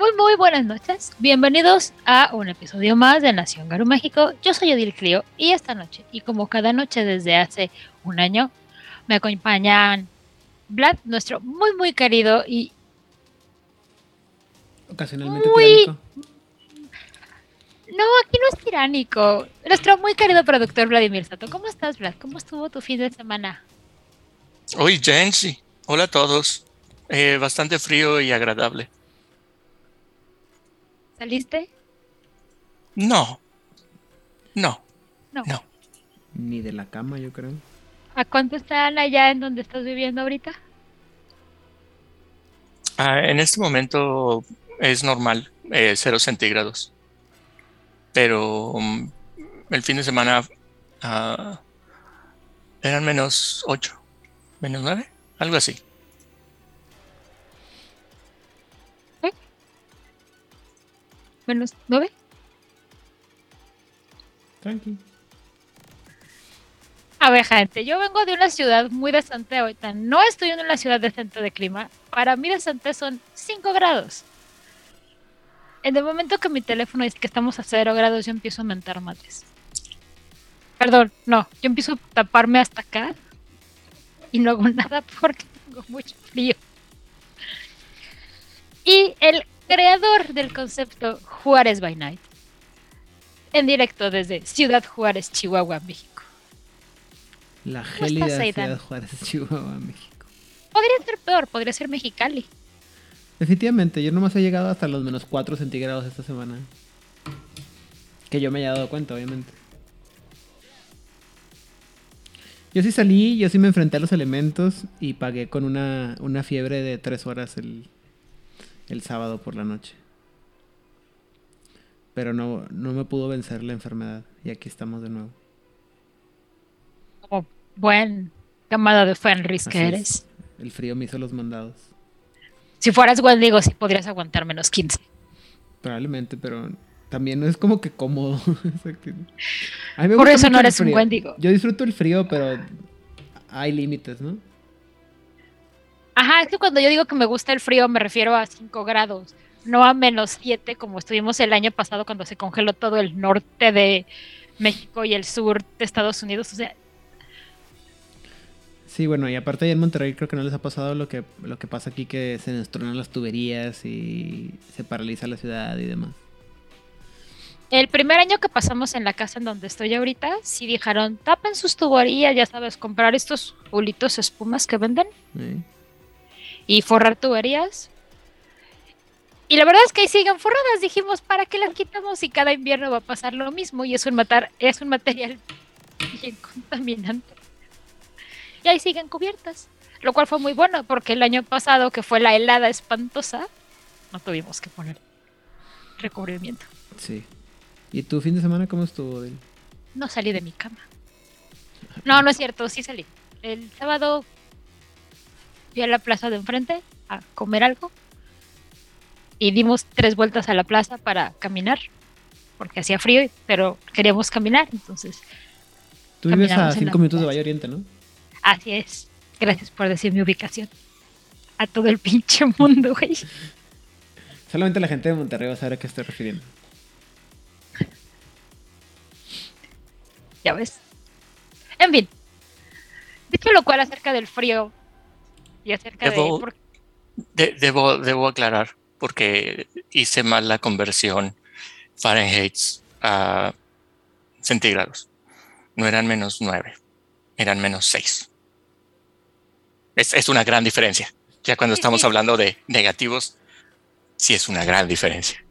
Muy, muy buenas noches. Bienvenidos a un episodio más de Nación Garu México. Yo soy Odil Clio y esta noche, y como cada noche desde hace un año, me acompañan Vlad, nuestro muy, muy querido y. Ocasionalmente tiránico. No, aquí no es tiránico. Nuestro muy querido productor Vladimir Sato. ¿Cómo estás, Vlad? ¿Cómo estuvo tu fin de semana? Hoy, Jensi. Hola a todos. Eh, bastante frío y agradable. ¿Saliste? No. No. No. No. Ni de la cama, yo creo. ¿A cuánto están allá en donde estás viviendo ahorita? Ah, en este momento es normal, eh, cero centígrados. Pero mm, el fin de semana ah, eran menos 8, menos 9, algo así. ¿Menos nueve? Tranqui. A ver, gente, yo vengo de una ciudad muy decente ahorita. No estoy en una ciudad decente de clima. Para mí decente son 5 grados. En el momento que mi teléfono dice que estamos a 0 grados, yo empiezo a mentar mates. Perdón, no, yo empiezo a taparme hasta acá y no hago nada porque tengo mucho frío. Y el creador del concepto Juárez by Night, en directo desde Ciudad Juárez, Chihuahua, México. La estás, gélida Aidan? ciudad Juárez, Chihuahua, México. Podría ser peor, podría ser Mexicali. Definitivamente, yo nomás he llegado hasta los menos 4 centígrados esta semana. Que yo me haya dado cuenta, obviamente. Yo sí salí, yo sí me enfrenté a los elementos y pagué con una, una fiebre de 3 horas el, el sábado por la noche. Pero no, no me pudo vencer la enfermedad y aquí estamos de nuevo. Como buen camada de Fenris Así que es. eres. El frío me hizo los mandados. Si fueras Wendigo, sí podrías aguantar menos 15. Probablemente, pero también no es como que cómodo. Exacto. A mí me Por gusta eso no eres un. Wendigo. Yo disfruto el frío, pero hay límites, ¿no? Ajá, es que cuando yo digo que me gusta el frío me refiero a 5 grados, no a menos 7 como estuvimos el año pasado cuando se congeló todo el norte de México y el sur de Estados Unidos. O sea, Sí, bueno, y aparte allá en Monterrey creo que no les ha pasado lo que, lo que pasa aquí, que se nos tronan las tuberías y se paraliza la ciudad y demás. el primer año que pasamos en la casa en donde estoy ahorita, sí dijeron, tapen sus tuberías, ya sabes, comprar estos bulitos espumas que venden ¿eh? Y forrar tuberías. Y la verdad es que ahí siguen forradas. Dijimos, ¿para qué las quitamos si cada invierno va a pasar lo mismo? Y es un, matar, es un material bien contaminante. Y ahí siguen cubiertas. Lo cual fue muy bueno porque el año pasado, que fue la helada espantosa, no tuvimos que poner recubrimiento. Sí. ¿Y tu fin de semana cómo estuvo? Del? No salí de mi cama. No, no es cierto, sí salí. El sábado fui a la plaza de enfrente a comer algo y dimos tres vueltas a la plaza para caminar porque hacía frío, pero queríamos caminar, entonces Tú vives a 5 minutos de. Valle Oriente, ¿no? así es. Gracias por decir mi ubicación. A todo el pinche mundo, güey. Solamente la gente de Monterrey va a saber a qué estoy refiriendo. Ya ves. En fin. Dicho lo cual acerca del frío y acerca Debo- de... por- De- debo, debo aclarar porque hice mal la conversión Fahrenheit a centígrados. No eran menos 9, eran menos 6. Es, es una gran diferencia. Ya cuando Sí, estamos sí. hablando de negativos, sí es una gran diferencia.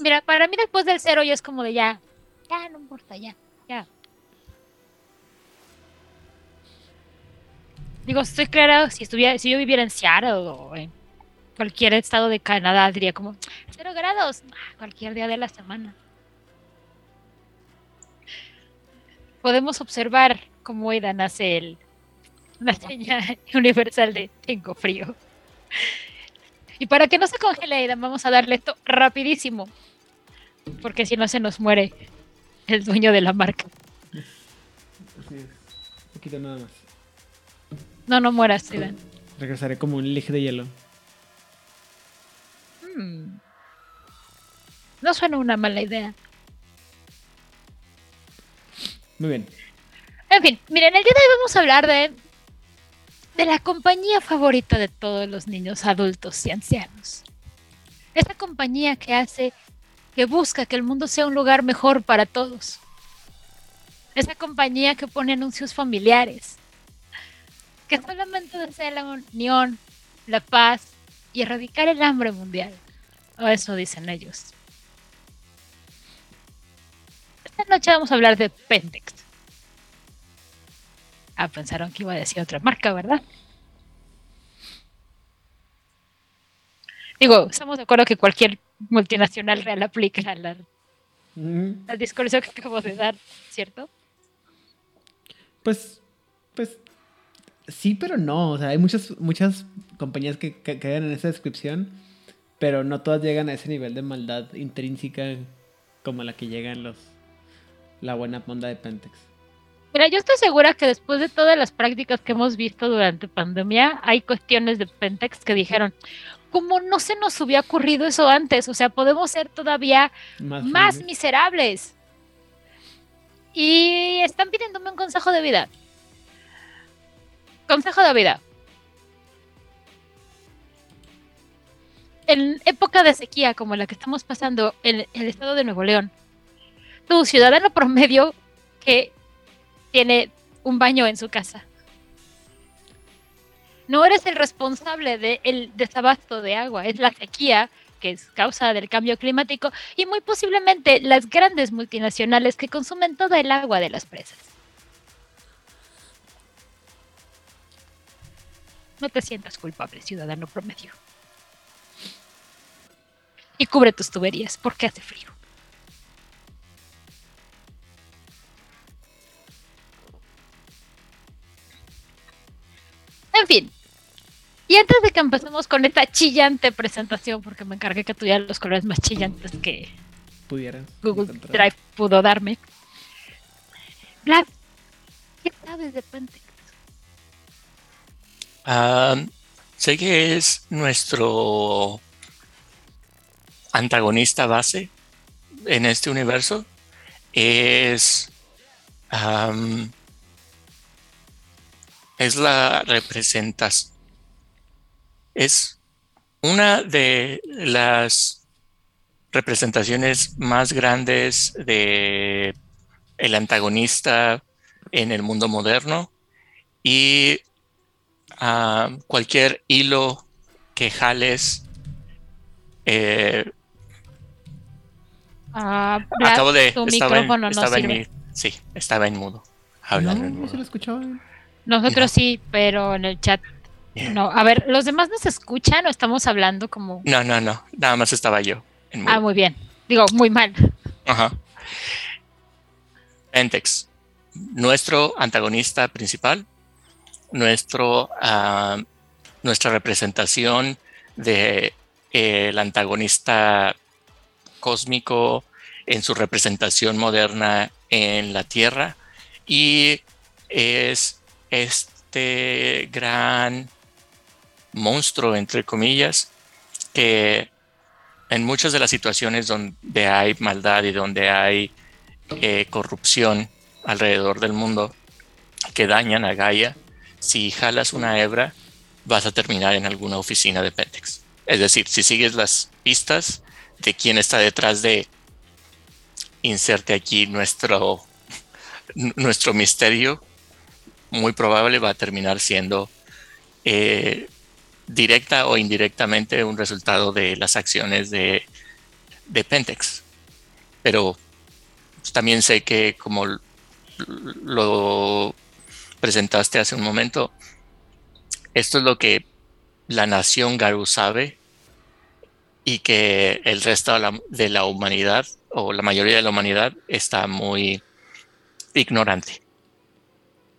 Mira, para mí después del cero ya es como de ya, ya no importa, ya, ya. Digo, estoy claro, si estuviera, si yo viviera en Seattle o en cualquier estado de Canadá, diría como cero grados, ah, cualquier día de la semana. Podemos observar cómo Aidan hace el, la señal universal de tengo frío. Y para que no se congele Aidan, vamos a darle esto rapidísimo. Porque si no se nos muere el dueño de la marca. Así es. Un poquito nada más. No, no mueras, Aidan. Regresaré como un eje de hielo. Mm. No suena una mala idea. Muy bien. En fin, miren, el día de hoy vamos a hablar de, de la compañía favorita de todos los niños, adultos y ancianos. Esa compañía que hace, que busca que el mundo sea un lugar mejor para todos. Esa compañía que pone anuncios familiares, que solamente desea la unión, la paz y erradicar el hambre mundial. O eso dicen ellos. Esta noche vamos a hablar de Pentex. Ah, pensaron que iba a decir otra marca, ¿verdad? Digo, estamos de acuerdo que cualquier multinacional real aplica la, Mm, al discurso que acabo de dar, ¿cierto? Pues, pues, sí, pero no. O sea, hay muchas, muchas compañías que, que quedan en esa descripción, pero no todas llegan a ese nivel de maldad intrínseca como la que llegan los la buena onda de Pentex. Mira, yo estoy segura que después de todas las prácticas que hemos visto durante pandemia, hay cuestiones de Pentex que dijeron, como no se nos hubiera ocurrido eso antes, o sea, podemos ser todavía Más, más miserables. Y están pidiéndome un consejo de vida. Consejo de vida. En época de sequía como la que estamos pasando en el estado de Nuevo León, tu ciudadano promedio que tiene un baño en su casa. No eres el responsable del desabasto de agua, es la sequía que es causa del cambio climático y muy posiblemente las grandes multinacionales que consumen toda el agua de las presas. No te sientas culpable, ciudadano promedio. Y cubre tus tuberías porque hace frío. En fin. Y antes de que empecemos con esta chillante presentación, porque me encargué que tuvieran los colores más chillantes que Google encontrar. Drive pudo darme. Vlad, ¿qué sabes de Pentex? Ah, sé que es nuestro antagonista base en este universo. Es. am, es la representación. Es una de las representaciones más grandes de el antagonista en el mundo moderno y ah, cualquier hilo que jales eh, Ah, acabo de tu estaba en, micrófono no estaba en sirve. mi- sí estaba en mudo No, en mudo. sí lo escuchaba. Nosotros No. sí, pero en el chat Yeah. no. A ver, ¿los demás nos escuchan o estamos hablando como... no no no nada más estaba yo en mudo. Ah, muy bien. Digo, muy mal. Ajá. Pentex, nuestro antagonista principal, nuestro, ah, nuestra representación de eh, el antagonista cósmico en su representación moderna en la Tierra. Y es este gran monstruo, entre comillas, que en muchas de las situaciones donde hay maldad y donde hay eh, corrupción alrededor del mundo que dañan a Gaia, si jalas una hebra, vas a terminar en alguna oficina de Pentex. Es decir, si sigues las pistas de quién está detrás de inserte aquí nuestro, nuestro misterio, muy probable va a terminar siendo eh, directa o indirectamente un resultado de las acciones de, de Pentex. Pero también sé que como lo presentaste hace un momento, esto es lo que la nación Garu sabe y que el resto de la, de la humanidad o la mayoría de la humanidad está muy ignorante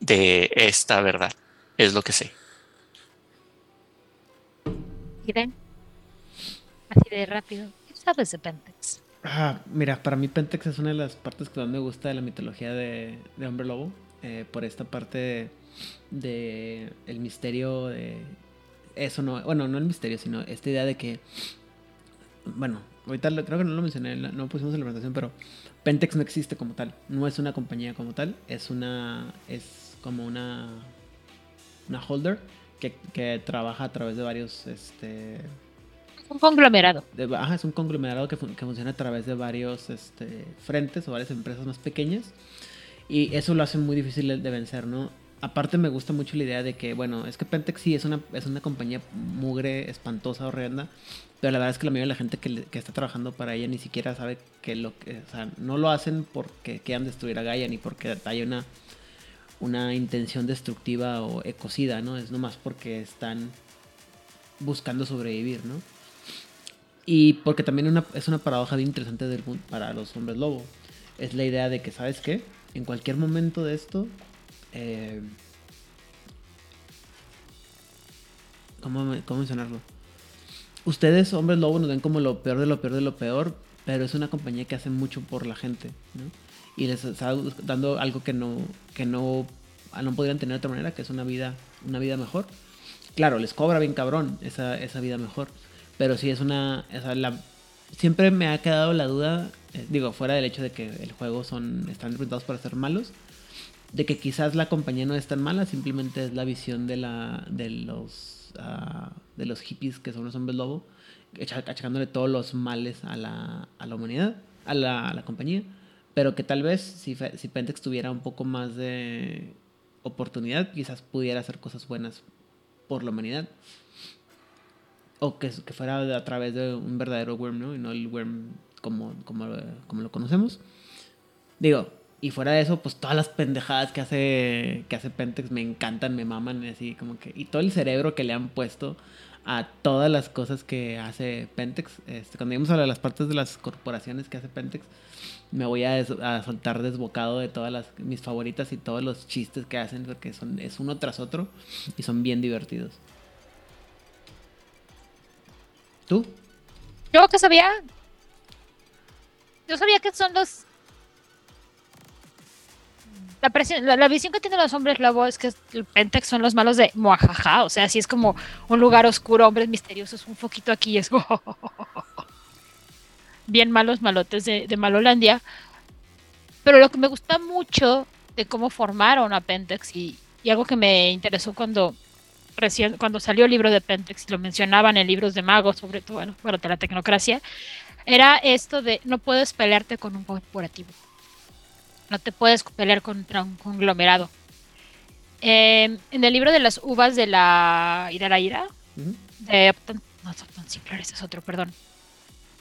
de esta verdad. Es lo que sé. Miren. Así de rápido. ¿Qué sabes de Pentex? Ah, mira, para mí Pentex es una de las partes que más me gusta de la mitología de, de Hombre Lobo. Eh, por esta parte de, de el misterio de... Eso no, bueno, no el misterio, sino esta idea de que, bueno, ahorita lo- creo que no lo mencioné, no pusimos en la presentación, pero Pentex no existe como tal. No es una compañía como tal, es una. Es como una. Una holder que, que trabaja a través de varios. Este, Un conglomerado. de- ajá, es un conglomerado que, fun- que funciona a través de varios este, frentes o varias empresas más pequeñas. Y eso lo hace muy difícil de vencer, ¿no? Aparte me gusta mucho la idea de que, bueno, es que Pentex sí es una, es una compañía mugre, espantosa, horrenda, pero la verdad es que la mayoría de la gente que, está trabajando para ella ni siquiera sabe que lo que, o sea, no lo hacen porque quieran destruir a Gaia ni porque haya una, una intención destructiva o ecocida, ¿no? Es nomás porque están buscando sobrevivir, ¿no? Y porque también una- es una paradoja bien interesante del para los hombres lobo. Es la idea de que, ¿sabes qué? En cualquier momento de esto, eh, ¿cómo, cómo mencionarlo? Ustedes, hombres lobo, nos ven como lo peor de lo peor de lo peor, pero es una compañía que hace mucho por la gente, ¿no? Y les está dando algo que no, que no, no podrían tener de otra manera, que es una vida, una vida mejor. Claro, les cobra bien cabrón esa, esa vida mejor. Pero sí es una. o siempre me ha quedado la duda. Eh, digo, fuera del hecho de que el juego son. están representados para ser malos. De que quizás la compañía no es tan mala, simplemente es la visión de la. de los. ah, de los hippies que son los hombres lobo. Achacándole todos los males a la, a la humanidad. A la, la compañía. Pero que tal vez si, si Pentex tuviera un poco más de oportunidad, quizás pudiera hacer cosas buenas por la humanidad. O que, que fuera a través de un verdadero worm, ¿no? Y no el worm como, como, como lo conocemos. Digo, y fuera de eso, pues todas las pendejadas que hace, que hace Pentex me encantan, me maman, así como que... Y todo el cerebro que le han puesto a todas las cosas que hace Pentex. Este, cuando lleguemos a las partes de las corporaciones que hace Pentex, me voy a, des- a soltar desbocado de todas las mis favoritas y todos los chistes que hacen, porque son, es uno tras otro y son bien divertidos. ¿Tú? Yo que sabía. Yo sabía que son los. La, presión- la, visión que tienen los hombres lobo es que el Pentex son los malos de Moajaja. O sea, así es como un lugar oscuro, hombres misteriosos, un foquito aquí es. Bien malos malotes de, Malolandia. Pero lo que me gusta mucho de cómo formaron a Pentex y, y algo que me interesó cuando recién cuando salió el libro de Pentex y lo mencionaban en libros de magos, sobre todo, bueno, de la tecnocracia, era esto de no puedes pelearte con un corporativo. No te puedes pelear contra un conglomerado. Eh, en el libro de las uvas de la ira la ira, de Upton- no es Upton Sinclair, ese es otro, perdón.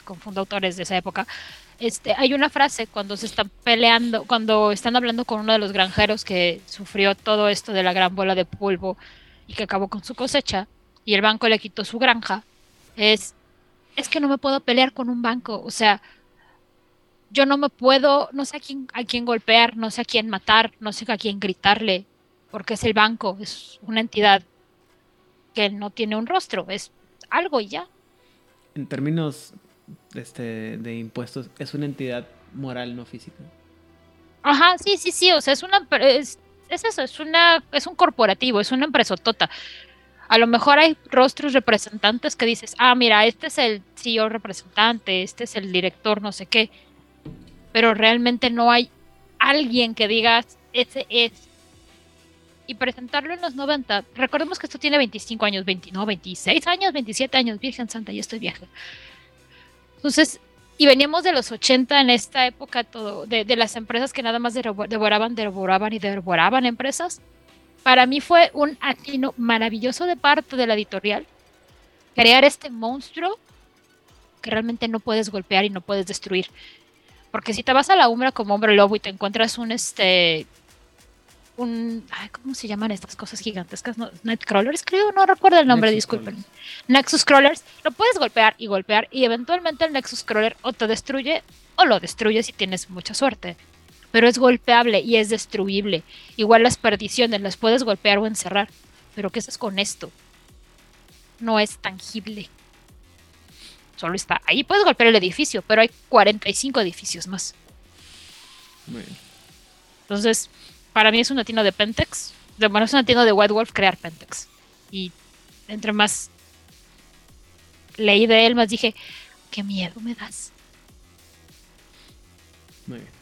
Confundo autores de esa época. Este, hay una frase cuando se están peleando, cuando están hablando con uno de los granjeros que sufrió todo esto de la gran bola de polvo y que acabó con su cosecha y el banco le quitó su granja, es, es que no me puedo pelear con un banco, o sea, yo no me puedo, no sé a quién, a quién golpear, no sé a quién matar, no sé a quién gritarle, porque es el banco, es una entidad que no tiene un rostro, es algo y ya. En términos este, de impuestos, es una entidad moral, no física. Ajá, sí, sí, sí, o sea, es una es eso, es una es un corporativo, es una empresotota. A lo mejor hay rostros representantes que dices, "Ah, mira, este es el CEO representante, este es el director, no sé qué." Pero realmente no hay alguien que digas, "Ese es." Y presentarlo en los 90, recordemos que esto tiene 25 años, 20, no, 26 años, 27 años, Virgen Santa, ya estoy vieja. Entonces, y veníamos de los 80 en esta época todo, de, de las empresas que nada más devo- devoraban, devoraban y devoraban empresas. Para mí fue un atino maravilloso de parte de la editorial crear este monstruo que realmente no puedes golpear y no puedes destruir. Porque si te vas a la Umbra como hombre lobo y te encuentras un este un ay, ¿cómo se llaman estas cosas gigantescas? No, Nightcrawlers, creo, no recuerdo el nombre, Nexus disculpen. Crawlers. Nexus Crawlers, lo puedes golpear y golpear y eventualmente el Nexus Crawler o te destruye o lo destruye si tienes mucha suerte. Pero es golpeable y es destruible. Igual las perdiciones las puedes golpear o encerrar. Pero ¿qué haces con esto? No es tangible. Solo está ahí. Puedes golpear el edificio, pero hay 45 edificios más. Muy bien. Entonces, para mí es un latino de Pentex. De, bueno, es un latino de White Wolf crear Pentex. Y entre más leí de él, más dije, qué miedo me das. Muy bien.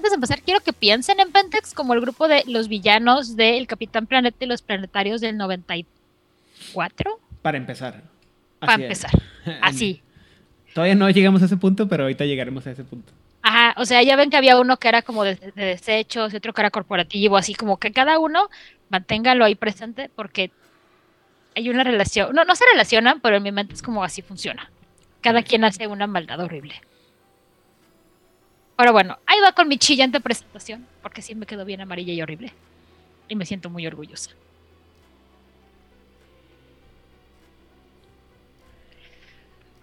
Antes de empezar, quiero que piensen en Pentex como el grupo de los villanos del Capitán Planeta y los planetarios del 94. Para empezar. Para es. empezar. Así. Todavía no llegamos a ese punto, pero ahorita llegaremos a ese punto. Ajá, o sea, ya ven que había uno que era como de, de desechos y otro que era corporativo, así como que cada uno manténgalo ahí presente porque hay una relación, no, no se relacionan, pero en mi mente es como así funciona. Cada quien hace una maldad horrible. Pero bueno, ahí va con mi chillante presentación, porque sí me quedó bien amarilla y horrible. Y me siento muy orgullosa.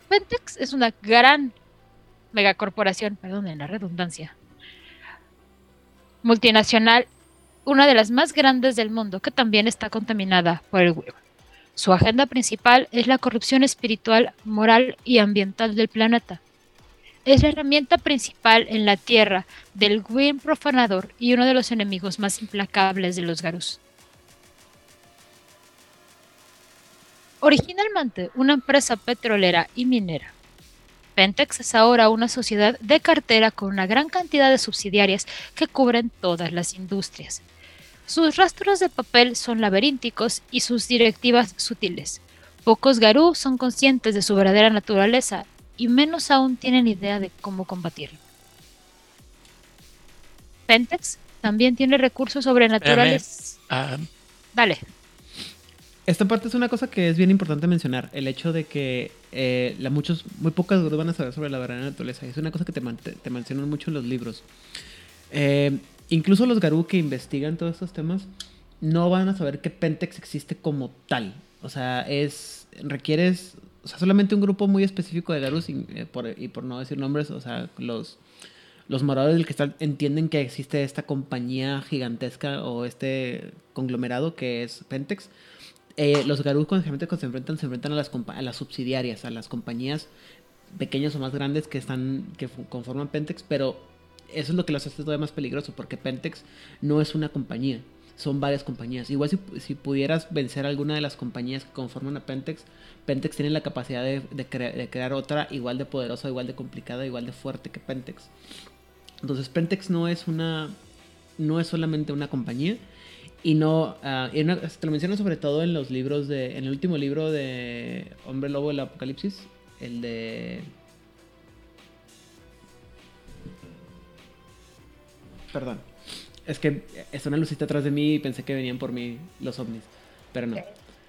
Pentex es una gran megacorporación, perdón en la redundancia, multinacional, una de las más grandes del mundo, que también está contaminada por el web. Su agenda principal es la corrupción espiritual, moral y ambiental del planeta. Es la herramienta principal en la Tierra del Gwyn profanador y uno de los enemigos más implacables de los Garus. Originalmente una empresa petrolera y minera, Pentex es ahora una sociedad de cartera con una gran cantidad de subsidiarias que cubren todas las industrias. Sus rastros de papel son laberínticos y sus directivas sutiles. Pocos Garú son conscientes de su verdadera naturaleza y menos aún tienen idea de cómo combatirlo. Pentex también tiene recursos sobrenaturales. Ah, Dale. Esta parte es una cosa que es bien importante mencionar, el hecho de que eh, la muchos, muy pocas gurús van a saber sobre la verdadera naturaleza. Es una cosa que te- te mencionan mucho en los libros. Eh, incluso los Garú que investigan todos estos temas no van a saber que Pentex existe como tal. O sea, es requieres, o sea, solamente un grupo muy específico de Garús y, eh, por, y por no decir nombres, o sea, los los moradores del cristal entienden que existe esta compañía gigantesca o este conglomerado que es Pentex. Eh, los Garú cuando se enfrentan, se enfrentan a las, a las subsidiarias, a las compañías pequeñas o más grandes que están que conforman Pentex, pero eso es lo que los hace todavía más peligroso, porque Pentex no es una compañía, son varias compañías. Igual si, si pudieras vencer alguna de las compañías que conforman a Pentex, Pentex tiene la capacidad de, de crea- de crear otra igual de poderosa, igual de complicada, igual de fuerte que Pentex. Entonces Pentex no es una, no es solamente una compañía y no, ah, y te lo menciono sobre todo en los libros de, en el último libro de Hombre Lobo del Apocalipsis, el de Perdón. Es que es una lucita atrás de mí y pensé que venían por mí los ovnis. Pero no.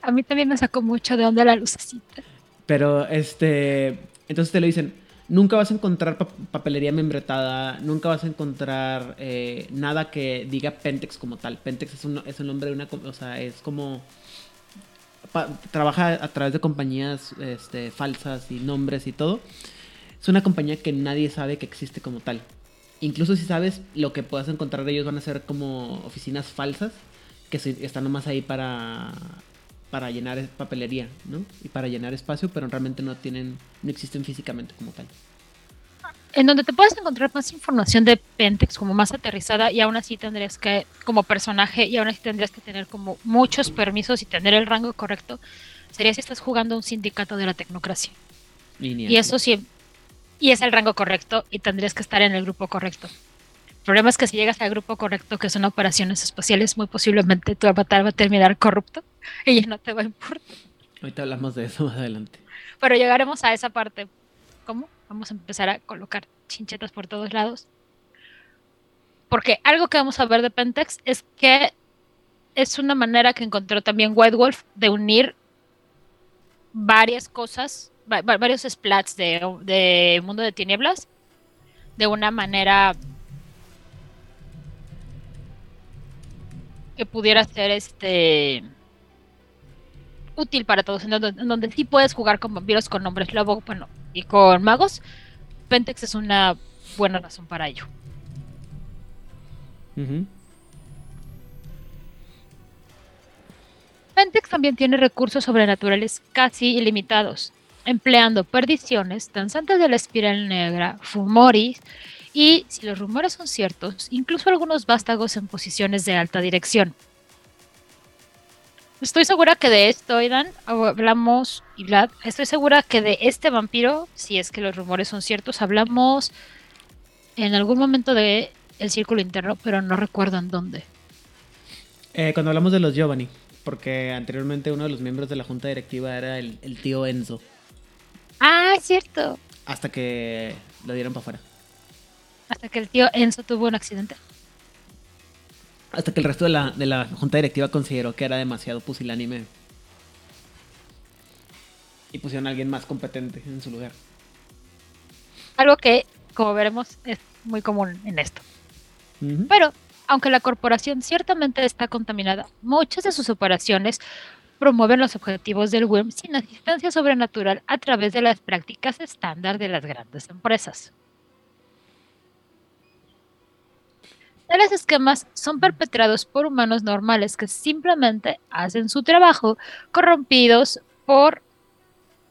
A mí también me sacó mucho de onda la lucecita. Pero este. Entonces te lo dicen. Nunca vas a encontrar pa- papelería membretada. Nunca vas a encontrar eh, nada que diga Pentex como tal. Pentex es, un, es el nombre de una. O sea, es como. pa- trabaja a través de compañías este, falsas y nombres y todo. Es una compañía que nadie sabe que existe como tal. Incluso si sabes lo que puedas encontrar de ellos van a ser como oficinas falsas que se- están nomás ahí para para llenar papelería, ¿no? Y para llenar espacio, pero realmente no tienen no existen físicamente como tal. en donde te puedes encontrar más información de Pentex como más aterrizada y aún así tendrías que, como personaje, y aún así tendrías que tener como muchos permisos y tener el rango correcto, sería si estás jugando un sindicato de la tecnocracia. Ni Y eso sí, y es el rango correcto y tendrías que estar en el grupo correcto. El problema es que si llegas al grupo correcto, que son operaciones espaciales, muy posiblemente tu avatar va a terminar corrupto y ya no te va a importar. Ahorita hablamos de eso más adelante. Pero llegaremos a esa parte. ¿Cómo? Vamos a empezar a colocar chinchetas por todos lados. Porque algo que vamos a ver de Pentex es que es una manera que encontró también White Wolf de unir varias cosas, varios splats de, de Mundo de Tinieblas de una manera que pudiera ser este útil para todos, en donde, en donde sí puedes jugar con vampiros con nombres lobo, bueno, y con magos. Pentex es una buena razón para ello. Pentex también tiene recursos sobrenaturales casi ilimitados, empleando perdiciones, danzantes de la espiral negra, fumoris y, si los rumores son ciertos, incluso algunos vástagos en posiciones de alta dirección. Estoy segura que de esto, Aidan, hablamos, y Vlad, estoy segura que de este vampiro, si es que los rumores son ciertos, hablamos en algún momento de el círculo interno, pero no recuerdo en dónde. Eh, cuando hablamos de los Giovanni, porque anteriormente uno de los miembros de la junta directiva era el, el tío Enzo, Ah, es cierto. hasta que lo dieron para afuera. Hasta que el tío Enzo tuvo un accidente. Hasta que el resto de la, de la junta directiva consideró que era demasiado pusilánime. Y pusieron a alguien más competente en su lugar. Algo que, como veremos, es muy común en esto. Pero, aunque la corporación ciertamente está contaminada, muchas de sus operaciones promueven los objetivos del WIRM sin asistencia sobrenatural a través de las prácticas estándar de las grandes empresas. Tales esquemas son perpetrados por humanos normales que simplemente hacen su trabajo corrompidos por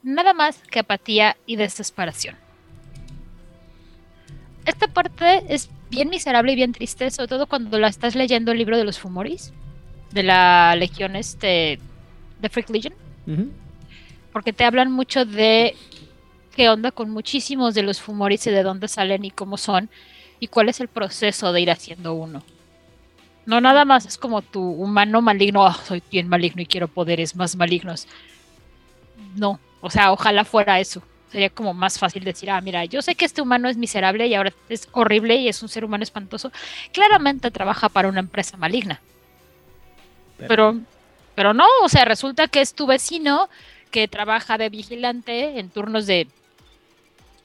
nada más que apatía y desesperación. Esta parte es bien miserable y bien triste, sobre todo cuando la estás leyendo el libro de los Fumoris, de la legión este, de Freak Legion, Ujú. porque te hablan mucho de qué onda con muchísimos de los Fumoris y de dónde salen y cómo son y cuál es el proceso de ir haciendo uno. No nada más es como tu humano maligno, "Ah, soy bien maligno y quiero poderes más malignos. No, o sea, ojalá fuera eso. Sería como más fácil decir, ah, mira, yo sé que este humano es miserable y ahora es horrible y es un ser humano espantoso. Claramente trabaja para una empresa maligna. Pero, pero no, o sea, resulta que es tu vecino que trabaja de vigilante en turnos de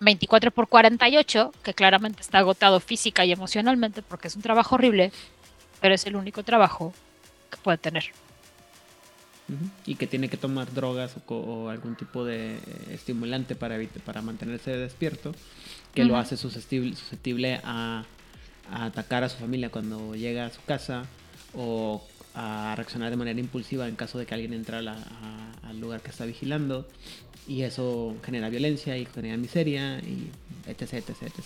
24 por 48, que claramente está agotado física y emocionalmente porque es un trabajo horrible, pero es el único trabajo que puede tener. Y que tiene que tomar drogas o, o algún tipo de estimulante para, para mantenerse despierto, que lo hace susceptible, susceptible a, a atacar a su familia cuando llega a su casa o a reaccionar de manera impulsiva en caso de que alguien entre a a- al lugar que está vigilando. Y eso genera violencia y genera miseria y etc, etc, etc.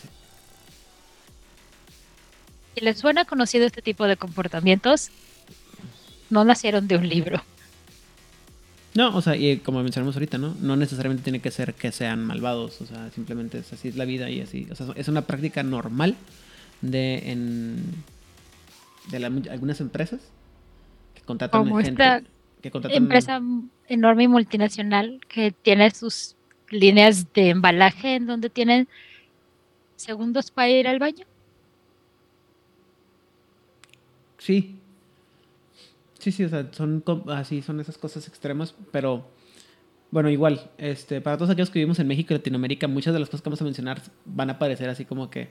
Si les suena conocido este tipo de comportamientos, no nacieron de un libro. No, o sea, y como mencionamos ahorita, ¿no? No necesariamente tiene que ser que sean malvados, o sea, simplemente es así es la vida y así, o sea, es una práctica normal de en de la- algunas empresas contratan Como gente esta que contratan Empresa enorme y multinacional que tiene sus líneas de embalaje en donde tienen segundos para ir al baño. Sí. Sí, sí, o sea, son así, son esas cosas extremas, pero bueno, igual, este, para todos aquellos que vivimos en México y Latinoamérica, muchas de las cosas que vamos a mencionar van a parecer así como que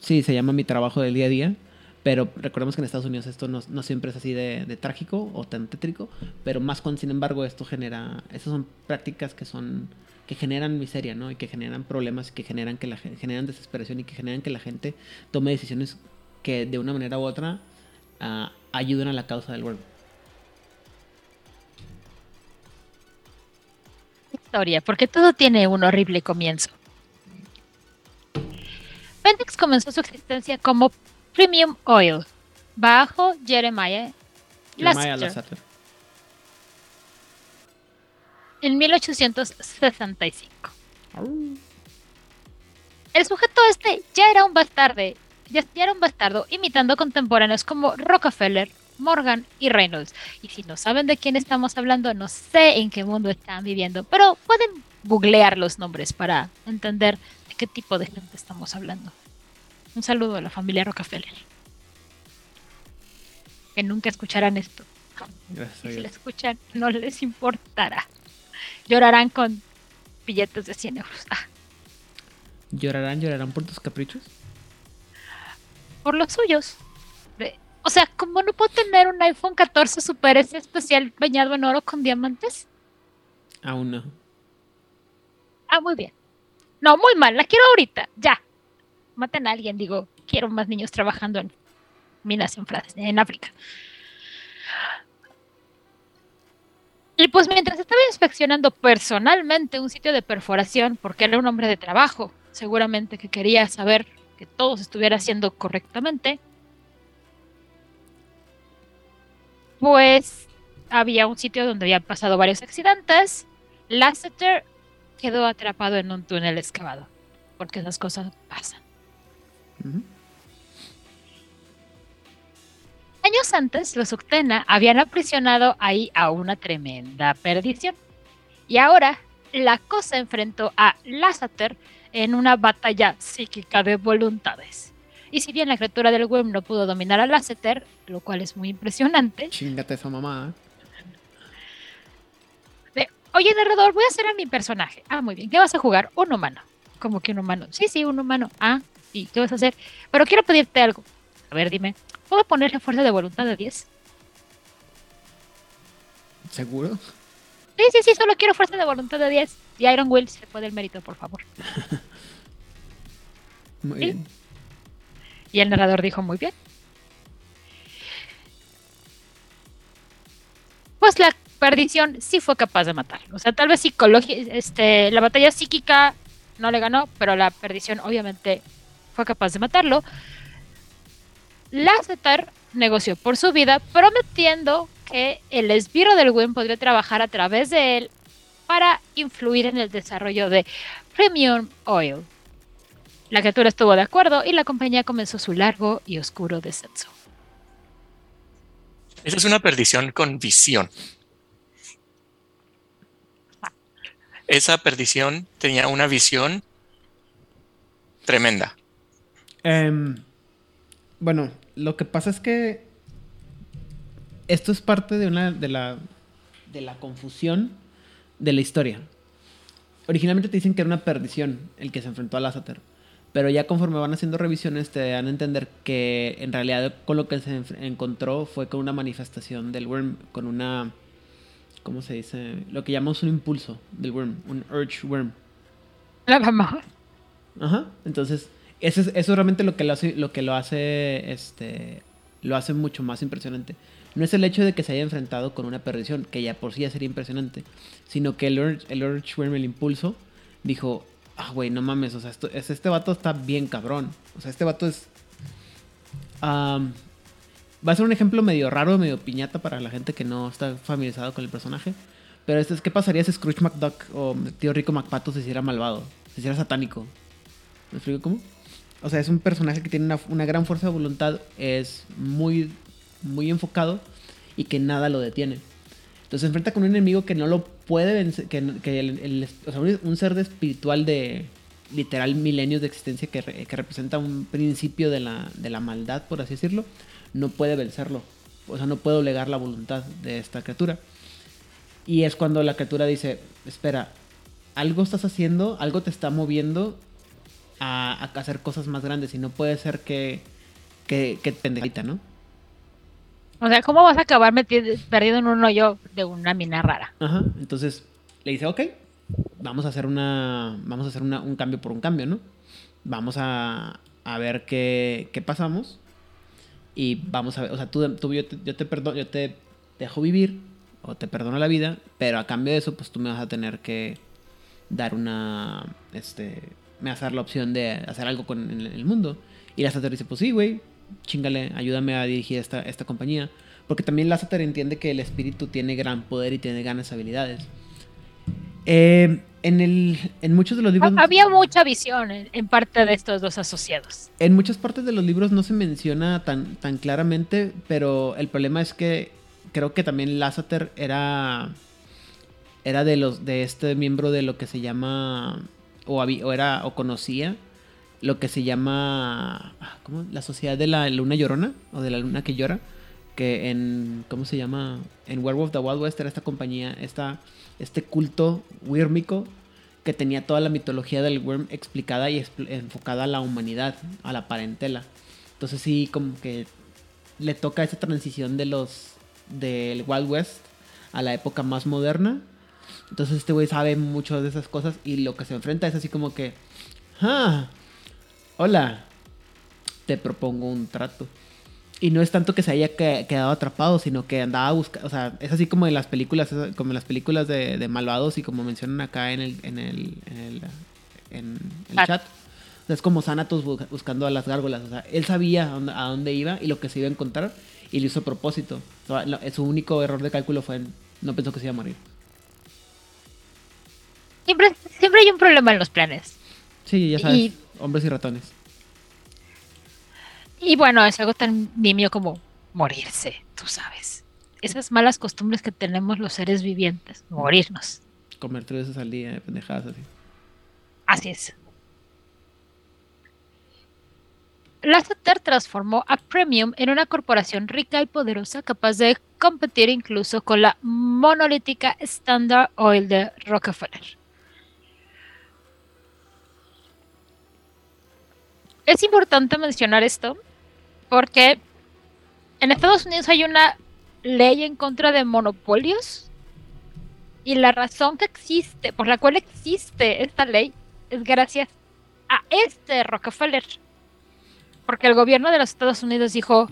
sí, se llama mi trabajo del día a día, pero recordemos que en Estados Unidos esto no, siempre es así de, trágico o tan tétrico, pero más cuando, sin embargo, esto genera, estas son prácticas que son que generan miseria, ¿no? Y que generan problemas, que generan que la gen- generan desesperación y que generan que la gente tome decisiones que de una manera u otra ah, ayuden a la causa del world. Historia, porque todo tiene un horrible comienzo. Pentex comenzó su existencia como Premium Oil bajo Jeremiah Jeremiah en 1865. Au. El sujeto este ya era un bastarde, ya, ya era un bastardo imitando contemporáneos como Rockefeller, Morgan y Reynolds. Y si no saben de quién estamos hablando, no sé en qué mundo están viviendo, pero pueden googlear los nombres para entender de qué tipo de gente estamos hablando. Un saludo a la familia Rockefeller. Que nunca escucharán esto. Gracias si lo escuchan, no les importará. Llorarán con billetes de 100 euros. Ah, ¿Llorarán, llorarán por tus caprichos? por los suyos. O sea, como no puedo tener un iPhone 14 Super S especial bañado en oro con diamantes. Aún no. Ah, muy bien. No, muy mal, la quiero ahorita, ya. Maten a alguien, digo, quiero más niños trabajando en minas en, Fra- en África. Y pues mientras estaba inspeccionando personalmente un sitio de perforación, porque era un hombre de trabajo, seguramente que quería saber que todo se estuviera haciendo correctamente, pues había un sitio donde habían pasado varios accidentes. Lasseter quedó atrapado en un túnel excavado, porque esas cosas pasan. Años antes, los Uctena habían aprisionado ahí a una tremenda perdición. Y ahora, la cosa enfrentó a Lasseter en una batalla psíquica de voluntades. Y si bien la criatura del Wyrm no pudo dominar a Lasseter, lo cual es muy impresionante, Chingate esa mamá. de, oye narrador, voy a hacer a mi personaje. Ah, muy bien, ¿qué vas a jugar? Un humano. Como que un humano. Sí, sí, un humano. Ah, ¿y qué vas a hacer? Pero quiero pedirte algo. A ver, dime, ¿puedo ponerle fuerza de voluntad de 10? ¿Seguro? Sí, sí, sí, solo quiero fuerza de voluntad de 10. Y Iron Will, se puede el mérito, por favor. Muy Sí. bien. Y el narrador dijo muy bien. Pues la perdición sí fue capaz de matarlo. O sea, tal vez psicológica, este, la batalla psíquica no le ganó, pero la perdición obviamente fue capaz de matarlo. Lasseter negoció por su vida, prometiendo que el esbirro del Win podría trabajar a través de él para influir en el desarrollo de Premium Oil. La criatura estuvo de acuerdo y la compañía comenzó su largo y oscuro descenso. Esa es una perdición con visión. Esa perdición tenía una visión tremenda. Em, bueno, lo que pasa es que esto es parte de una de la de la confusión de la historia. Originalmente te dicen que era una perdición el que se enfrentó a Lasseter, pero ya conforme van haciendo revisiones te dan a entender que en realidad con lo que se encontró fue con una manifestación del worm, con una ¿cómo se dice? Lo que llamamos un impulso del worm, un urge worm. La mamá. Ajá. Entonces, eso es, eso es realmente lo que lo hace, lo que lo hace, este, lo hace mucho más impresionante. No es el hecho de que se haya enfrentado con una perdición, que ya por sí ya sería impresionante, sino que el Urge, el Urge el impulso, dijo, ah, güey, no mames, o sea, este vato está bien cabrón. O sea, este vato es... am, va a ser un ejemplo medio raro, medio piñata para la gente que no está familiarizado con el personaje. Pero esto es, ¿qué pasaría si Scrooge McDuck o Tío Rico McPato se hiciera malvado? Se hiciera satánico. ¿Me explico cómo? O sea, es un personaje que tiene una, gran fuerza de voluntad, es muy, muy enfocado y que nada lo detiene. Entonces se enfrenta con un enemigo que no lo puede vencer, que, que o sea, un, ser de espiritual de literal milenios de existencia que, que representa un principio de la, de la maldad, por así decirlo, no puede vencerlo. O sea, no puede obligar la voluntad de esta criatura. Y es cuando la criatura dice, espera, algo estás haciendo, algo te está moviendo a, a hacer cosas más grandes y no puede ser que, que, que pendejita, ¿no? O sea, ¿cómo vas a acabar metido, perdido en un hoyo de una mina rara? Ajá, entonces le dice, ok, vamos a hacer una, vamos a hacer una- un cambio por un cambio, ¿no? Vamos a, a ver qué, qué pasamos y vamos a ver, o sea, tú, tú- yo, te, yo te perdono, yo te dejo vivir o te perdono la vida, pero a cambio de eso, pues tú me vas a tener que dar una, este, me vas a dar la opción de hacer algo con el, el mundo. Y Lasseter dice, pues sí, güey, chingale, ayúdame a dirigir esta, esta compañía. Porque también Lasseter entiende que el espíritu tiene gran poder y tiene grandes habilidades. Eh, en, el, en muchos de los libros... Ha- Había mucha visión en, en parte de estos dos asociados. En muchas partes de los libros no se menciona tan, tan claramente, pero el problema es que creo que también Lasseter era era de los de este miembro de lo que se llama o, habi- o era o conocía lo que se llama ah, ¿cómo? la sociedad de la luna llorona o de la luna que llora que en cómo se llama en Werewolf the Wild West era esta compañía esta este culto wírmico que tenía toda la mitología del worm explicada y enfocada a la humanidad, a la parentela. Entonces sí, como que le toca esa transición de los del Wild West a la época más moderna. Entonces este güey sabe mucho de esas cosas y lo que se enfrenta es así como que, ah, hola, te propongo un trato. Y no es tanto que se haya que- quedado atrapado, sino que andaba buscando, o sea, es así como en las películas, como en las películas de, de malvados y como mencionan acá en el, en el, en el, en el Chat. chat. O sea, es como Thanatos bu- buscando a las gárgolas, o sea, él sabía a dónde, iba y lo que se iba a encontrar. y lo hizo a propósito. Su único error de cálculo fue no pensó que se iba a morir. Siempre, siempre hay un problema en los planes. Sí, ya sabes, Y- hombres y ratones. Y bueno, es algo tan nimio como morirse, tú sabes. Esas malas costumbres que tenemos los seres vivientes, morirnos. Comer tres veces al día, pendejadas así. Así es. Lasseter transformó a Premium en una corporación rica y poderosa capaz de competir incluso con la monolítica Standard Oil de Rockefeller. Es importante mencionar esto porque en Estados Unidos hay una ley en contra de monopolios y la razón que existe, por la cual existe esta ley, es gracias a este Rockefeller. Porque el gobierno de los Estados Unidos dijo,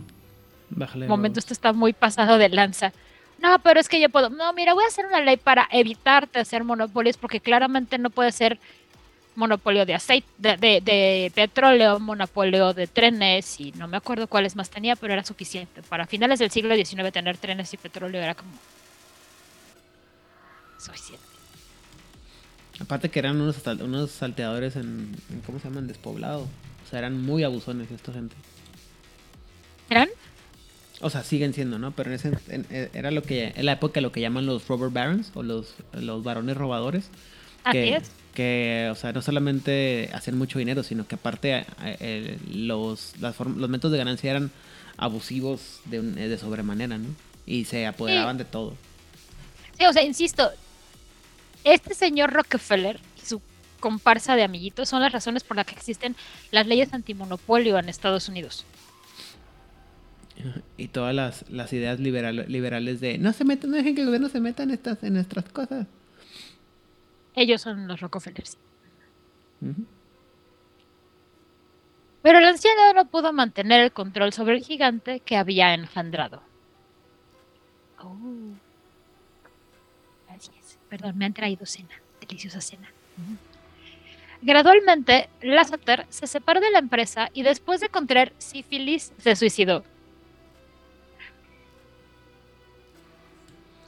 Bájale. momento, esto está muy pasado de lanza. No, pero es que yo puedo. No, mira, voy a hacer una ley para evitarte hacer monopolios porque claramente no puede ser monopolio de aceite, de, de- de petróleo, monopolio de trenes y no me acuerdo cuáles más tenía, pero era suficiente. Para finales del siglo XIX tener trenes y petróleo era como suficiente. Aparte que eran unos, unos salteadores en, en- ¿cómo se llaman? Despoblado. O sea, eran muy abusones esta gente. ¿Eran? O sea, siguen siendo, ¿no? Pero en ese, en- eh, era lo que, en la época lo que llaman los robber barons o los, los varones robadores. Así que, es. Que, o sea, no solamente hacían mucho dinero, sino que aparte eh, eh, los, las los métodos de ganancia eran abusivos de, un- de sobremanera, ¿no? Y se apoderaban de todo. Sí, o sea, insisto, este señor Rockefeller y su comparsa de amiguitos son las razones por las que existen las leyes antimonopolio en Estados Unidos. Y todas las, las ideas liberal- liberales de no se metan, no dejen que el gobierno se meta en estas, en nuestras cosas. Ellos son los Rockefellers. Pero el anciano no pudo mantener el control sobre el gigante que había engendrado. Oh. Gracias. Perdón, me han traído cena. Deliciosa cena. Gradualmente, Lasseter se separó de la empresa y después de contraer sífilis se suicidó.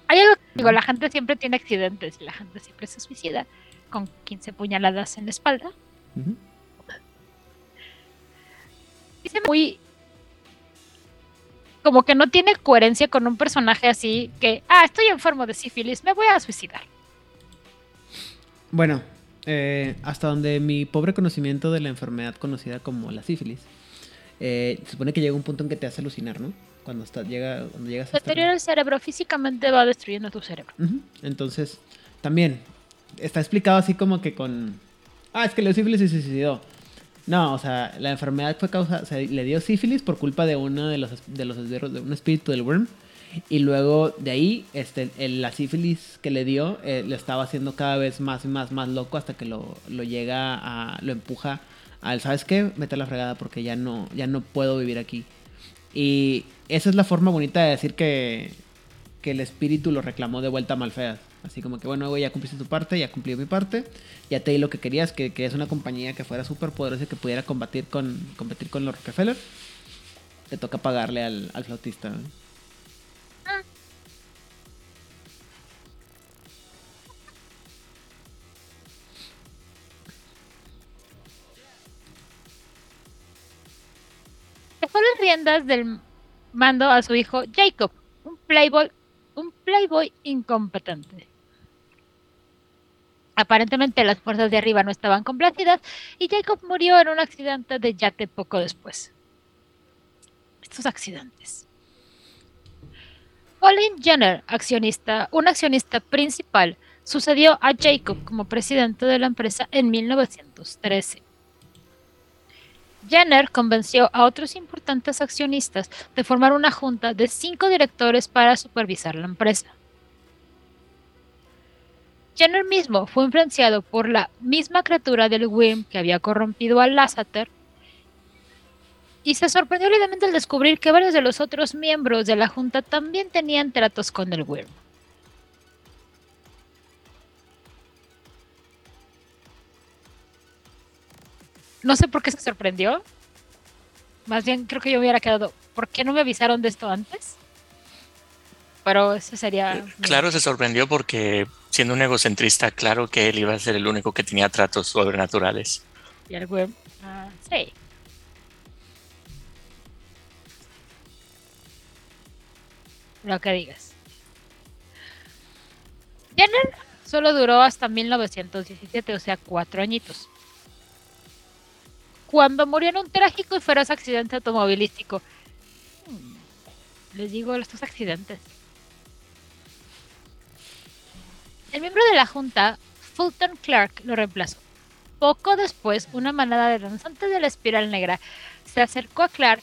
Hay algo que digo, la gente siempre tiene accidentes la gente siempre se suicida con 15 puñaladas en la espalda. Ujú. dice muy como que no tiene coherencia con un personaje así que, ah, estoy enfermo de sífilis, me voy a suicidar. Bueno, eh, hasta donde mi pobre conocimiento de la enfermedad conocida como la sífilis, eh, se supone que llega un punto en que te hace alucinar, ¿no? Cuando, está, llega, cuando llegas a... Deteriora el cerebro, físicamente va destruyendo tu cerebro. Entonces, también está explicado así como que con. Ah, es que le dio sífilis y se suicidó. No, o sea, la enfermedad fue causa. O sea, le dio sífilis por culpa de uno de los, de los esbirros, de un espíritu del worm. Y luego de ahí, este, el- la sífilis que le dio, eh, le estaba haciendo cada vez más y más, más loco hasta que lo, lo llega a. lo empuja al, ¿sabes qué? Mete la fregada porque ya no, ya no puedo vivir aquí. Y esa es la forma bonita de decir que, que el espíritu lo reclamó de vuelta a Malfeas. Así como que, bueno, ya cumpliste tu parte, ya cumplí mi parte. Ya te di lo que querías, que, que es una compañía que fuera súper poderosa y que pudiera combatir con, competir con los Rockefeller. Te toca pagarle al, al flautista. Dejó las riendas del mando a su hijo Jacob, un playboy, un playboy incompetente. Aparentemente las fuerzas de arriba no estaban complacidas y Jacob murió en un accidente de yate poco después. Estos accidentes. Colin Jenner, accionista, un accionista principal, sucedió a Jacob como presidente de la empresa en 1913. Jenner convenció a otros importantes accionistas de formar una junta de cinco directores para supervisar la empresa. Jenner mismo fue influenciado por la misma criatura del WIM que había corrompido a Lasseter y se sorprendió levemente al descubrir que varios de los otros miembros de la junta también tenían tratos con el WIM. No sé por qué se sorprendió. Más bien creo que yo me hubiera quedado, ¿por qué no me avisaron de esto antes? Pero eso sería... Eh, claro, se sorprendió porque siendo un egocentrista, claro que él iba a ser el único que tenía tratos sobrenaturales. Y el web, ah, sí. Lo que digas. Jenner solo duró hasta 1917, o sea, cuatro añitos. Cuando murió en un trágico y feroz accidente automovilístico. Les digo, estos accidentes. El miembro de la junta, Fulton Clark, lo reemplazó. Poco después, una manada de danzantes de la espiral negra se acercó a Clark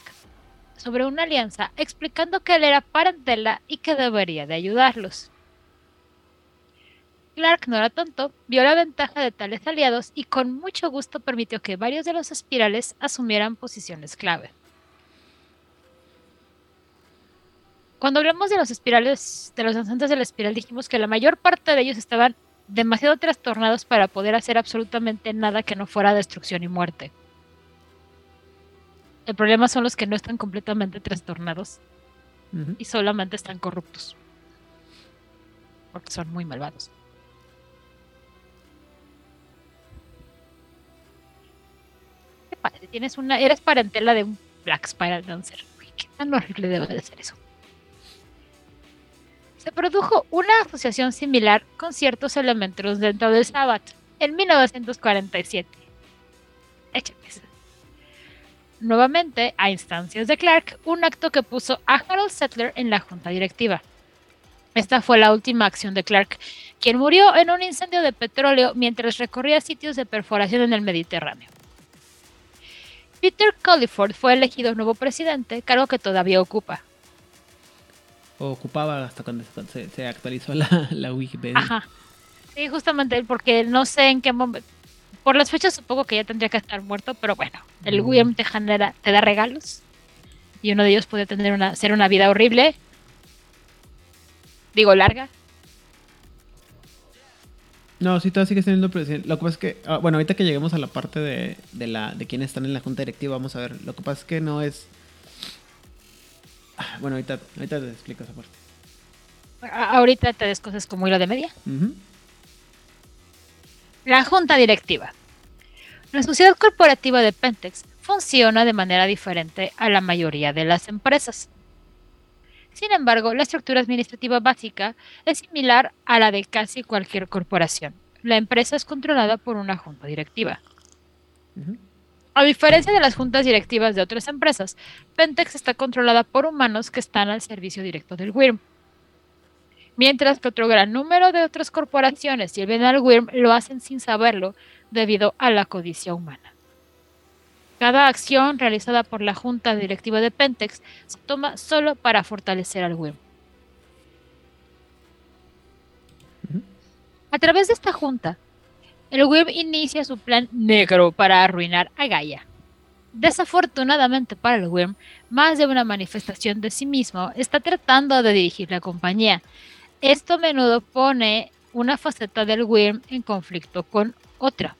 sobre una alianza, explicando que él era parentela y que debería de ayudarlos. Clark no era tonto, vio la ventaja de tales aliados y con mucho gusto permitió que varios de los espirales asumieran posiciones clave. Cuando hablamos de los espirales, de los danzantes de la espiral, dijimos que la mayor parte de ellos estaban demasiado trastornados para poder hacer absolutamente nada que no fuera destrucción y muerte. El problema son los que no están completamente trastornados y solamente están corruptos. Porque son muy malvados. Tienes una, eres parentela de un Black Spiral Dancer. qué tan horrible debe de ser eso. Se produjo una asociación similar con ciertos elementos dentro del Sabbath en 1947. Nuevamente, a instancias de Clark, un acto que puso a Harold Settler en la junta directiva. Esta fue la última acción de Clark, quien murió en un incendio de petróleo mientras recorría sitios de perforación en el Mediterráneo. Peter Culliford fue elegido nuevo presidente, cargo que todavía ocupa. ocupaba hasta cuando se, actualizó la, la, Wikipedia. Ajá. Sí, justamente porque no sé en qué momento. Por las fechas supongo que ya tendría que estar muerto, pero bueno, el mm. te, genera, te da regalos. Y uno de ellos puede tener una, ser una vida horrible. Digo, larga. No, sí, todavía sigue siendo presidente. Lo que pasa es que, ah, bueno, ahorita que lleguemos a la parte de, de, la, de quiénes están en la junta directiva, vamos a ver. Lo que pasa es que no es. Ah, bueno, ahorita, ahorita te explico esa parte. Ahorita te des cosas como hilo de media. La junta directiva. La sociedad corporativa de Pentex funciona de manera diferente a la mayoría de las empresas. Sin embargo, la estructura administrativa básica es similar a la de casi cualquier corporación. La empresa es controlada por una junta directiva. A diferencia de las juntas directivas de otras empresas, Pentex está controlada por humanos que están al servicio directo del WIRM. Mientras que otro gran número de otras corporaciones sirven al WIRM lo hacen sin saberlo debido a la codicia humana. Cada acción realizada por la junta directiva de Pentex se toma solo para fortalecer al WIM. A través de esta junta, el WIM inicia su plan negro para arruinar a Gaia. Desafortunadamente para el WIM, más de una manifestación de sí mismo está tratando de dirigir la compañía. Esto a menudo pone una faceta del WIM en conflicto con otra.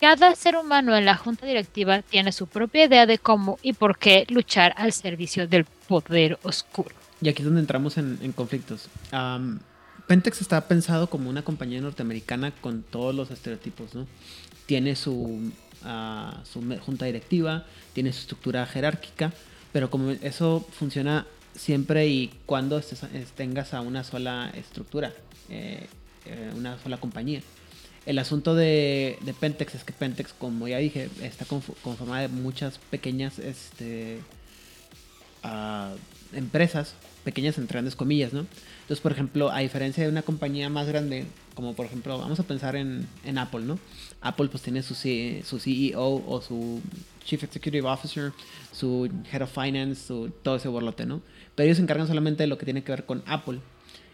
Cada ser humano en la junta directiva tiene su propia idea de cómo y por qué luchar al servicio del poder oscuro. Y aquí es donde entramos en, conflictos. Pentex está pensado como una compañía norteamericana con todos los estereotipos, ¿no? Tiene su, ah, su junta directiva, tiene su estructura jerárquica, pero como eso funciona siempre y cuando tengas a una sola estructura, eh, eh, una sola compañía. El asunto de, Pentex es que Pentex, como ya dije, está conformada de muchas pequeñas este, ah, empresas, pequeñas entre grandes comillas, ¿no? Entonces, por ejemplo, a diferencia de una compañía más grande, como por ejemplo, vamos a pensar en, Apple, ¿no? Apple pues tiene su, su CEO o su Chief Executive Officer, su Head of Finance, su, todo ese borlote, ¿no? Pero ellos se encargan solamente de lo que tiene que ver con Apple.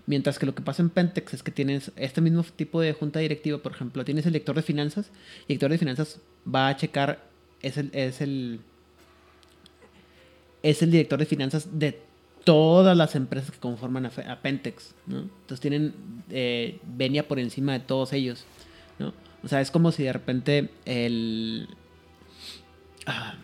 Mientras que lo que pasa en Pentex es que tienes este mismo tipo de junta directiva, por ejemplo, tienes el director de finanzas y el director de finanzas va a checar, es el, es el, es el director de finanzas de todas las empresas que conforman a, Pentex, ¿no? Entonces tienen eh, venia por encima de todos ellos, ¿no? O sea, es como si de repente el... Ah,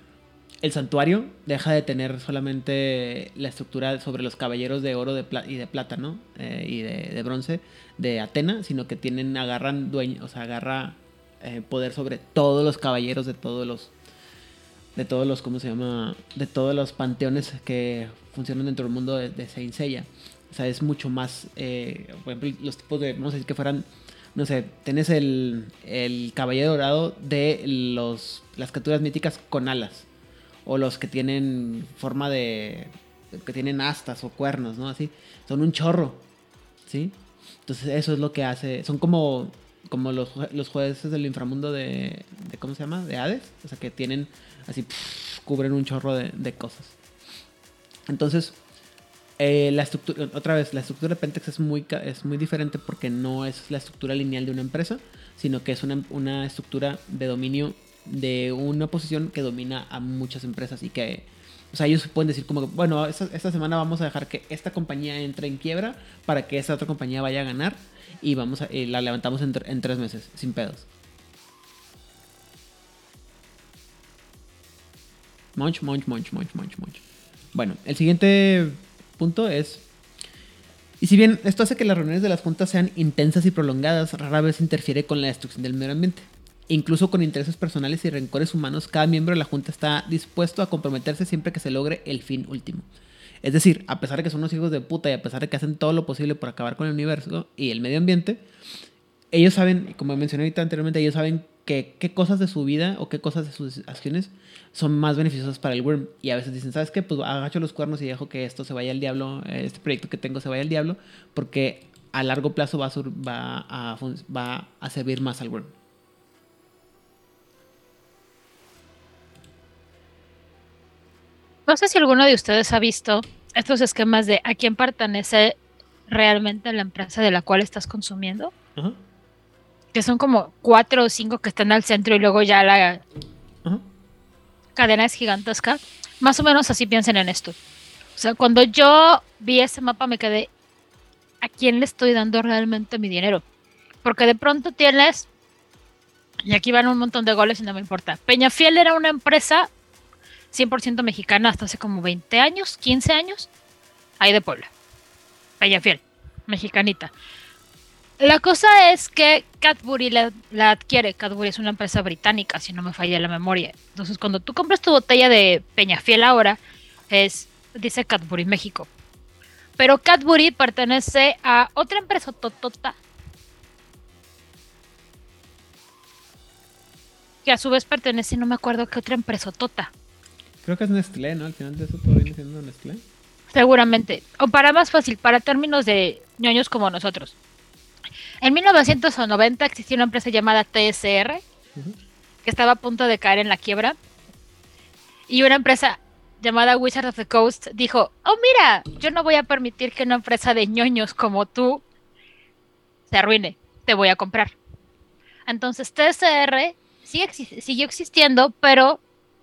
el santuario deja de tener solamente la estructura sobre los caballeros de oro y de plata, ¿no? Eh, y de, bronce de Atena, sino que tienen, agarran dueño, o sea, agarra eh, poder sobre todos los caballeros de todos los, de todos los, ¿cómo se llama? De todos los panteones que funcionan dentro del mundo de, de Saint Seiya. O sea, es mucho más, eh, por ejemplo, los tipos de, vamos a decir que fueran no sé, tenés el, el caballero dorado de los, las criaturas míticas con alas o los que tienen forma de que tienen astas o cuernos, ¿no? Así, son un chorro, ¿sí? Entonces eso es lo que hace, son como como los, los jueces del inframundo de, de, ¿cómo se llama? De Hades, o sea que tienen así cubren un chorro de, de cosas. Entonces, eh, la estructura, otra vez, la estructura de Pentex es muy, es muy diferente porque no es la estructura lineal de una empresa, sino que es una, una estructura de dominio de una posición que domina a muchas empresas y que, o sea, ellos pueden decir como, bueno, esta, semana vamos a dejar que esta compañía entre en quiebra para que esta otra compañía vaya a ganar y vamos a, la levantamos en, en tres meses, sin pedos. Munch, munch, munch, munch, munch, munch. Bueno, el siguiente punto es... Y si bien esto hace que las reuniones de las juntas sean intensas y prolongadas, rara vez interfiere con la destrucción del medio ambiente. Incluso con intereses personales y rencores humanos, cada miembro de la Junta está dispuesto a comprometerse siempre que se logre el fin último. Es decir, a pesar de que son unos hijos de puta y a pesar de que hacen todo lo posible por acabar con el universo y el medio ambiente, ellos saben, como mencioné ahorita anteriormente, ellos saben que, qué cosas de su vida o qué cosas de sus acciones son más beneficiosas para el Worm. Y a veces dicen, ¿sabes qué? Pues agacho los cuernos y dejo que esto se vaya al diablo, este proyecto que tengo se vaya al diablo, porque a largo plazo va a, va a, va a servir más al Worm. No sé si alguno de ustedes ha visto estos esquemas de a quién pertenece realmente la empresa de la cual estás consumiendo. Que son como cuatro o cinco que están al centro y luego ya la cadena es gigantesca. Más o menos así piensen en esto. O sea, cuando yo vi ese mapa me quedé, ¿a quién le estoy dando realmente mi dinero? Porque de pronto tienes, y aquí van un montón de goles y no me importa. Peñafiel era una empresa 100% mexicana hasta hace como 20 años, 15 años, ahí de Puebla. Fiel, mexicanita. La cosa es que Cadbury la, adquiere. Cadbury es una empresa británica, si no me falla la memoria. Entonces, cuando tú compras tu botella de Peñafiel ahora, es dice Cadbury México. Pero Cadbury pertenece a otra empresa totota que a su vez pertenece, no me acuerdo qué otra empresa tota. Creo que es Nestlé, ¿no? Al final de eso todo viene siendo Nestlé. Seguramente. O para más fácil, para términos de ñoños como nosotros. En 1990 existía una empresa llamada TSR, que estaba a punto de caer en la quiebra. Y una empresa llamada Wizard of the Coast dijo, oh mira, yo no voy a permitir que una empresa de ñoños como tú se arruine, te voy a comprar. Entonces TSR sigue, siguió existiendo, pero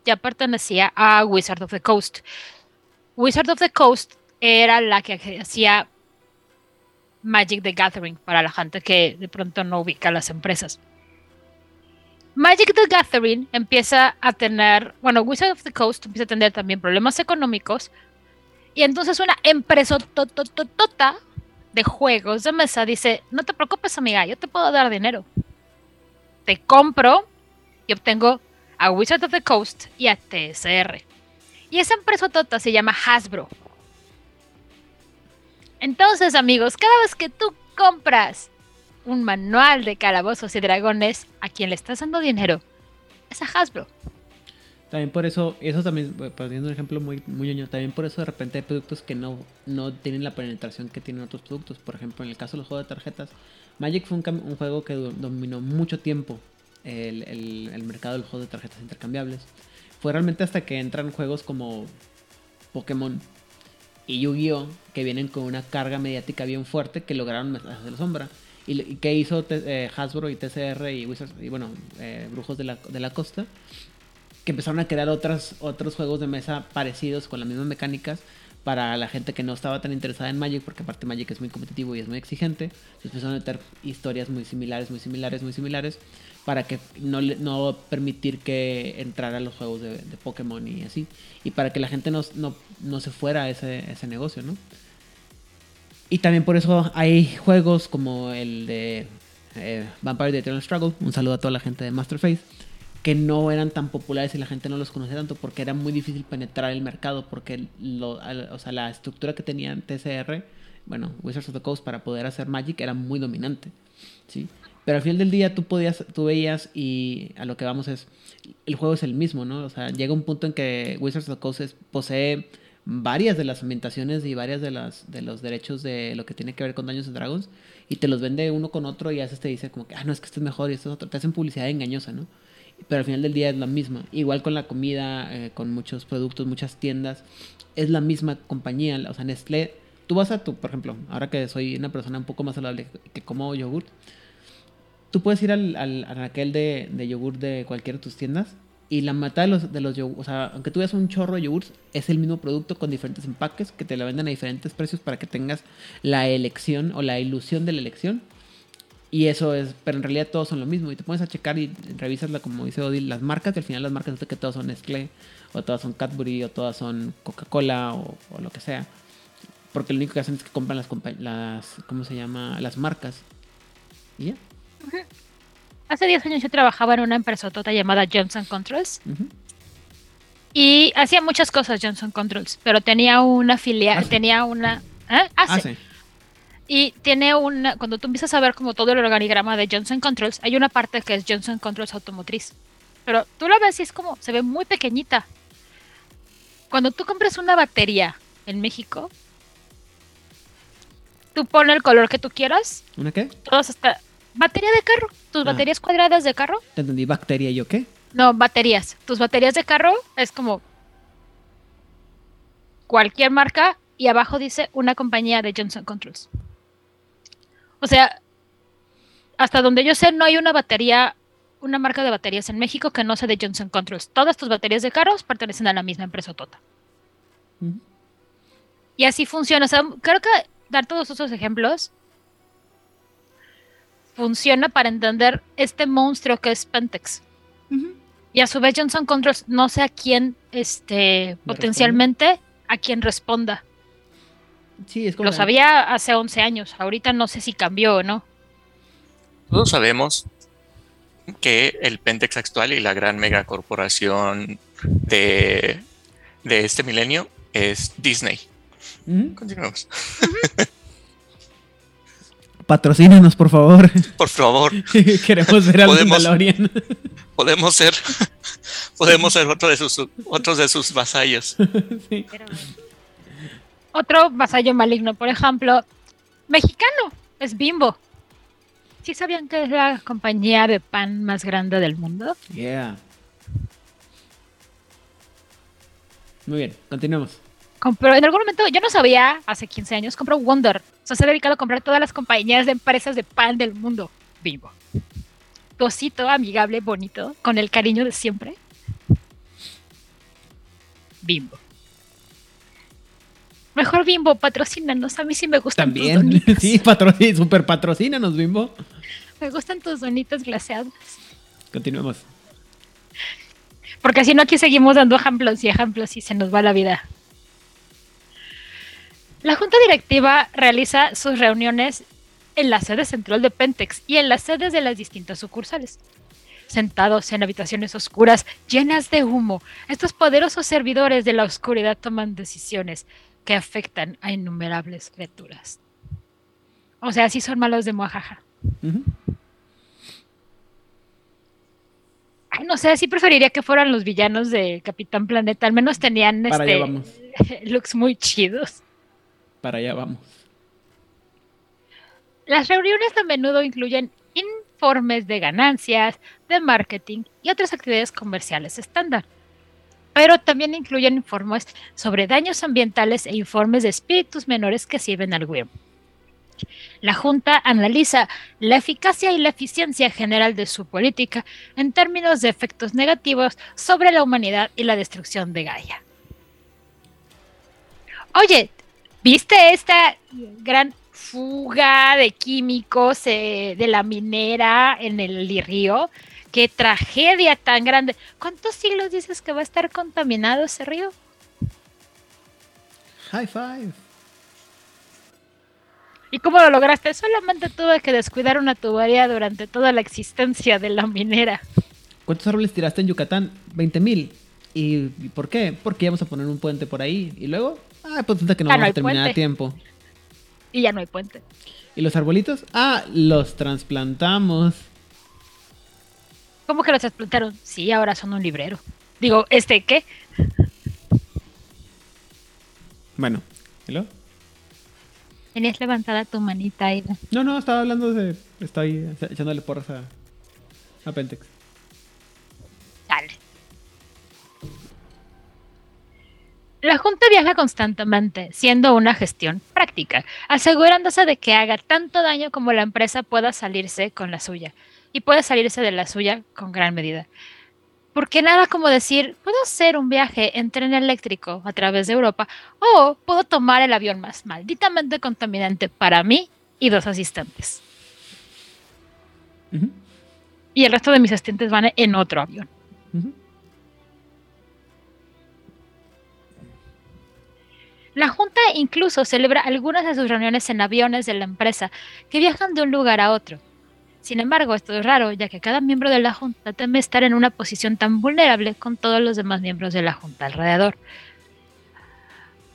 ya pertenecía a Wizard of the Coast. Wizard of the Coast era la que hacía Magic the Gathering para la gente que de pronto no ubica las empresas. Magic the Gathering empieza a tener, bueno, Wizard of the Coast empieza a tener también problemas económicos y entonces una empresa tota de juegos de mesa dice, no te preocupes amiga, yo te puedo dar dinero. Te compro y obtengo a Wizard of the Coast y a TSR. Y esa empresa tota se llama Hasbro. Entonces, amigos, cada vez que tú compras un manual de calabozos y dragones, a quien le estás dando dinero es a Hasbro. También por eso, eso también, poniendo un ejemplo muy, muy también por eso de repente hay productos que no, no tienen la penetración que tienen otros productos. Por ejemplo, en el caso de los juegos de tarjetas, Magic fue un, un juego que dominó mucho tiempo el, mercado del juego de tarjetas intercambiables. Fue realmente hasta que entran juegos como Pokémon y Yu-Gi-Oh! que vienen con una carga mediática bien fuerte que lograron mensajes de la sombra. ¿Y, que hizo eh, Hasbro y TCR y Wizards, y bueno, eh, Brujos de la, de la Costa? Que empezaron a crear otros juegos de mesa parecidos con las mismas mecánicas para la gente que no estaba tan interesada en Magic, porque aparte Magic es muy competitivo y es muy exigente, se empezaron a meter historias muy similares, muy similares, muy similares, para que no, no permitir que entrara los juegos de, Pokémon y así, y para que la gente no, no, no se fuera a ese, ese negocio, ¿no? Y también por eso hay juegos como el de eh, Vampire the Eternal Struggle, un saludo a toda la gente de Masterface, que no eran tan populares y la gente no los conocía tanto porque era muy difícil penetrar el mercado porque lo, al- o sea, la estructura que tenía TCR, bueno, Wizards of the Coast para poder hacer Magic era muy dominante, ¿sí? Pero al final del día tú podías, tú veías y a lo que vamos es, el juego es el mismo, ¿no? O sea, llega un punto en que Wizards of the Coast es- posee varias de las ambientaciones y varias de las de los derechos de lo que tiene que ver con Dungeons and Dragons y te los vende uno con otro y a te dice como que, ah, no, es que este es mejor y este es otro. Te hacen publicidad engañosa, ¿no? Pero al final del día es la misma. Igual con la comida, eh, con muchos productos, muchas tiendas. Es la misma compañía. O sea, Nestlé, tú vas a tu, por ejemplo, ahora que soy una persona un poco más saludable que como yogurt, tú puedes ir al, al aquel de, de yogur de cualquiera de tus tiendas y la mitad de los, de los yogur, o sea, aunque tú veas un chorro de yogurts, es el mismo producto con diferentes empaques que te lo venden a diferentes precios para que tengas la elección o la ilusión de la elección. Y eso es, pero en realidad todos son lo mismo. Y te pones a checar y revisas, la, como dice Odil, las marcas. Y al final las marcas no sé que todas son Nestlé, o todas son Cadbury, o todas son Coca-Cola, o, o lo que sea. Porque lo único que hacen es que compran las, las ¿cómo se llama? Las marcas. Y ya. Hace 10 años yo trabajaba en una empresa tota llamada Johnson Controls y hacía muchas cosas Johnson Controls, pero tenía una filial, Hace. tenía una... ¿eh? Hace. Hace. Y tiene una, cuando tú empiezas a ver como todo el organigrama de Johnson Controls, hay una parte que es Johnson Controls Automotriz. Pero tú la ves y es como, se ve muy pequeñita. Cuando tú compras una batería en México, tú pones el color que tú quieras, ¿Una qué? todas hasta... Batería de carro, tus Ah. baterías cuadradas de carro. Te entendí, bacteria y yo qué. No, baterías. Tus baterías de carro es como cualquier marca y abajo dice una compañía de Johnson Controls. O sea, hasta donde yo sé, no hay una batería, una marca de baterías en México que no sea de Johnson Controls. Todas tus baterías de carros pertenecen a la misma empresa Tota. Y así funciona. O sea, creo que dar todos esos ejemplos funciona para entender este monstruo que es Pentex. Y a su vez Johnson Controls no sé a quién, este, potencialmente a quién responda. Sí, es como. Lo sabía hace 11 años, ahorita no sé si cambió o no. Todos sabemos que el Pentex actual y la gran megacorporación de, de este milenio es Disney. Ujú. Continuemos. Patrocínanos, por favor. Por favor, Queremos ver a los Podemos- Mandalorian. podemos ser, podemos ser otro de sus, otros de sus vasallos. Sí. Otro vasallo maligno, por ejemplo, mexicano, es Bimbo. ¿Sí sabían que es la compañía de pan más grande del mundo? Yeah. Muy bien, continuemos. Compró, en algún momento, yo no sabía, hace 15 años, compró Wonder. O sea, se ha dedicado a comprar todas las compañías de empresas de pan del mundo. Bimbo. Tu osito amigable, bonito, con el cariño de siempre. Bimbo. Mejor Bimbo, patrocínanos. A mí sí me gustan tus También, donitas. sí, patrocina, super patrocínanos, Bimbo. Me gustan tus donitas glaseadas. Continuemos. Porque si no, aquí seguimos dando ejemplos y ejemplos y se nos va la vida. La junta directiva realiza sus reuniones en la sede central de Pentex y en las sedes de las distintas sucursales. Sentados en habitaciones oscuras llenas de humo, estos poderosos servidores de la oscuridad toman decisiones que afectan a innumerables criaturas. O sea, sí son malos de. Ay, no sé, sí preferiría que fueran los villanos de Capitán Planeta. Al menos tenían Para este, looks muy chidos. Para allá vamos. Las reuniones a menudo incluyen informes de ganancias, de marketing y otras actividades comerciales estándar. Pero también incluyen informes sobre daños ambientales e informes de espíritus menores que sirven al WIRM. La Junta analiza la eficacia y la eficiencia general de su política en términos de efectos negativos sobre la humanidad y la destrucción de Gaia. Oye, ¿viste esta gran fuga de químicos eh, de la minera en el río? Qué tragedia tan grande. ¿Cuántos siglos dices que va a estar contaminado ese río? High five. ¿Y cómo lo lograste? Solamente tuve que descuidar una tubería durante toda la existencia de la minera. ¿Cuántos árboles tiraste en Yucatán? 20 mil. ¿Y por qué? Porque íbamos a poner un puente por ahí. ¿Y luego? Ah, pues resulta que no vamos a terminar puente. a tiempo. Y ya no hay puente. ¿Y los arbolitos? Ah, los trasplantamos. ¿Cómo que los explotaron? Sí, ahora son un librero. Digo, ¿este qué? Bueno, ¿y luego? Tenías levantada tu manita, Aida. No, no, estaba hablando de... Estoy echándole porras a, a Pentex. Dale. La Junta viaja constantemente, siendo una gestión práctica, asegurándose de que haga tanto daño como la empresa pueda salirse con la suya, y puede salirse de la suya con gran medida. Porque nada como decir, puedo hacer un viaje en tren eléctrico a través de Europa, o puedo tomar el avión más malditamente contaminante para mí y dos asistentes. Y el resto de mis asistentes van en otro avión. La Junta incluso celebra algunas de sus reuniones en aviones de la empresa que viajan de un lugar a otro. Sin embargo, esto es raro, ya que cada miembro de la Junta teme estar en una posición tan vulnerable con todos los demás miembros de la Junta alrededor.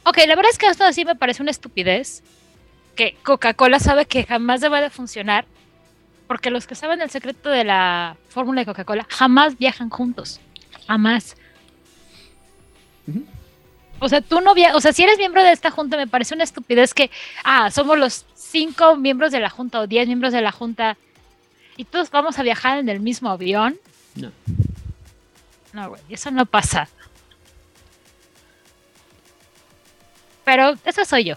Ok, la verdad es que esto sí me parece una estupidez, que Coca-Cola sabe que jamás debe de funcionar, porque los que saben el secreto de la fórmula de Coca-Cola jamás viajan juntos. Jamás. O sea, tú no via o sea, si eres miembro de esta junta, me parece una estupidez que, ah, somos los cinco miembros de la junta o diez miembros de la junta y todos vamos a viajar en el mismo avión. No. No, güey, eso no pasa. Pero eso soy yo.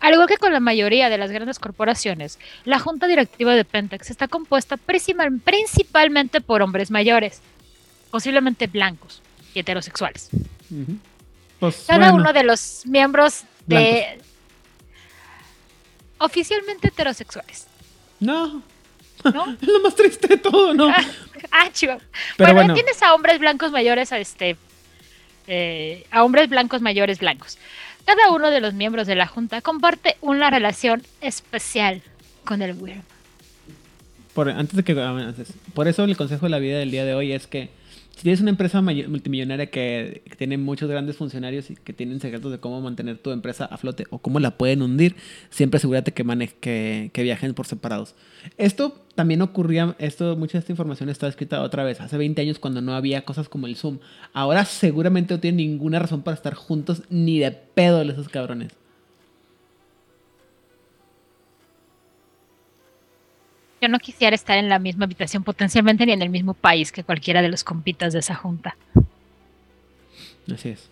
Al igual que con la mayoría de las grandes corporaciones, la junta directiva de Pentex está compuesta principal- principalmente por hombres mayores, posiblemente blancos y heterosexuales. Pues, Cada bueno, uno de los miembros de... Oficialmente heterosexuales, No, ¿no? es lo más triste de todo, ¿no? ah, chiva. Pero bueno, bueno. tienes a hombres blancos mayores, a este, eh, a hombres blancos mayores blancos. Cada uno de los miembros de la junta comparte una relación especial con el Wyrm. Por, antes de que antes, por eso el consejo de la vida del día de hoy es que si tienes una empresa multimillonaria que, tiene muchos grandes funcionarios y que tienen secretos de cómo mantener tu empresa a flote o cómo la pueden hundir, siempre asegúrate que, mane que, que viajen por separados. Esto también ocurría, esto, mucha de esta información está escrita otra vez, hace 20 años cuando no había cosas como el Zoom. Ahora seguramente no tienen ninguna razón para estar juntos ni de pedo esos cabrones. Yo no quisiera estar en la misma habitación potencialmente ni en el mismo país que cualquiera de los compitas de esa junta. Así es.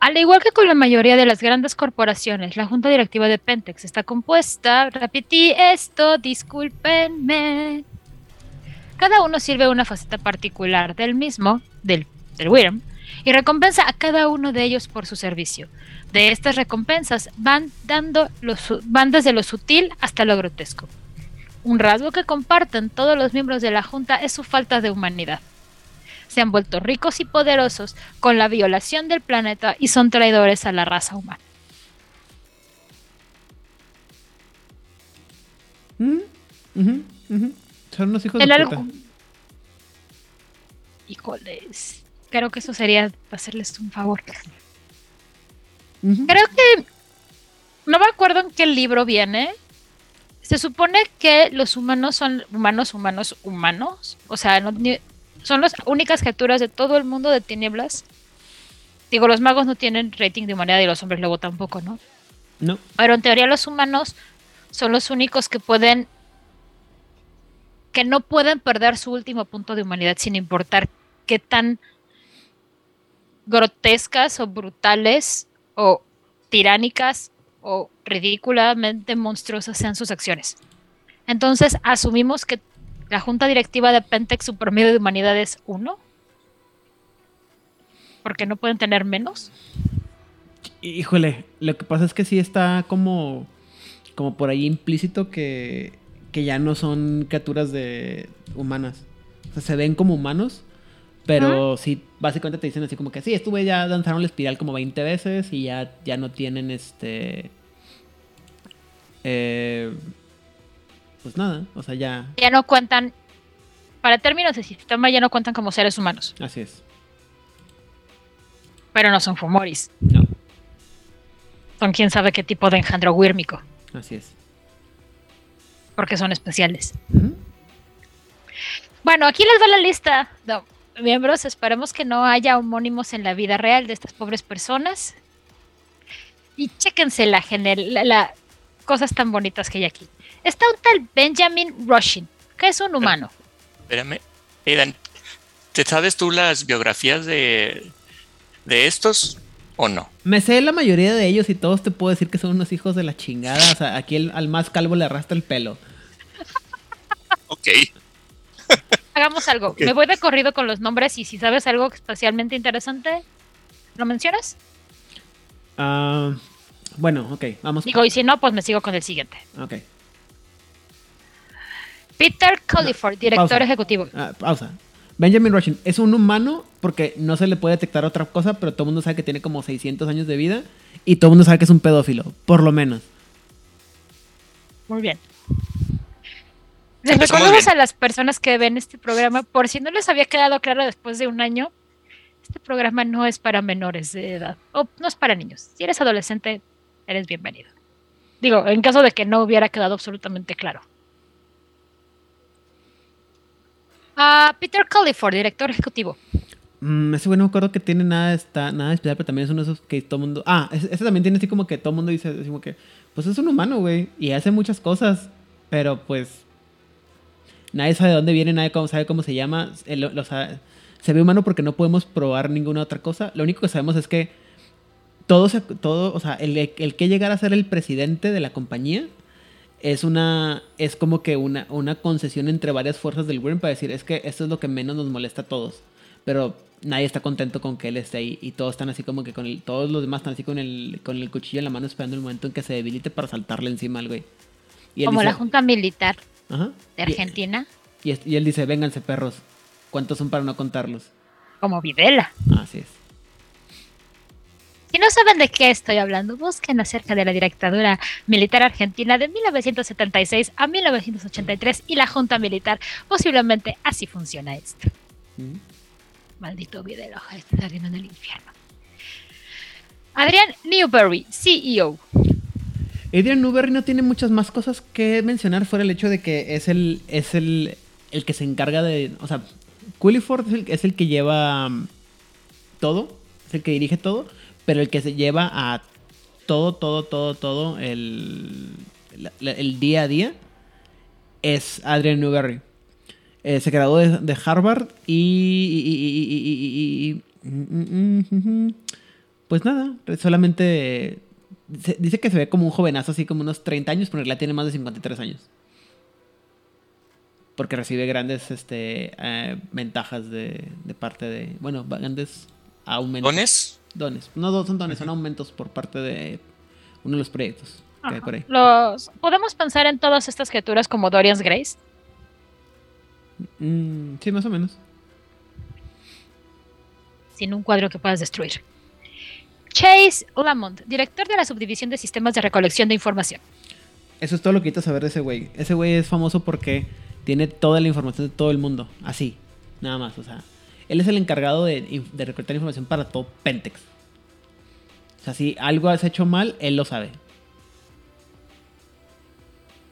Al igual que con la mayoría de las grandes corporaciones, la junta directiva de Pentex está compuesta, repetí esto, discúlpenme. Cada uno sirve una faceta particular del mismo, del, del Wyrm, y recompensa a cada uno de ellos por su servicio. De estas recompensas van, dando lo su- van desde lo sutil hasta lo grotesco. Un rasgo que comparten todos los miembros de la Junta es su falta de humanidad. Se han vuelto ricos y poderosos con la violación del planeta y son traidores a la raza humana. Ujú. Son unos hijos En de puta. Híjoles, creo que eso sería hacerles un favor. Creo que no me acuerdo en qué libro viene. Se supone que los humanos son humanos, humanos, humanos. O sea, no- son las únicas criaturas de todo el mundo de tinieblas. Digo, los magos no tienen rating de humanidad y los hombres luego tampoco, ¿no? No. Pero en teoría los humanos son los únicos que pueden que no pueden perder su último punto de humanidad sin importar qué tan grotescas o brutales o tiránicas o ridículamente monstruosas sean sus acciones. Entonces asumimos que La junta directiva de Pentex, su promedio de humanidad es uno. Porque no pueden tener menos. Híjole, lo que pasa es que sí está como, como por ahí implícito que, que ya no son criaturas de humanas. O sea, se ven como humanos, pero sí, básicamente te dicen así como que sí, estuve ya danzaron la espiral como 20 veces y ya, ya no tienen este... eh, pues nada, o sea, ya... Ya no cuentan, para términos de sistema, ya no cuentan como seres humanos. Así es. Pero no son fumoris. No, Son quién sabe qué tipo de engendro wírmico. así es. Porque son especiales. Bueno, aquí les va la lista de miembros. Esperemos que no haya homónimos en la vida real de estas pobres personas. Y chéquense la, gener- la, la- cosas tan bonitas que hay aquí. Está un tal Benjamin Rushing, que es un humano. Espérame. Aidan, ¿te sabes tú las biografías de, de estos o no? Me sé la mayoría de ellos y todos te puedo decir que son unos hijos de la chingada. O sea, aquí el- al más calvo le arrastra el pelo. Ok. Hagamos algo. Me voy de corrido con los nombres y si sabes algo especialmente interesante, ¿lo mencionas? Ah, bueno, ok, vamos. Digo, y si no, pues me sigo con el siguiente. Ok, Peter Culliford, director pausa. ejecutivo. ah, pausa. Benjamin Rushing es un humano porque no se le puede detectar otra cosa, pero todo el mundo sabe que tiene como 600 años de vida y todo el mundo sabe que es un pedófilo, por lo menos. Muy bien. Les recordamos a las personas que ven este programa, por si no les había quedado claro después de un año, este programa no es para menores de edad, o no es para niños. Si eres adolescente, eres bienvenido. Digo, en caso de que no hubiera quedado absolutamente claro. Ah, Peter Culliford, director ejecutivo. Mm, ese güey no me acuerdo que tiene nada, está, nada especial, pero también es uno de esos que todo el mundo... Ah, ese, ese también tiene así como que todo el mundo dice, así como que, pues es un humano, güey, y hace muchas cosas, pero pues nadie sabe de dónde viene, nadie sabe cómo se llama, lo- sabe- se ve humano porque no podemos probar ninguna otra cosa. Lo único que sabemos es que todo, se- todo o sea, el, el que llegara a ser el presidente de la compañía es una es como que una, una concesión entre varias fuerzas del Wyrm para decir es que esto es lo que menos nos molesta a todos pero nadie está contento con que él esté ahí y todos están así como que con el, todos los demás están así con el con el cuchillo en la mano esperando el momento en que se debilite para saltarle encima al güey. Y Como dice- la Junta Militar Ajá. de Argentina, y, él dice vénganse perros cuántos son para no contarlos como Videla. así es Si no saben de qué estoy hablando, busquen acerca de la dictadura militar argentina de 1976 a 1983 y la junta militar. Posiblemente así funciona esto. Maldito Videla, ardiendo en el infierno. Adrián Newberry, CEO. Adrian Newberry no tiene muchas más cosas que mencionar fuera el hecho de que es el, es el, el que se encarga de. O sea, Culliford es el, que lleva mm, todo, es el que dirige todo, pero el que se lleva a todo, todo, todo, todo el, el día a día es Adrian Newberry. Eh, se graduó de, de Harvard y, y- y- y- mm, mm, mm, mm, pues nada, solamente se- dice que se ve como un jovenazo, así como unos 30 años, pero en realidad tiene más de 53 años. Porque recibe grandes este, eh, ventajas de, de parte de. Bueno, grandes aumentos. ¿Dones? Dones. No son dones, son aumentos por parte de uno de los proyectos que hay Ajá. por ahí. Los, Podemos pensar en todas estas criaturas como Dorian's Grace. Mm, sí, más o menos. sin un cuadro que puedas destruir. Chase Lamont, director de la subdivisión de sistemas de recolección de información. Eso es todo lo que necesitas saber de ese güey. Ese güey es famoso porque tiene toda la información de todo el mundo. Así. Nada más. O sea, él es el encargado de, de recolectar información para todo Pentex. O sea, si algo has hecho mal, él lo sabe.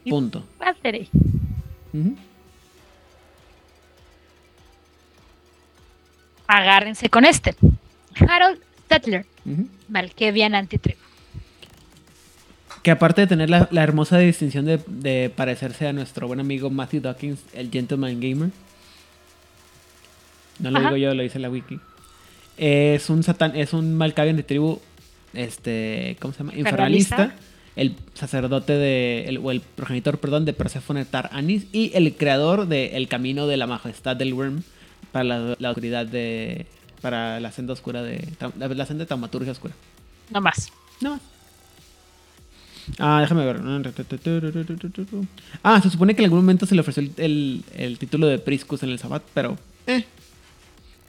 Punto. Ujú. Agárrense con este. Harold Settler, Ujú. Malkavian Antitribu. Que aparte de tener la, la hermosa distinción de, de parecerse a nuestro buen amigo Matthew Dawkins, el Gentleman Gamer. No lo Ajá. digo yo, lo dice la wiki. Es un satán, es un Malkavian de tribu, este, ¿cómo se llama? Infernalista. Infernalista. el sacerdote de, el, o el progenitor, perdón, de Persephone Tar Anis y el creador de El Camino de la Majestad del Worm para la, la oscuridad de, para la senda oscura de, la senda de taumaturgia oscura. No más. No más. Ah, déjame ver. Ah, se supone que en algún momento se le ofreció el, el, el título de Priscus en el Sabbat, pero... Eh.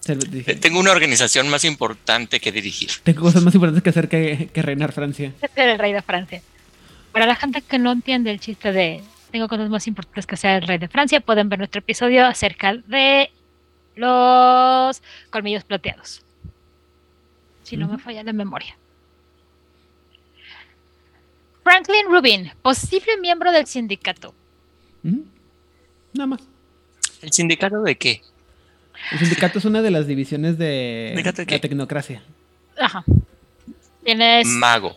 Eh, Tengo una organización más importante que dirigir. Tengo cosas más importantes que hacer que, que reinar Francia. Ser el rey de Francia. Para la gente que no entiende el chiste de tengo cosas más importantes que ser el rey de Francia, pueden ver nuestro episodio acerca de los colmillos plateados. Si no me falla la memoria. Franklin Rubin, posible miembro del sindicato. Nada más. ¿El sindicato de qué? El sindicato es una de las divisiones de ¿Sindicato de la qué? tecnocracia. Ajá. Tienes Mago.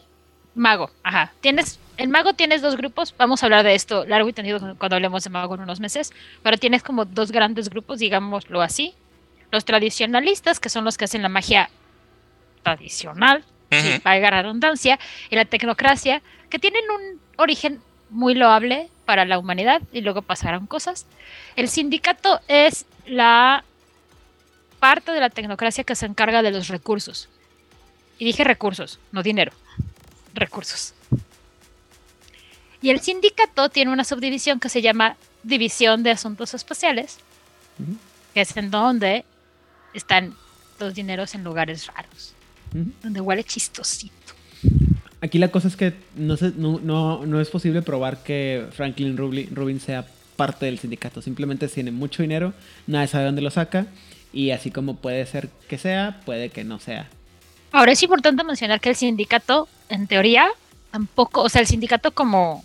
mago, ajá. Tienes el mago tienes dos grupos. Vamos a hablar de esto largo y tendido cuando- hablemos de mago en unos meses. Pero tienes como dos grandes grupos, digámoslo así. Los tradicionalistas, que son los que hacen la magia tradicional, valga la redundancia, y la tecnocracia, que tienen un origen muy loable para la humanidad y luego pasaron cosas. El sindicato es la parte de la tecnocracia que se encarga de los recursos. Y dije recursos, no dinero. Recursos. Y el sindicato tiene una subdivisión que se llama División de Asuntos Espaciales, que es en donde están los dineros en lugares raros, Ujú. donde huele chistosito. Aquí la cosa es que no, se- no, no, no es posible probar que Franklin Rubin sea parte del sindicato. Simplemente tiene mucho dinero, nadie sabe dónde lo saca. Y así como puede ser que sea, puede que no sea. Ahora es importante mencionar que el sindicato, en teoría, tampoco, o sea, el sindicato como,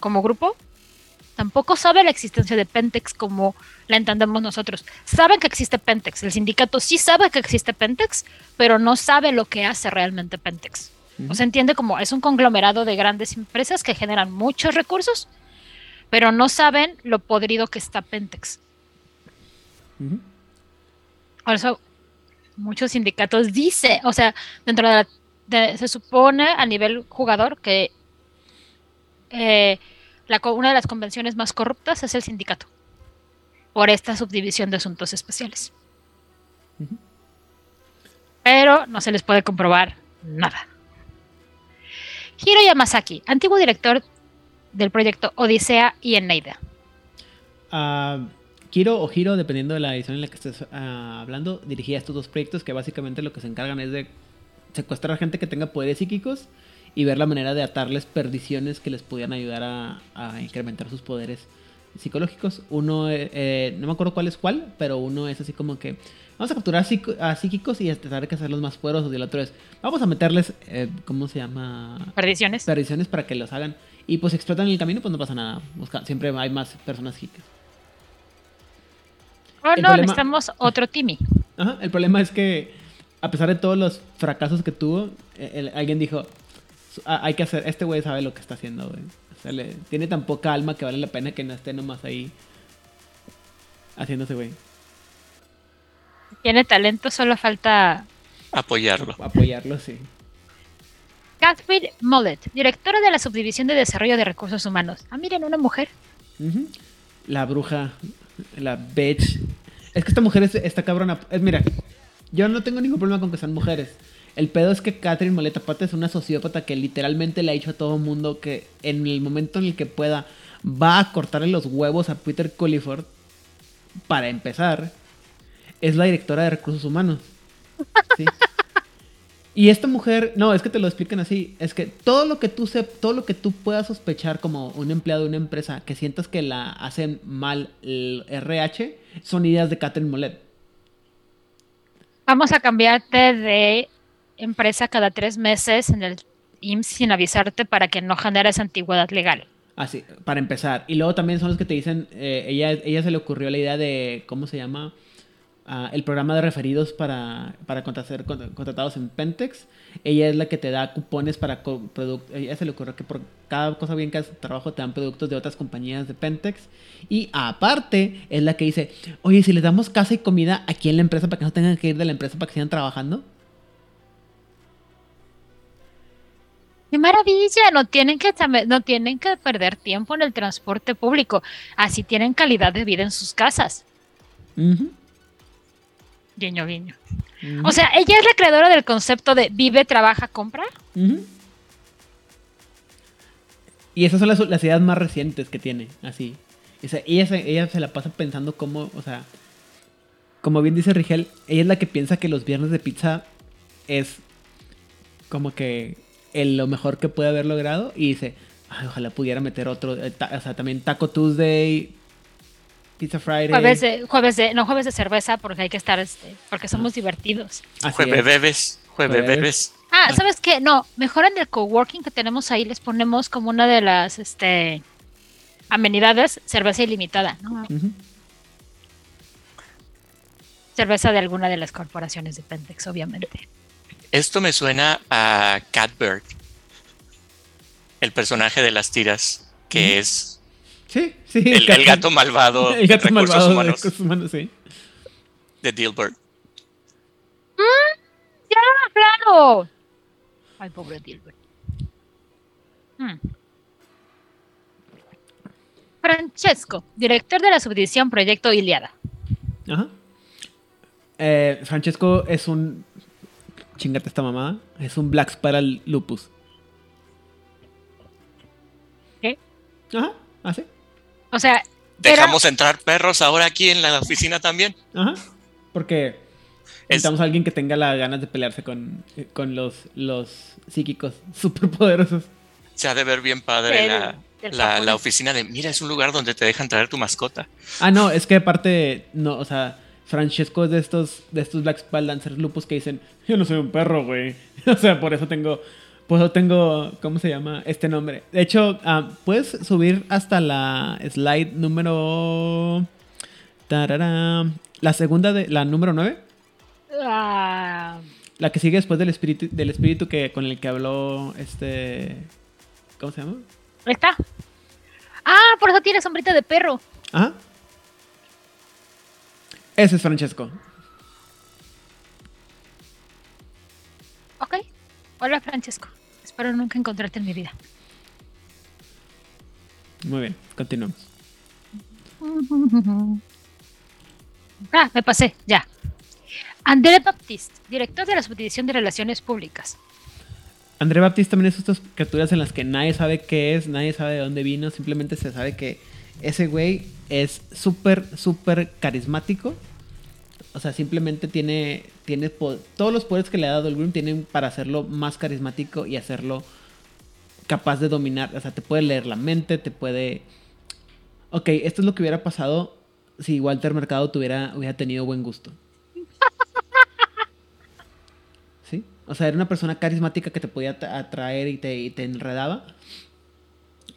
como grupo, tampoco sabe la existencia de Pentex como la entendemos nosotros. Saben que existe Pentex, el sindicato sí sabe que existe Pentex, pero no sabe lo que hace realmente Pentex. O sea, entiende como es un conglomerado de grandes empresas que generan muchos recursos, pero no saben lo podrido que está Pentex. Ujú. Por eso muchos sindicatos dice, o sea, dentro de, la- de- se supone a nivel jugador que eh, la una de las convenciones más corruptas es el sindicato por esta subdivisión de asuntos especiales. Pero no se les puede comprobar nada. Hiro Yamazaki, antiguo director del proyecto Odisea y Eneida. Ah, Kiro o Hiro, dependiendo de la edición en la que estés ah, hablando, dirigía estos dos proyectos que básicamente lo que se encargan es de secuestrar gente que tenga poderes psíquicos y ver la manera de atarles perdiciones que les pudieran ayudar a, a incrementar sus poderes psicológicos. Uno, eh, eh, no me acuerdo cuál es cuál, pero uno es así como que vamos a capturar a psíquicos y tratar de hacerlos más poderosos. Y el otro es vamos a meterles, eh, ¿cómo se llama? Perdiciones. Perdiciones para que los hagan. Y pues explotan el camino, pues no pasa nada. Busca- siempre hay más personas psíquicas. Oh, el no, problema- necesitamos otro Timmy. Ajá, el problema es que a pesar de todos los fracasos que tuvo, el- alguien dijo, "Ah, hay que hacer, este güey sabe lo que está haciendo, güey. O sea, le- tiene tan poca alma que vale la pena que no esté nomás ahí haciéndose, güey. Tiene talento, solo falta Apoyarlo. Apoyarlo, sí. Catherine Mullet, directora de la Subdivisión de Desarrollo de Recursos Humanos. Ah, miren, una mujer. La bruja, la bitch. Es que esta mujer es, está cabrona. Es, mira, yo no tengo ningún problema con que sean mujeres. El pedo es que Catherine Moleta Pata es una sociópata que literalmente le ha dicho a todo mundo que en el momento en el que pueda va a cortarle los huevos a Peter Culliford para empezar. Es la directora de recursos humanos. Y esta mujer, no, es que te lo explican así, es que todo lo que tú se, todo lo que tú puedas sospechar como un empleado de una empresa que sientas que la hacen mal el RH son ideas de Catherine Molet. Vamos a cambiarte de empresa cada tres meses en el IMSS sin avisarte para que no generes antigüedad legal. Así, para empezar. Y luego también son los que te dicen, eh, ella, ella se le ocurrió la idea de, ¿cómo se llama? Ah, el programa de referidos para, para contra- ser con- contratados en Pentex. Ella es la que te da cupones para productos. Ella se le ocurrió que por cada cosa bien que haces trabajo te dan productos de otras compañías de Pentex. Y aparte es la que dice, oye, si les damos casa y comida aquí en la empresa para que no tengan que ir de la empresa para que sigan trabajando. ¡Qué maravilla! No tienen, que, no tienen que perder tiempo en el transporte público. Así tienen calidad de vida en sus casas. Guiño, guiño. O sea, ella es la creadora del concepto de vive, trabaja, compra. Y esas son las, ideas más recientes que tiene, así. ella, se, ella se la pasa pensando cómo, o sea, como bien dice Rigel, ella es la que piensa que los viernes de pizza es como que el, lo mejor que puede haber logrado y dice, ojalá pudiera meter otro, eh, o sea, también Taco Tuesday, Pizza Friday. Jueves de, jueves de, no jueves de cerveza porque hay que estar, este, porque somos divertidos. jueves bebes, jueves bebes. Ah, ¿sabes qué? No, mejor en el coworking que tenemos ahí les ponemos como una de las, este, amenidades, cerveza ilimitada, ¿no? Cerveza de alguna de las corporaciones de Pentex, obviamente. Esto me suena a Catbird, el personaje de las tiras, que es Sí, sí. El, gato, malvado. El gato malvado de recursos humanos, sí. De Dilbert. Mm, ya, claro. Ay, pobre Dilbert. Mm. Francesco, director de la subdivisión Proyecto Iliada. Ajá. Eh, Francesco es un. Chingate esta mamada. Es un Black Spiral Lupus. ¿Qué? Ajá, así. O sea. ¿Dejamos entrar perros ahora aquí en la oficina también? Ajá. Porque necesitamos a alguien que tenga las ganas de pelearse con, con los, los psíquicos superpoderosos. Se ha de ver bien padre la, la, oficina de, mira, es un lugar donde te dejan traer tu mascota. Ah, no, es que aparte, no, o sea, Francesco es de estos, de estos Black Spell Dancers lupus que dicen, yo no soy un perro, güey. o sea, por eso tengo pues yo tengo, ¿cómo se llama? Este nombre. De hecho, ah, puedes subir hasta la slide número... la segunda de... La número 9. Ah. La que sigue después del espíritu, del espíritu que, con el que habló este... ¿Cómo se llama? Está. Ah, por eso tiene sombrita de perro. Ajá. Ese es Francesco. Ok. Hola, Francesco. Espero nunca encontrarte en mi vida. Muy bien, continuamos. Ah, me pasé, ya. André Baptiste, director de la Subdivisión de Relaciones Públicas. André Baptiste también es estas criaturas en las que nadie sabe qué es, nadie sabe de dónde vino, simplemente se sabe que ese güey es súper, súper carismático. O sea, simplemente tiene tiene todos los poderes que le ha dado el Grim tienen para hacerlo más carismático y hacerlo capaz de dominar. O sea, te puede leer la mente, te puede. Ok, esto es lo que hubiera pasado si Walter Mercado tuviera, hubiera tenido buen gusto. ¿Sí? O sea, era una persona carismática que te podía atraer y te, te enredaba.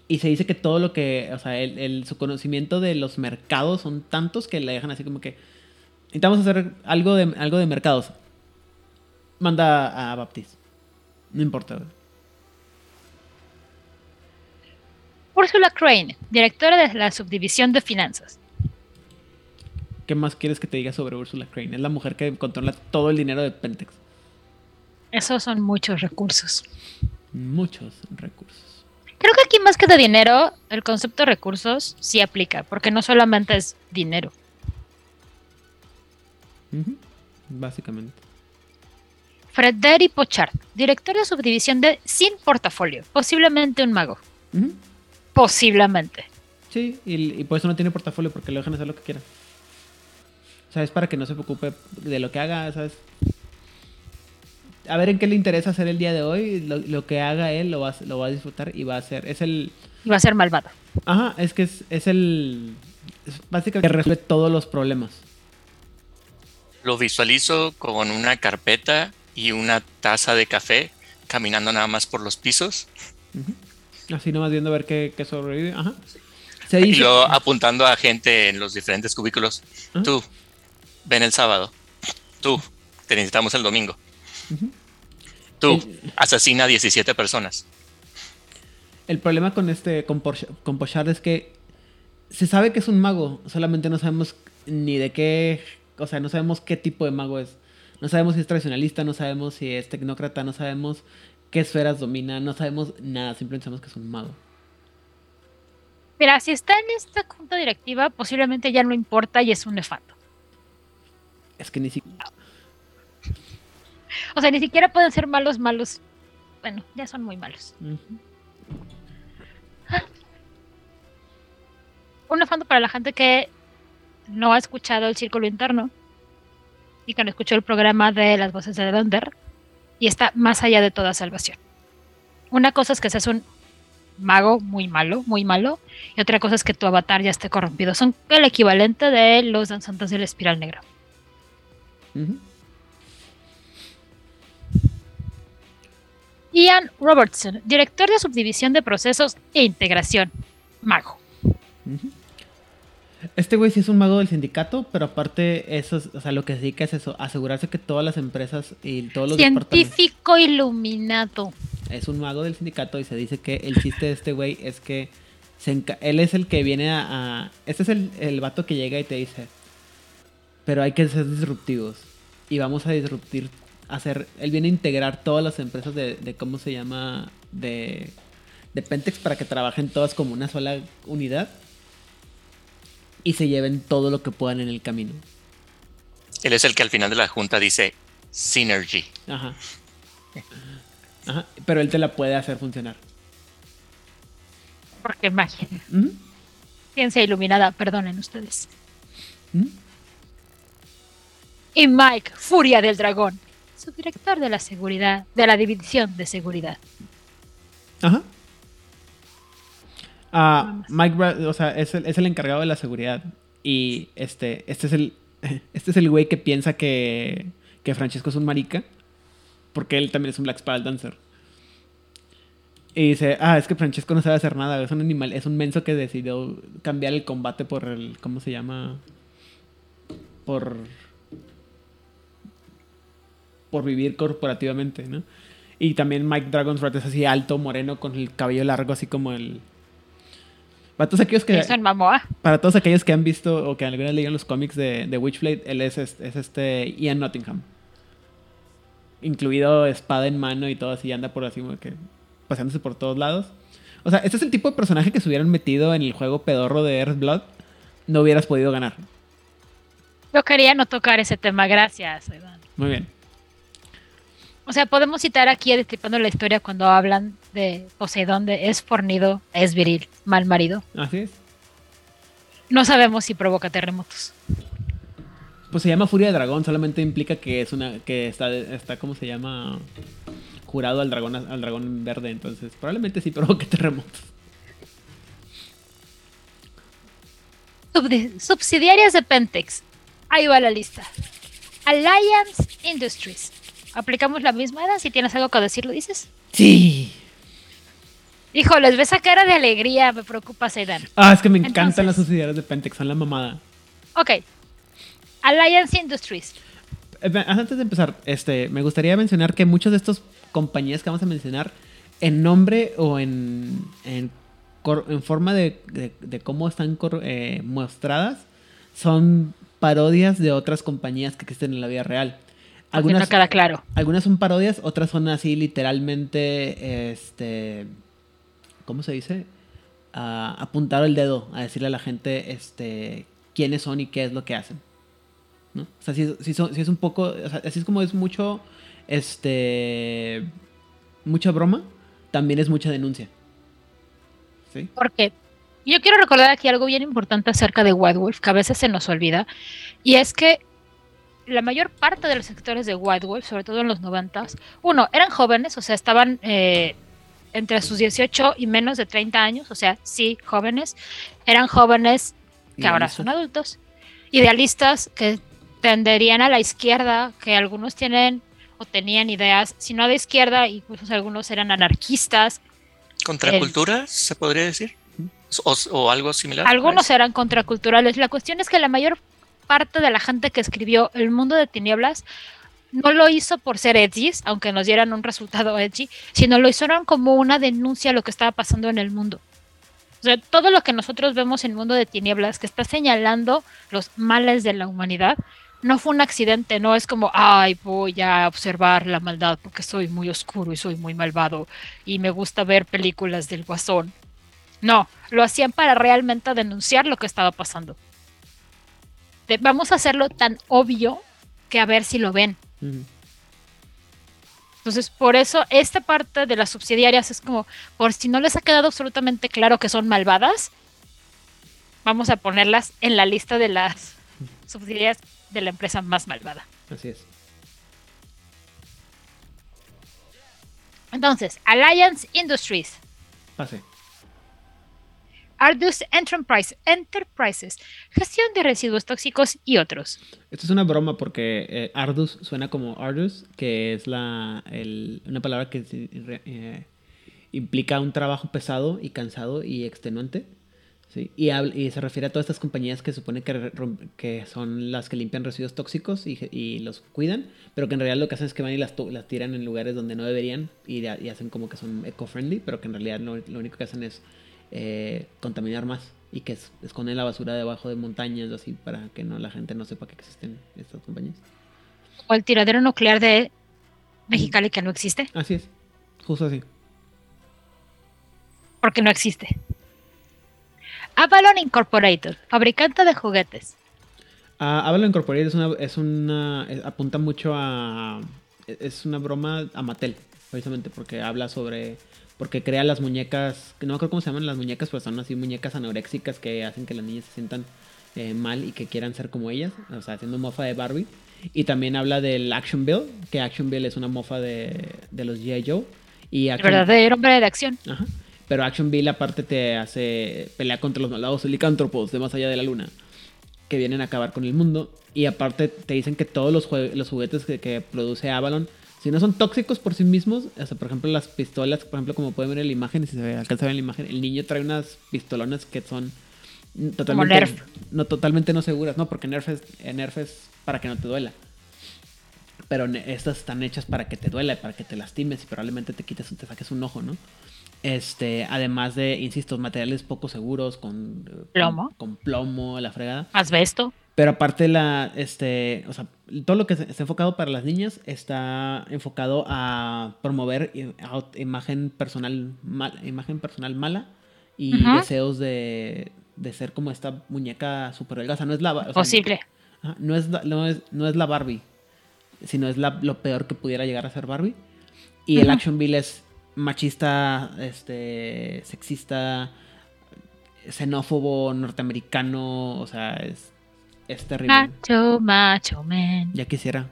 Y se dice que todo lo que, o sea, el, su conocimiento de los mercados son tantos que le dejan así como que, necesitamos hacer algo de, algo de mercados. Manda a Baptiste. No importa. Ursula Crane, directora de la subdivisión de finanzas. ¿Qué más quieres que te diga sobre Ursula Crane? Es la mujer que controla todo el dinero de Pentex. Esos son muchos recursos. Muchos recursos. Creo que aquí más que de dinero, el concepto de recursos sí aplica, porque no solamente es dinero. Básicamente. Frederi Pochard, director de subdivisión de Sin Portafolio, posiblemente un mago. Posiblemente. Sí, y, por eso no tiene portafolio, porque lo dejan hacer lo que quiera. O sea, es para que no se preocupe de lo que haga, ¿sabes? A ver en qué le interesa hacer el día de hoy. Lo, que haga él lo va, lo va a disfrutar y va a ser. Es el. Y va a ser malvado. Ajá, es que es, es el. básicamente que resuelve todos los problemas. Lo visualizo con una carpeta y una taza de café caminando nada más por los pisos. Así nomás viendo a ver qué, sobrevive. Ajá. Y luego apuntando a gente en los diferentes cubículos. Tú, ven el sábado. Tú, te necesitamos el domingo. Tú, asesina a 17 personas. El problema con este con, con Pochard es que se sabe que es un mago, solamente no sabemos ni de qué o sea, no sabemos qué tipo de mago es. No sabemos si es tradicionalista, no sabemos si es tecnócrata, no sabemos qué esferas domina, no sabemos nada, simplemente sabemos que es un mago. Mira, si está en esta junta directiva, posiblemente ya no importa y es un nefato. Es que ni siquiera... O sea, ni siquiera pueden ser malos, malos. Bueno, ya son muy malos. Un nefato para la gente que no ha escuchado el círculo interno y que no escuchó el programa de las voces de Thunder y está más allá de toda salvación. Una cosa es que seas un mago muy malo, muy malo, y otra cosa es que tu avatar ya esté corrompido. Son el equivalente de los danzantes del espiral negro. Ujú. Ian Robertson, director de subdivisión de procesos e integración, mago. Este güey sí es un mago del sindicato, pero aparte eso es, o sea, lo que se dedica es eso, asegurarse que todas las empresas y todos los Científico iluminado. es un mago del sindicato y se dice que el chiste de este güey es que se él es el que viene a, a- este es el, el vato que llega y te dice, pero hay que ser disruptivos y vamos a disruptir, hacer, él viene a integrar todas las empresas de, de cómo se llama, de, de Pentex para que trabajen todas como una sola unidad y se lleven todo lo que puedan en el camino. Él es el que al final de la junta dice Synergy. Ajá. Ajá, pero él te la puede hacer funcionar. Porque magia. Ujú, Ciencia iluminada, perdonen ustedes. ujú. Y Mike, Furia del Dragón, subdirector de la seguridad, de la división de seguridad. Ajá. Ah, más. Mike, Bra- o sea, es el, es el encargado de la seguridad. Y este, este es el, este es el güey que piensa que, que Francesco es un marica. Porque él también es un Black Spiral Dancer. Y dice, ah, es que Francesco no sabe hacer nada, es un animal, es un menso que decidió cambiar el combate por el, ¿cómo se llama? Por... Por vivir corporativamente, ¿no? Y también Mike Dragonsrat es así alto, moreno, con el cabello largo, así como el... Para todos aquellos que, Jason Momoa. para todos aquellos que han visto o que alguna vez leído los cómics de, de Witchblade, él es, es, es este Ian Nottingham. Incluido espada en mano y todo así, anda por así como que paseándose por todos lados. O sea, este es el tipo de personaje que se hubieran metido en el juego pedorro de Earthblood, no hubieras podido ganar. Yo quería no tocar ese tema, gracias. Evan. Muy bien. O sea, podemos citar aquí a Destripando la Historia cuando hablan de Poseidón, de es fornido, es viril, mal marido. Así es. No sabemos si provoca terremotos. Pues se llama Furia de Dragón, solamente implica que es una que está está ¿cómo se llama? jurado al dragón al dragón verde, entonces probablemente sí provoque terremotos. Subsidiarias de Pentex. Ahí va la lista. Alliance Industries. ¿Aplicamos la misma edad? Si tienes algo que decir, lo dices. Sí. Híjoles, ves esa cara de alegría, me preocupa Zaidan. Ah, es que me encantan Entonces- las subsidiarias de Pentex, son la mamada. Ok. Alliance Industries. Eh, Antes de empezar, este, me gustaría mencionar que muchas de estas compañías que vamos a mencionar, en nombre o en, en, forma de, de- de cómo están eh, mostradas, son parodias de otras compañías que existen en la vida real. Algunas, no queda claro. algunas son parodias, otras son así literalmente, este, ¿cómo se dice? A apuntar el dedo, a decirle a la gente, este, quiénes son y qué es lo que hacen. ¿no? O sea, si, si son- es un poco, o sea, así es como es mucho, este, mucha broma, también es mucha denuncia. ¿Sí? Porque yo quiero recordar aquí algo bien importante acerca de White Wolf, que a veces se nos olvida, y es que la mayor parte de los sectores de White Wolf, sobre todo en los noventas, uno, eran jóvenes, o sea, estaban eh, entre sus 18 y menos de 30 años, o sea, sí, jóvenes, eran jóvenes que ahora son adultos, idealistas que tenderían a la izquierda, que algunos tienen o tenían ideas, si no de izquierda, incluso algunos eran anarquistas, ¿Contracultura se podría decir? O, o algo similar. Algunos eran contraculturales. La cuestión es que la mayor parte de la gente que escribió El mundo de tinieblas no lo hizo por ser edgy, aunque nos dieran un resultado edgy, sino lo hicieron como una denuncia a lo que estaba pasando en el mundo. O sea, todo lo que nosotros vemos en el mundo de tinieblas, que está señalando los males de la humanidad, no fue un accidente, no es como, ay, voy a observar la maldad porque soy muy oscuro y soy muy malvado y me gusta ver películas del guasón. No, lo hacían para realmente denunciar lo que estaba pasando. Vamos a hacerlo tan obvio que a ver si lo ven. Entonces, por eso esta parte de las subsidiarias es como, por si no les ha quedado absolutamente claro que son malvadas, vamos a ponerlas en la lista de las subsidiarias de la empresa más malvada. Así es. Entonces, Alliance Industries. Pase. Ardus Enterprise, Enterprises, gestión de residuos tóxicos y otros. Esto es una broma porque eh, Ardus suena como Ardus, que es la, una palabra que eh, implica un trabajo pesado y cansado y extenuante. Y, y, se refiere a todas estas compañías que supone que, son las que limpian residuos tóxicos y, los cuidan, pero que en realidad lo que hacen es que van y las, las tiran en lugares donde no deberían y, y hacen como que son eco-friendly, pero que en realidad lo, lo, único que hacen es eh, contaminar más y que esconden la basura debajo de montañas o así para que no la gente no sepa que existen estas compañías. O el tiradero nuclear de Mexicali que no existe. Así es, justo así. Porque no existe. Avalon Incorporated, fabricante de juguetes. Uh, Avalon Incorporated es una, es una apunta mucho a es una broma a Mattel, precisamente porque habla sobre porque crea las muñecas, no creo cómo se llaman las muñecas, pero son así muñecas anoréxicas que hacen que las niñas se sientan eh, mal y que quieran ser como ellas, o sea, haciendo mofa de Barbie. Y también habla del Action Bill, que Action Bill es una mofa de, de los G.I. Joe. Y Action... El verdadero hombre de acción. Ajá. Pero Action Bill aparte te hace pelear contra los malvados licántropos de más allá de la luna. Que vienen a acabar con el mundo. Y aparte te dicen que todos los, los juguetes que, produce Avalon, si no son tóxicos por sí mismos, o sea, por ejemplo las pistolas, por ejemplo como pueden ver en la imagen, si se alcanza a ver en la imagen, el niño trae unas pistolonas que son totalmente, Nerf. No, totalmente no seguras, no, porque Nerf es, Nerf es para que no te duela pero estas están hechas para que te duela, para que te lastimes y probablemente te quites, te saques un ojo, ¿no? Este, además de, insisto, materiales poco seguros, con plomo, con, plomo, la fregada. Asbesto. Pero aparte la, este, o sea, todo lo que está enfocado para las niñas está enfocado a promover imagen personal, mal, imagen personal mala y deseos de, de, ser como esta muñeca super delgada. no es la, posible. no, es, no, es, no es la Barbie, sino es la, lo peor que pudiera llegar a ser Barbie. Y el Action Bill es machista, este, sexista, xenófobo, norteamericano, o sea, es, es terrible. Macho, macho, man. Ya quisiera.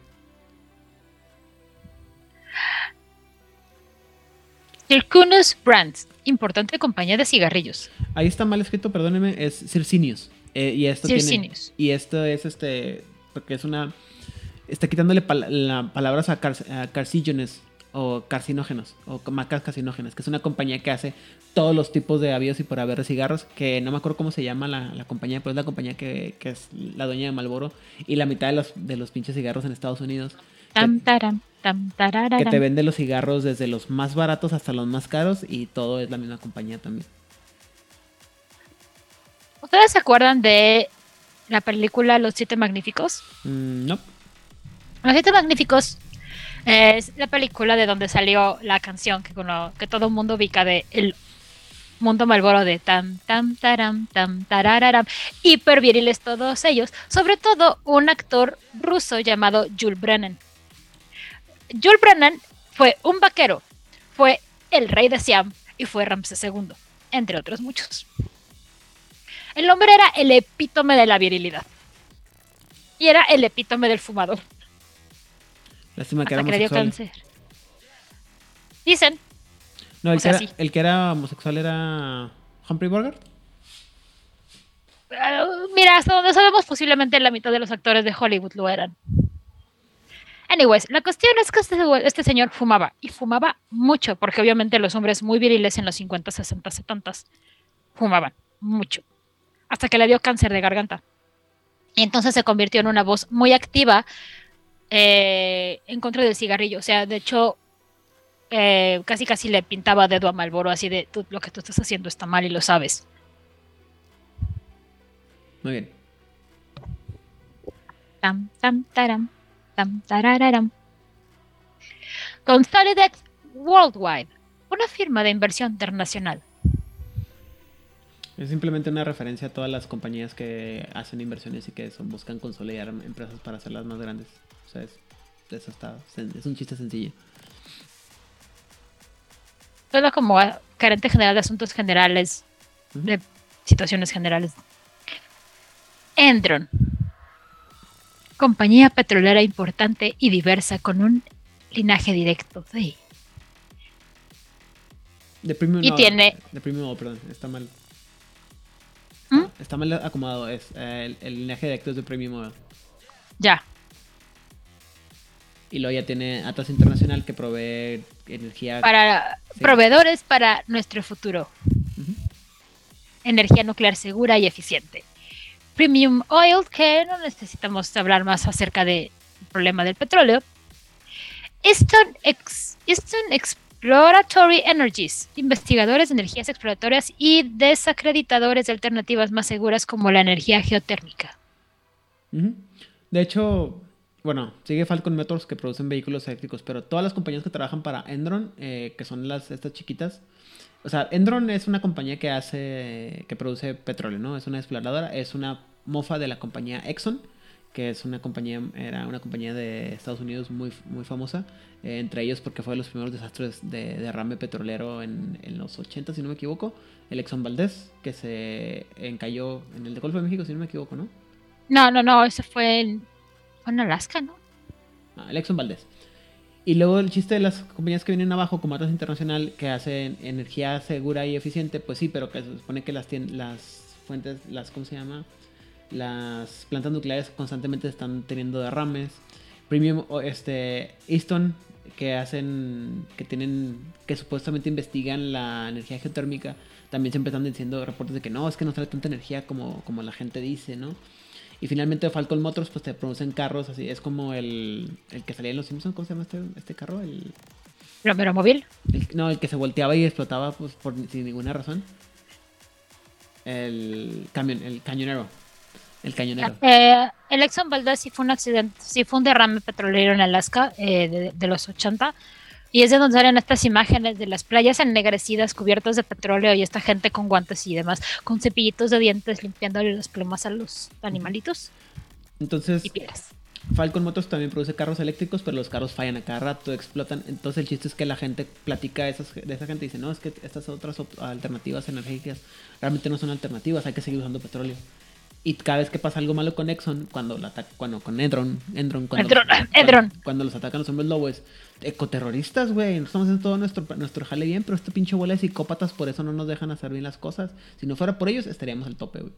Circunus Brands, importante compañía de cigarrillos. Ahí está mal escrito, perdóneme, es Circinius. Eh, y esto Circinius. y esto es este, porque es una, está quitándole la palabras a, car a o carcinógenos, o macas carcinógenas, que es una compañía que hace todos los tipos de avíos y por haber de cigarros, que no me acuerdo cómo se llama la, compañía, pero es la compañía que, es la dueña de Malboro y la mitad de los, de los pinches cigarros en Estados Unidos. que, te vende los cigarros desde los más baratos hasta los más caros y todo es la misma compañía también. ¿Ustedes se acuerdan de la película Los Siete Magníficos? Mm, no. Los Siete Magníficos es la película de donde salió la canción que, todo el mundo ubica de El Mundo Malboro de tam, tam, taram, tam, tarararam. Hiper viriles todos ellos. Sobre todo un actor ruso llamado Jules Brennan. Jules Brennan fue un vaquero, fue el rey de Siam y fue Ramsés II, entre otros muchos. El hombre era el epítome de la virilidad. Y era el epítome del fumador. Lástima que era homosexual. Dicen. No, el, que era, el que era homosexual era Humphrey Bogart. Uh, mira, hasta donde sabemos, posiblemente la mitad de los actores de Hollywood lo eran. Anyways, la cuestión es que este, este, señor fumaba y fumaba mucho, porque obviamente los hombres muy viriles en los 50, 60, 70 fumaban mucho, hasta que le dio cáncer de garganta. Y entonces se convirtió en una voz muy activa eh, en contra del cigarrillo. O sea, de hecho, eh, casi casi le pintaba dedo a Malboro así de lo que tú estás haciendo está mal y lo sabes. Muy bien. Tam, tam, taram, tam, tarararam. Consolidex Worldwide, una firma de inversión internacional. Es simplemente una referencia a todas las compañías que hacen inversiones y que son- buscan consolidar empresas para hacerlas más grandes. O sea, es, eso está, es un chiste sencillo. Todo como carente general de asuntos generales, de situaciones generales. Endron, compañía petrolera importante y diversa con un linaje directo. Sí. De premium Y no, tiene- De premium perdón, está mal. ¿Mm? Está mal acomodado. Es, eh, el, el linaje directo es de premium. Ya. Y luego ya tiene Atlas Internacional que provee energía. Para Sí. proveedores para nuestro futuro. Energía nuclear segura y eficiente. Premium Oil, que no necesitamos hablar más acerca del problema del petróleo. Eastern, Ex- Eastern Exploratory Energies, investigadores de energías exploratorias y desacreditadores de alternativas más seguras como la energía geotérmica. De hecho, bueno, sigue Falcon Motors que producen vehículos eléctricos, pero todas las compañías que trabajan para Endron, eh, que son las estas chiquitas, o sea, Endron es una compañía que hace, que produce petróleo, ¿no? Es una exploradora, es una mofa de la compañía Exxon, que es una compañía, era una compañía de Estados Unidos muy, muy famosa, eh, entre ellos porque fue de los primeros desastres de derrame petrolero en, en los 80, si no me equivoco, el Exxon Valdez, que se encalló en el Golfo de México, si no me equivoco, ¿no? No, no, no, ese fue en, en Alaska, ¿no? Ah, el Exxon Valdez. Y luego el chiste de las compañías que vienen abajo, como Atlas Internacional, que hacen energía segura y eficiente, pues sí, pero que se supone que las, las fuentes, las, ¿cómo se llama? Las plantas nucleares constantemente están teniendo derrames. Premium, este, Easton, que hacen, que tienen, que supuestamente investigan la energía geotérmica, también siempre están diciendo reportes de que no, es que no sale tanta energía como, como la gente dice, ¿no? Y finalmente Falcon Motors pues te producen carros así, es como el, el que salía en Los Simpsons, ¿cómo se llama este, este carro? El, Romero Móvil. el- no, el que se volteaba y explotaba pues por sin ninguna razón. El camión, el cañonero. El cañonero. Eh, el Exxon Valdez sí fue un accidente, sí fue un derrame petrolero en Alaska eh, de, de los 80. Y es de donde salen estas imágenes de las playas ennegrecidas cubiertas de petróleo y esta gente con guantes y demás, con cepillitos de dientes limpiándole las plumas a los animalitos Entonces, y. Falcon Motors también produce carros eléctricos, pero los carros fallan a cada rato, explotan. Entonces el chiste es que la gente platica de, esas, de esa gente y dice, no, es que estas otras alternativas energéticas realmente no son alternativas, hay que seguir usando petróleo. Y cada vez que pasa algo malo con Exxon, cuando la ataca, cuando con Edron, Endron, cuando, cuando- los atacan los hombres lobo es ecoterroristas, güey. Estamos haciendo todo nuestro, nuestro jale bien, pero este pinche bola de psicópatas por eso no nos dejan hacer bien las cosas. Si no fuera por ellos, estaríamos al tope, güey.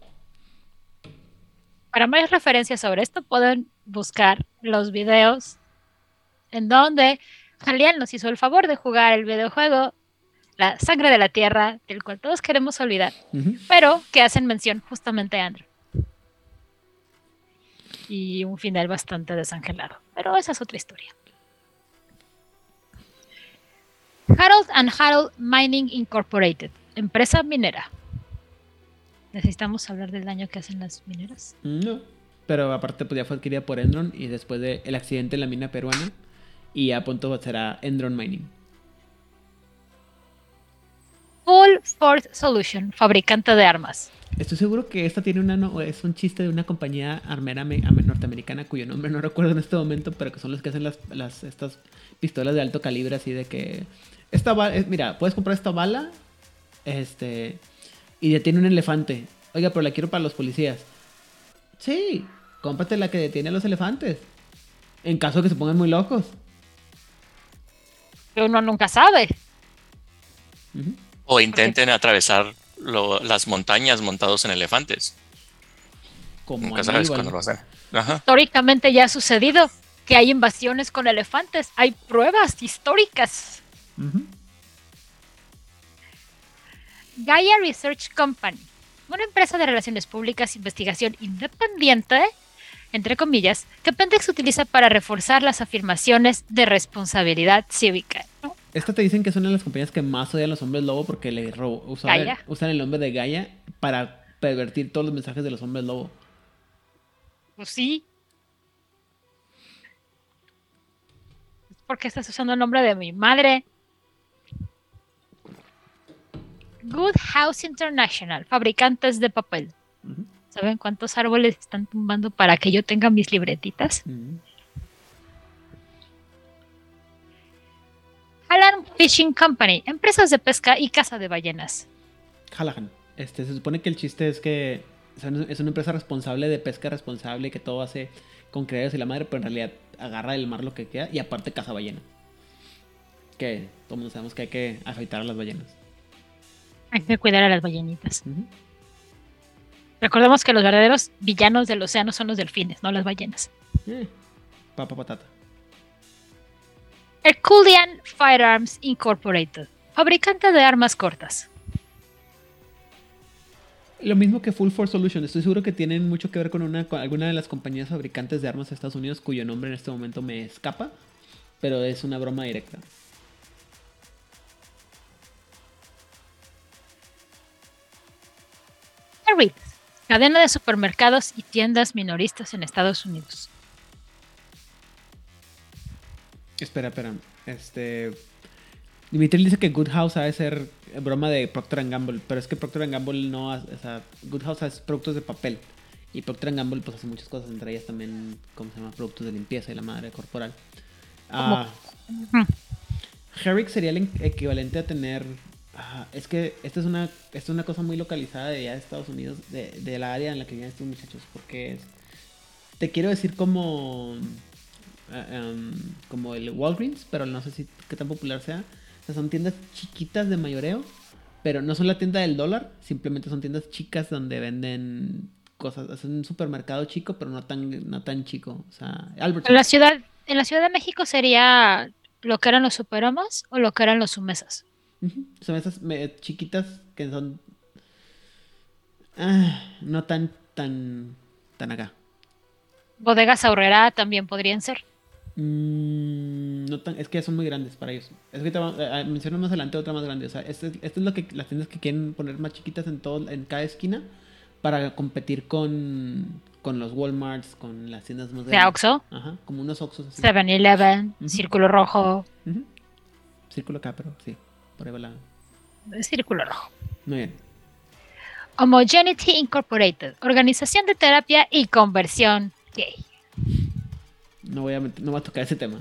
Para más referencias sobre esto pueden buscar los videos en donde Jalian nos hizo el favor de jugar el videojuego La sangre de la tierra, del cual todos queremos olvidar, pero que hacen mención justamente a Andrew. Y un final bastante desangelado. Pero esa es otra historia. Harold and Harold Mining Incorporated, empresa minera. ¿Necesitamos hablar del daño que hacen las mineras? No. Pero aparte, pues ya fue adquirida por Endron y después del accidente en la mina peruana. Y a punto será Endron Mining. Full Force Solution, fabricante de armas. Estoy seguro que esta tiene una no- es un chiste de una compañía armera me- ame- norteamericana cuyo nombre no recuerdo en este momento, pero que son los que hacen las, las estas pistolas de alto calibre así de que esta bala, mira, puedes comprar esta bala, este y detiene un elefante. Oiga, pero la quiero para los policías. Sí, cómprate la que detiene a los elefantes. En caso de que se pongan muy locos. Que uno nunca sabe. Ujú. O intenten atravesar lo- las montañas montados en elefantes. Como Nunca sabes cuándo lo hacen. Ajá. Históricamente ya ha sucedido que hay invasiones con elefantes. Hay pruebas históricas. Ujú. Gaia Research Company, una empresa de relaciones públicas e investigación independiente, entre comillas, que Pendex utiliza para reforzar las afirmaciones de responsabilidad cívica. Estas te dicen que son de las compañías que más odian a los hombres lobo porque le robo, usan, el, usan el nombre de Gaia para pervertir todos los mensajes de los hombres lobo. Pues sí. ¿Por qué estás usando el nombre de mi madre? Good House International, fabricantes de papel. ¿Saben cuántos árboles están tumbando para que yo tenga mis libretitas? Uh. Alarm Fishing Company, empresas de pesca y caza de ballenas. Callahan. Este, se supone que el chiste es que es una empresa responsable de pesca responsable y que todo hace con criaderos y la madre, pero en realidad agarra del mar lo que queda y aparte caza ballena. Que todo el mundo sabemos que hay que afeitar a las ballenas. Hay que cuidar a las ballenitas. Ujú. Recordemos que los verdaderos villanos del océano son los delfines, no las ballenas. Eh, Papa patata. Herculean Firearms Incorporated, fabricante de armas cortas. Lo mismo que Full Force Solution. Estoy seguro que tienen mucho que ver con, una, con alguna de las compañías fabricantes de armas de Estados Unidos cuyo nombre en este momento me escapa. Pero es una broma directa. Cadena de supermercados y tiendas minoristas en Estados Unidos. Espera, espera. Este. Dimitri dice que Good House ha de ser broma de Procter Gamble, pero es que Procter Gamble no hace, o sea, Good House hace productos de papel y Procter Gamble pues hace muchas cosas, entre ellas también, ¿cómo se llama? Productos de limpieza y la madre corporal. Ah. Herrick sería el en- equivalente a tener. ah, es que esta es una esta es una cosa muy localizada de allá de Estados Unidos, de, de la área en la que viven estos muchachos, porque es- te quiero decir como em, como el Walgreens, pero no sé si qué tan popular sea. O sea, son tiendas chiquitas de mayoreo, pero no son la tienda del dólar, simplemente son tiendas chicas donde venden cosas. Es un supermercado chico, pero no tan no tan chico. O sea. En la ciudad, en la Ciudad de México sería lo que eran los superomas o lo que eran los sumesas. Ujú, Son esas me- chiquitas que son ah, no tan tan tan acá. Bodegas Aurrera también podrían ser. Mm, no tan, es que ya son muy grandes para ellos. Es que te va- eh, menciono más adelante otra más grande. O sea, esto, es- esto es lo que las tiendas que quieren poner más chiquitas en todo, en cada esquina para competir con, con los Walmarts, con las tiendas más De grandes. Oxxo, Ajá, como unos Oxxos así. 7-Eleven, Ujú. Círculo Rojo, Ujú. Círculo acá, pero sí. Por ahí va la. Círculo Rojo. Muy bien. Homogeneity Incorporated, organización de terapia y conversión gay. No voy a, no voy a tocar ese tema.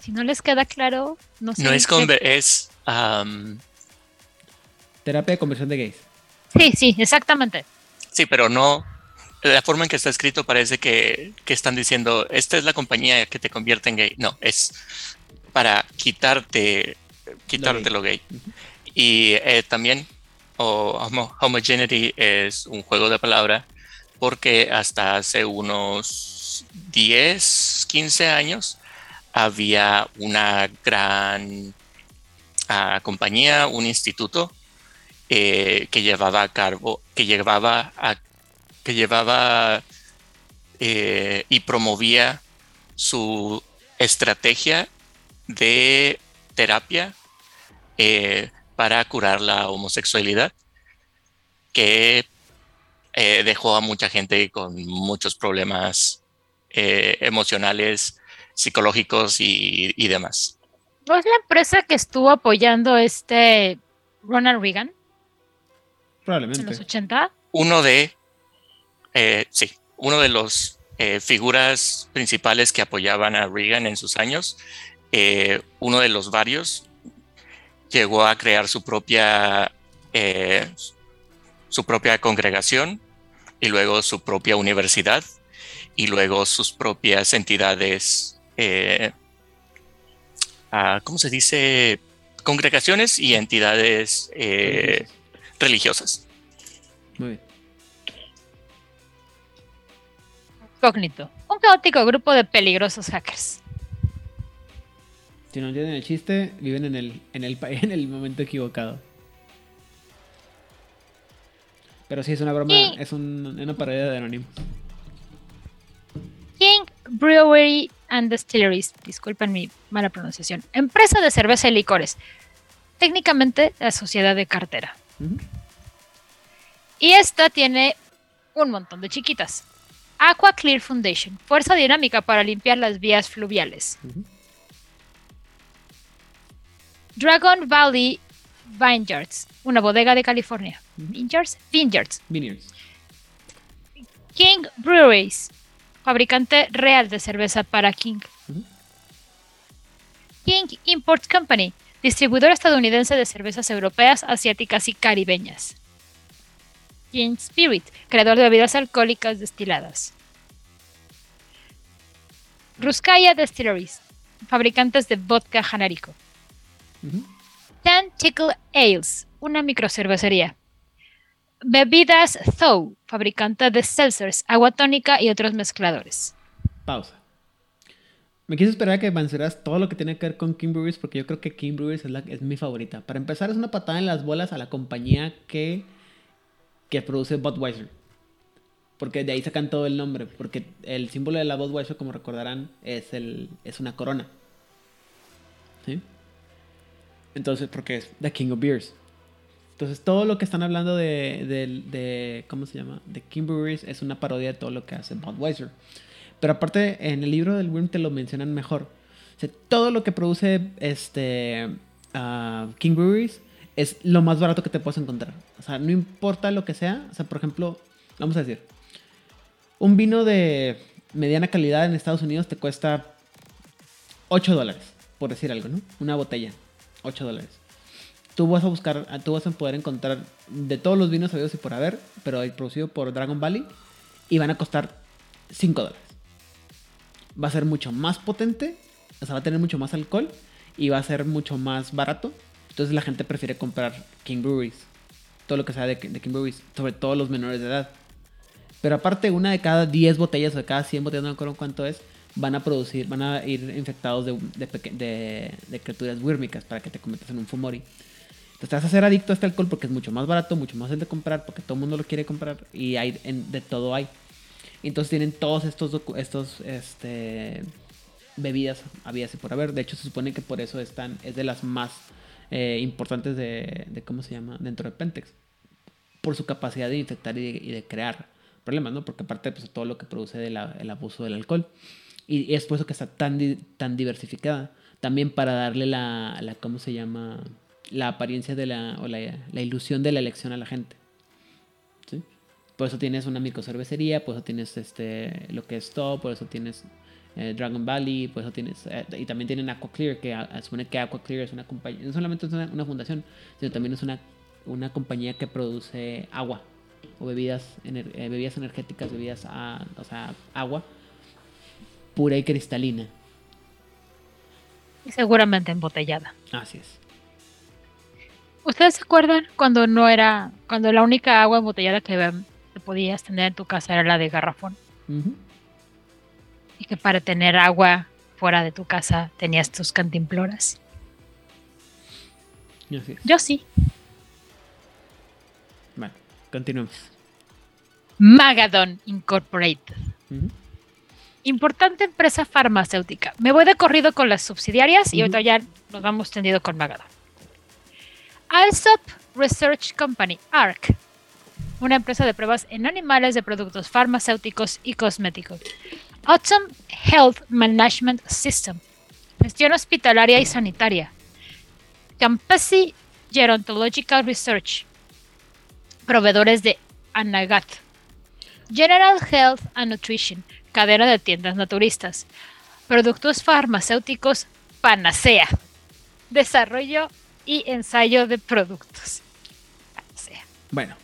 Si no les queda claro, no sé. No es es am, Terapia de conversión de gays. Sí, sí, exactamente. sí, pero no. La forma en que está escrito parece que, que están diciendo esta es la compañía que te convierte en gay. No, es para quitarte quitarte lo gay. Y eh, también o homo- homogeneity es un juego de palabra porque hasta hace unos 10, 15 años había una gran ah, compañía, un instituto eh, que llevaba a cabo, que llevaba a, que llevaba eh, y promovía su estrategia de terapia eh, para curar la homosexualidad, que dejó a mucha gente con muchos problemas eh, emocionales, psicológicos y, y demás. ¿No es la empresa que estuvo apoyando este Ronald Reagan en los Probablemente. 80? Uno de, eh, sí, uno de los eh, figuras principales que apoyaban a Reagan en sus años, eh, uno de los varios, llegó a crear su propia, eh, su propia congregación y luego su propia universidad y luego sus propias entidades, eh, ah, ¿cómo se dice? Congregaciones y entidades eh, religiosas. Muy bien. Cognito, un caótico grupo de peligrosos hackers. Si no entienden el chiste, viven en el, en el, en el momento equivocado. Pero sí, es una broma, Sí. es un- una parodia de Anonymous. King Brewery and Distilleries, disculpen mi mala pronunciación, empresa de cerveza y licores, técnicamente la sociedad de cartera. Y esta tiene un montón de chiquitas. Aqua Clear Foundation, fuerza dinámica para limpiar las vías fluviales. Dragon Valley Vineyards, una bodega de California. Vineyards, Vineyards. Vineyards. King Breweries, fabricante real de cerveza para King. King Import Company, distribuidor estadounidense de cervezas europeas, asiáticas y caribeñas. King Spirit, creador de bebidas alcohólicas destiladas. Ruskaya Distilleries, fabricantes de vodka janarico. Ujú. Tan Tickle Ales, una microcervecería. Bebidas Thaw, fabricante de seltzers, agua tónica y otros mezcladores. Pausa. Me quise esperar a que mencionaras todo lo que tiene que ver con King Breweries porque yo creo que King Breweries es, la, es mi favorita. Para empezar, es una patada en las bolas a la compañía que, que produce Budweiser. Porque de ahí sacan todo el nombre. Porque el símbolo de la Budweiser, como recordarán, es, el, es una corona. ¿Sí? Entonces, porque es The King of Beers. Entonces, todo lo que están hablando de, de, ¿Cómo se llama? De King Breweries es una parodia de todo lo que hace Budweiser. Pero aparte, en el libro del Wyrm te lo mencionan mejor. O sea, todo lo que produce este ah, King es lo más barato que te puedes encontrar. O sea, no importa lo que sea. O sea, por ejemplo, vamos a decir, un vino de mediana calidad en Estados Unidos te cuesta 8 dólares, por decir algo, ¿no? Una botella, 8 dólares. Tú vas a buscar, tú vas a poder encontrar de todos los vinos sabidos y por haber, pero producido por Dragon Valley, y van a costar 5 dólares. Va a ser mucho más potente, o sea, va a tener mucho más alcohol y va a ser mucho más barato. Entonces la gente prefiere comprar King Breweries, todo lo que sea de, King Breweries, sobre todo los menores de edad. Pero aparte, una de cada 10 botellas o de cada 100 botellas, no me acuerdo cuánto es, van a producir, van a ir infectados de, de, de- criaturas wírmicas para que te conviertas en un fumori. Te vas a hacer adicto a este alcohol porque es mucho más barato, mucho más fácil de comprar, porque todo el mundo lo quiere comprar y hay en- de todo hay. Entonces tienen todos estos, estos este, bebidas habidas y por haber. De hecho, se supone que por eso están, es de las más eh, importantes de, de, ¿cómo se llama? Dentro de Pentex. Por su capacidad de infectar y de, y de crear problemas, ¿no? Porque aparte, pues todo lo que produce del el abuso del alcohol. Y es por eso que está tan, tan diversificada. También para darle la, la, ¿cómo se llama? La apariencia de la, o la, la ilusión de la elección a la gente. ¿Sí? Por eso tienes una microcervecería, por eso tienes este, lo que es Top, por eso tienes eh, Dragon Valley, por eso tienes, eh, y también tienen Aqua Clear, que supone que Aqua Clear es una compañía, no solamente es una, una fundación, sino también es una, una compañía que produce agua o bebidas, ener- eh, bebidas energéticas, bebidas, a, o sea, agua pura y cristalina. Y seguramente embotellada. Así es. ¿Ustedes se acuerdan cuando no era, cuando la única agua embotellada que, podías tener en tu casa era la de garrafón? Y que para tener agua fuera de tu casa tenías tus cantimploras. Así es. Yo sí. Bueno, continuemos. Magadon Incorporated. Importante empresa farmacéutica. Me voy de corrido con las subsidiarias y ahorita ya nos vamos tendido con Magadon. Alsop Research Company, ARC. Una empresa de pruebas en animales de productos farmacéuticos y cosméticos. Autumn Health Management System. Gestión hospitalaria y sanitaria. Campesi Gerontological Research. Proveedores de Anagat. General Health and Nutrition, cadena de tiendas naturistas. Productos farmacéuticos Panacea. Desarrollo y ensayo de productos. Panacea. Bueno,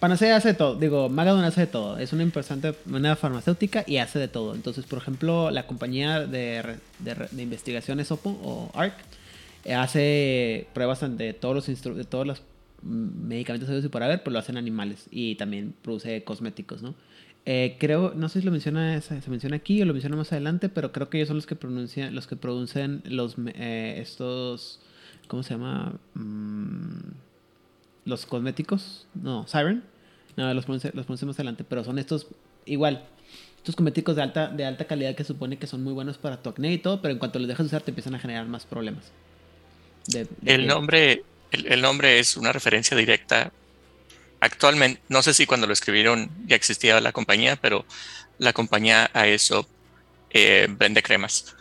Panacea hace todo. Digo, Magadon hace de todo. Es una importante una farmacéutica y hace de todo. Entonces, por ejemplo, la compañía de, de, de investigaciones OPO o ARC eh, hace pruebas de todos los de todos los medicamentos sabidos y por haber, pero lo hacen animales y también produce cosméticos, ¿no? Eh, creo, no sé si lo menciona, se menciona aquí o lo menciona más adelante, pero creo que ellos son los que pronuncian, los que producen los eh, estos, ¿cómo se llama? Mm, los cosméticos, no, Siren, no, los pronuncia más adelante, pero son estos igual, estos cosméticos de alta, de alta calidad que supone que son muy buenos para tu acné y todo, pero en cuanto los dejas de usar te empiezan a generar más problemas. De- de El que- nombre, el, el nombre es una referencia directa actualmente, no sé si cuando lo escribieron ya existía la compañía, pero la compañía a eso eh, vende cremas.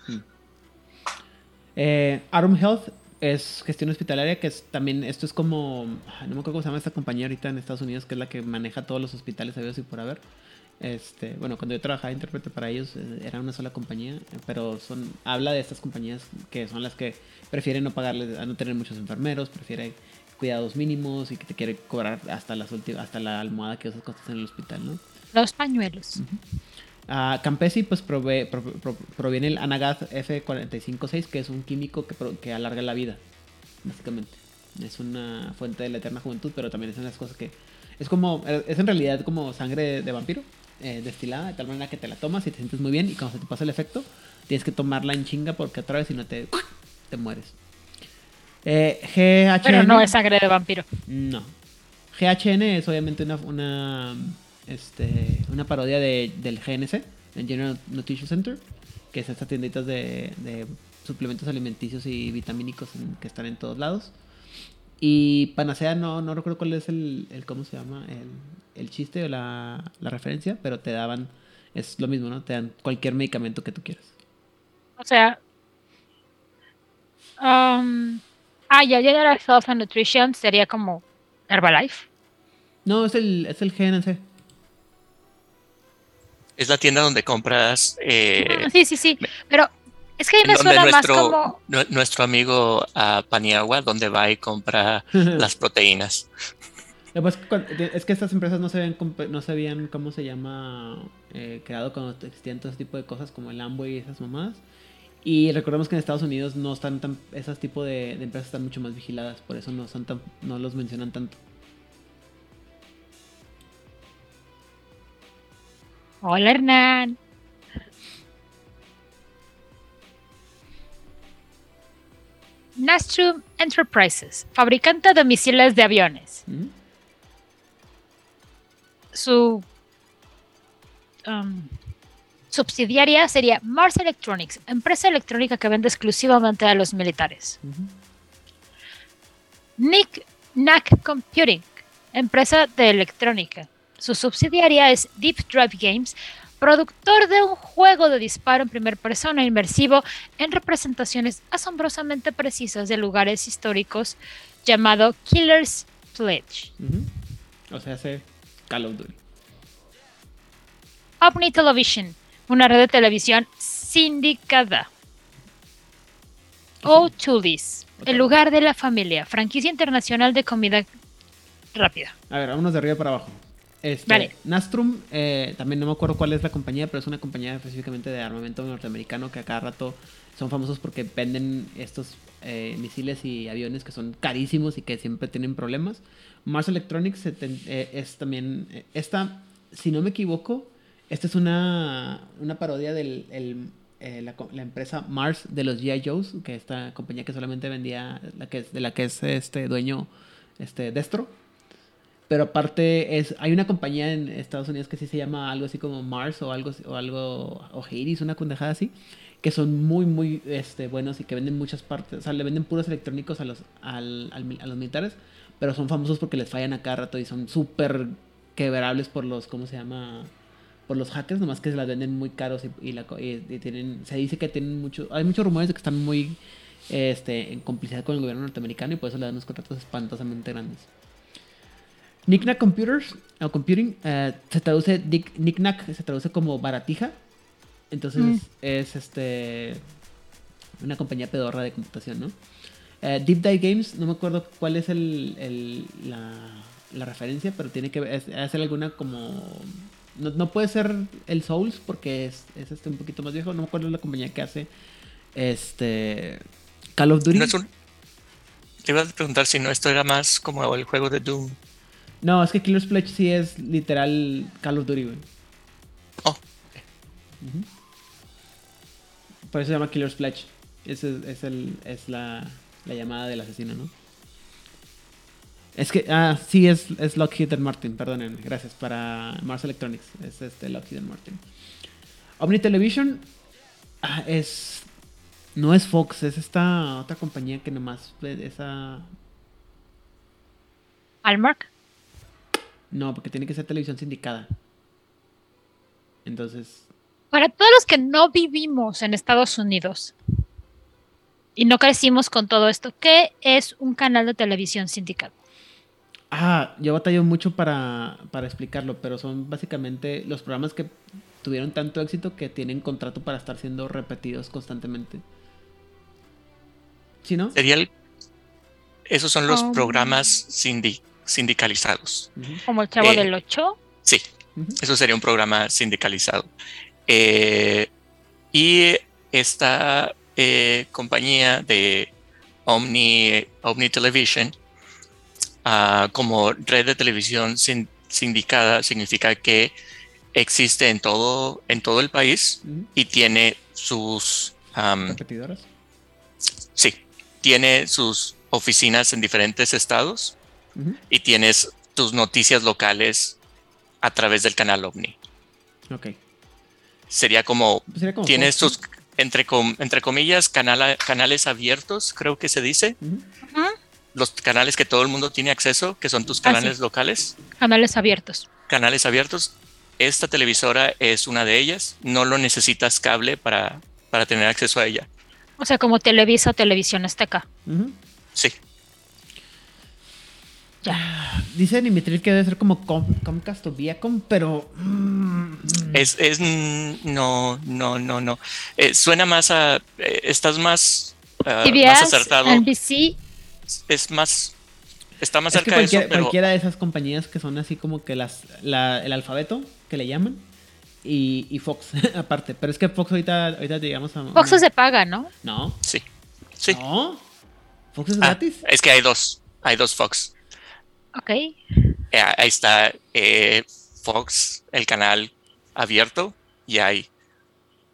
Eh, Arum Health es gestión hospitalaria, que es también, esto es como, no me acuerdo cómo se llama esta compañía ahorita en Estados Unidos, que es la que maneja todos los hospitales habidos y por haber. Este, bueno, cuando yo trabajaba intérprete para ellos eh, era una sola compañía, pero son habla de estas compañías que son las que prefieren no pagarles, a no tener muchos enfermeros, prefieren cuidados mínimos y que te quiere cobrar hasta las hasta la almohada que usas cosas en el hospital, ¿no? Los pañuelos. Uh, Campesi pues proviene el Anagath F456, que es un químico que, que, alarga la vida, básicamente. Es una fuente de la eterna juventud, pero también es una de las cosas que... Es como, es en realidad como sangre de vampiro, eh, destilada, de tal manera que te la tomas y te sientes muy bien y cuando se te pasa el efecto, tienes que tomarla en chinga porque otra vez si no te, te mueres. Eh, GHN, pero no es sangre de vampiro. No. GHN es obviamente una, una este, una parodia de, del GNC, el General Nutrition Center, que es estas tienditas de, de suplementos alimenticios y vitamínicos que están en todos lados. Y Panacea no, no recuerdo cuál es el, el ¿cómo se llama? El, el chiste o la, la, referencia, pero te daban, es lo mismo, ¿no? Te dan cualquier medicamento que tú quieras. O sea, um, ah, ya, era Health and Nutrition, sería como Herbalife. No, es el, es el GNC es la tienda donde compras. Eh, ah, sí, sí, sí. Pero es que me suena nuestro, más como. Nuestro amigo uh, Paniagua, donde va y compra las proteínas. Es que estas empresas no sabían, no sabían cómo se llama eh, creado cuando existían todo ese tipo de cosas como el Amway y esas mamadas. Y recordemos que en Estados Unidos no están tan, esas tipo de, de, empresas están mucho más vigiladas, por eso no son tan, no los mencionan tanto. Hola Hernán. Nastrum Enterprises, fabricante de misiles de aviones. ¿Mm? Su um, subsidiaria sería Mars Electronics, empresa electrónica que vende exclusivamente a los militares. Nick Knack Computing, empresa de electrónica. Su subsidiaria es Deep Drive Games, productor de un juego de disparo en primera persona inmersivo en representaciones asombrosamente precisas de lugares históricos llamado Killer's Pledge. O sea, hace Call of Duty. Omni Television, una red de televisión sindicada. O'Tooleys, el lugar de la familia, franquicia internacional de comida rápida. A ver, vámonos de arriba para abajo. Este, Nastrum, eh, también no me acuerdo cuál es la compañía, pero es una compañía específicamente de armamento norteamericano que a cada rato son famosos porque venden estos eh, misiles y aviones que son carísimos y que siempre tienen problemas. Mars Electronics eh, es también, esta, si no me equivoco, esta es una, una parodia de la, la, empresa Mars de los G.I. Joes, que esta compañía que solamente vendía, la que es, de la que es este dueño este, Destro pero aparte es hay una compañía en Estados Unidos que sí se llama algo así como Mars o algo o algo o Iris, una condejada así, que son muy muy este buenos y que venden muchas partes, o sea, le venden puros electrónicos a los al, a los militares, pero son famosos porque les fallan a cada rato y son súper quebrables por los ¿cómo se llama? por los hackers, nomás que se las venden muy caros y, la, tienen se dice que tienen mucho hay muchos rumores de que están muy este en complicidad con el gobierno norteamericano y por eso le dan unos contratos espantosamente grandes. Knickknack Computers o Computing eh, se traduce Knickknack se traduce como baratija. Entonces mm. es este una compañía pedorra de computación, ¿no? Eh, Deep Dive Games, no me acuerdo cuál es el, el la, la, referencia, pero tiene que hacer alguna como no, no, puede ser el Souls porque es, es, este un poquito más viejo, no me acuerdo la compañía que hace este Call of Duty. te iba a preguntar si no esto era más como el juego de Doom. No, es que Killer's Pledge sí es literal Call of Duty, güey. Oh. Por eso se llama Killer's Pledge. Ese es, el, es la, la llamada del asesino, ¿no? Es que, ah, sí, es, es Lockheed Martin, perdonen, gracias, para Mars Electronics, es este Lockheed Martin. Omni Television ah, es, no es Fox, es esta otra compañía que nomás, esa... Almark. No, porque tiene que ser televisión sindicada. Entonces, Para todos los que no vivimos en Estados Unidos y no crecimos con todo esto, ¿qué es un canal de televisión sindicado? Ah, yo batallo mucho para, para explicarlo, pero son básicamente los programas que tuvieron tanto éxito que tienen contrato para estar siendo repetidos constantemente. ¿Sí, no? Sería el- esos son los Um. programas sindi- sindicalizados. Como el Chavo Eh, del Ocho. Sí, eso sería un programa sindicalizado. Eh, y esta eh, compañía de Omni, Omni Television, ah, como red de televisión sin- sindicada, significa que existe en todo, en todo el país y tiene sus am, Repetidoras. sí, tiene sus oficinas en diferentes estados Y tienes tus noticias locales a través del canal OVNI. Ok. Sería como, Pues sería como tienes tus, entre, com- entre comillas, canala- canales abiertos, creo que se dice. Los canales que todo el mundo tiene acceso, que son tus Ah, canales sí. locales, Canales abiertos. canales abiertos. Esta televisora es una de ellas. No lo necesitas cable para, para tener acceso a ella. O sea, como Televisa o Televisión Azteca. Ujú. Sí, Ya. Dice Dimitril que debe ser como Com- Comcast o Viacom, pero. mm, es, es mm, no, no, no, no. Eh, suena más a, eh, estás más, ah, más acertado. NBC. Es más, está más es que cerca de eso, pero cualquiera de esas compañías que son así como que las la- el alfabeto que le llaman y, y Fox aparte. Pero es que Fox ahorita, ahorita llegamos a. Fox una- se paga, ¿no? sí, sí. No. Fox es Ah, gratis. es que hay dos, hay dos Fox. Ok. Eh, ahí está eh, Fox, el canal abierto, y hay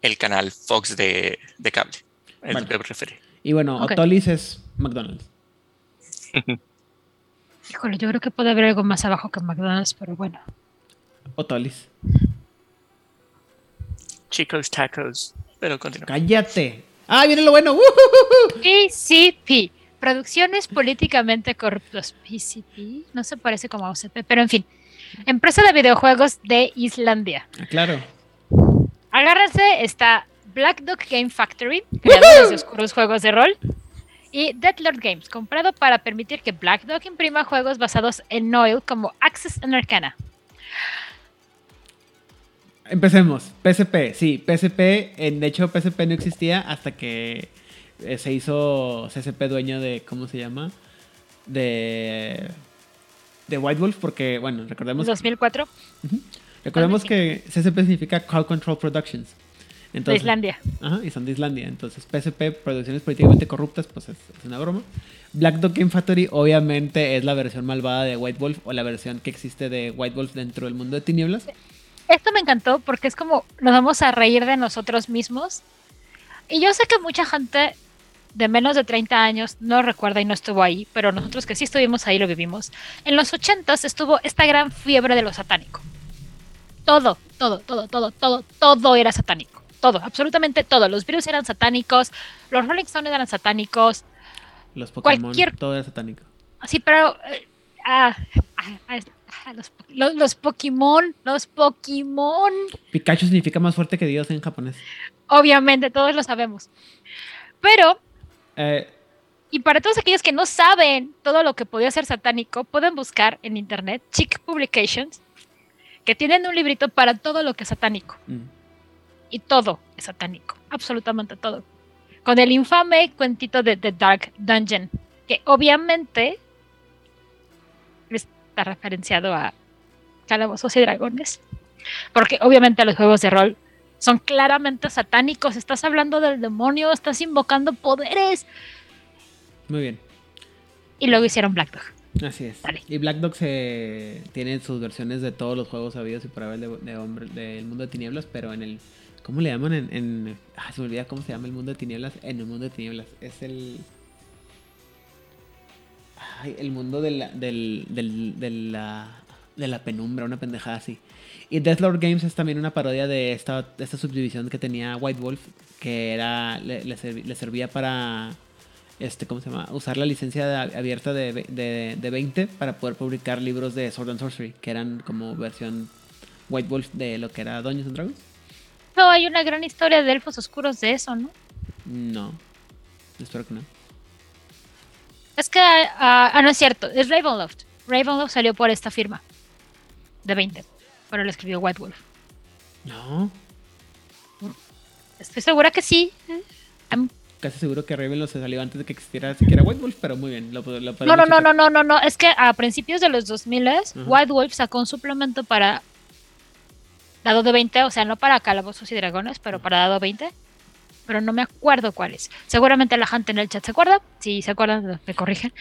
el canal Fox de, de cable. Es Bueno. lo que me referí. Y bueno. Otolis es McDonald's. Híjole, yo creo que puede haber algo más abajo que McDonald's, pero bueno. Otolis. Chicos Tacos. Pero continúa. Cállate. Ah, viene lo bueno. ¡Ujujuju! PCP. Producciones políticamente corruptas. PCP. No se parece como a OCP, pero en fin. Empresa de videojuegos de Islandia. Ah, claro. Agárrense, está Black Dog Game Factory, creadores de oscuros juegos de rol, y Deadlord Games, comprado para permitir que Black Dog imprima juegos basados en Noil como Access and Arcana. Empecemos. PSP, sí, PSP. En, de hecho, PSP no existía hasta que eh, se hizo CSP dueño de, ¿cómo se llama? De, de White Wolf, porque, bueno, recordemos, 2004, recordemos que CSP significa Crowd Control Productions. de Entonces, Islandia. Ajá, y son de Islandia. Entonces, PSP, producciones políticamente corruptas, pues es, es una broma. Black Dog Game Factory, obviamente, es la versión malvada de White Wolf o la versión que existe de White Wolf dentro del mundo de tinieblas. Esto me encantó porque es como nos vamos a reír de nosotros mismos. Y yo sé que mucha gente de menos de 30 años no recuerda y no estuvo ahí, pero nosotros que sí estuvimos ahí lo vivimos. En los 80s estuvo esta gran fiebre de lo satánico. Todo, todo, todo, todo, todo, todo era satánico. Todo, absolutamente todo. Los virus eran satánicos, los Rolling Stones eran satánicos. Los Pokémon, Cualquier- todo era satánico. Así, pero... eh, ah, ah, ah, los, los, los Pokémon, los Pokémon. Pikachu significa más fuerte que Dios en japonés. Obviamente, todos lo sabemos. Pero, Eh, y para todos aquellos que no saben todo lo que podía ser satánico, pueden buscar en internet Chick Publications, que tienen un librito para todo lo que es satánico. mm. Y todo es satánico, absolutamente todo. Con el infame cuentito de The Dark Dungeon, que obviamente está referenciado a Calabozos y Dragones, porque obviamente los juegos de rol son claramente satánicos. Estás hablando del demonio, estás invocando poderes. Muy bien. Y luego hicieron Black Dog. Así es. Vale. Y Black Dog se tiene sus versiones de todos los juegos habidos y por haber de, de hombre, del mundo de tinieblas, pero en el. ¿Cómo le llaman? En, en- ah, se me olvida cómo se llama el mundo de tinieblas. En el mundo de tinieblas. Es el. Ay, el mundo de la, del, del- de, la, de la penumbra, una pendejada así. Y Deathlord Games es también una parodia de esta, de esta subdivisión que tenía White Wolf, que era le, le le servía para este, ¿cómo se llama? Usar la licencia de- abierta de, de, de 20 para poder publicar libros de Sword and Sorcery, que eran como versión White Wolf de lo que era Dungeons and Dragons. No, hay una gran historia de elfos oscuros de eso, ¿no? No, espero que no. Es que, ah, ah, no es cierto, es Ravenloft. Ravenloft salió por esta firma de 20, pero lo escribió White Wolf. No, Estoy segura que sí. Casi seguro que Ravenloft se salió antes de que existiera siquiera White Wolf, pero muy bien. Lo, lo No, no, no, no, no, no, no. Es que a principios de los 2000 White Wolf sacó un suplemento para dado de 20, o sea, no para calabozos y dragones, pero para dado 20. Pero no me acuerdo cuál es. Seguramente la gente en el chat se acuerda. Si se acuerdan, me corrigen.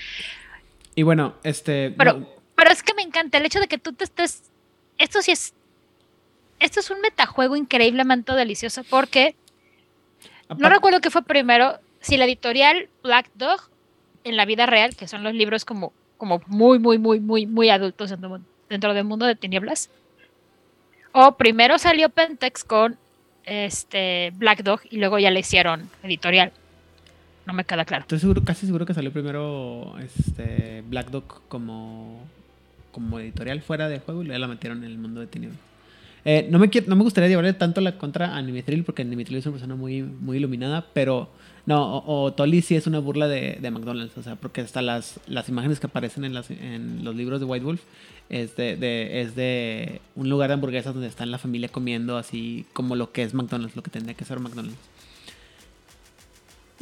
Y bueno, este... Pero, no, pero es que me encanta el hecho de que tú te estés. Esto sí es. Esto es un metajuego increíblemente delicioso porque no recuerdo qué fue primero. Si la editorial Black Dog en la vida real, que son los libros como, como muy, muy, muy, muy, muy adultos dentro, dentro del mundo de tinieblas. O primero salió Pentex con este Black Dog y luego ya le hicieron editorial. No me queda claro. Estoy seguro, casi seguro que salió primero este Black Dog como, como editorial fuera de juego y luego la metieron en el mundo de tinieblas. Eh, no, me no me gustaría llevarle tanto la contra a Nimitril porque Nimitril es una persona muy, muy iluminada, pero no, o, Tolly sí es una burla de, McDonald's, o sea, porque hasta las, las imágenes que aparecen en, los libros de White Wolf es de, es de un lugar de hamburguesas donde está la familia comiendo así como lo que es McDonald's, lo que tendría que ser McDonald's.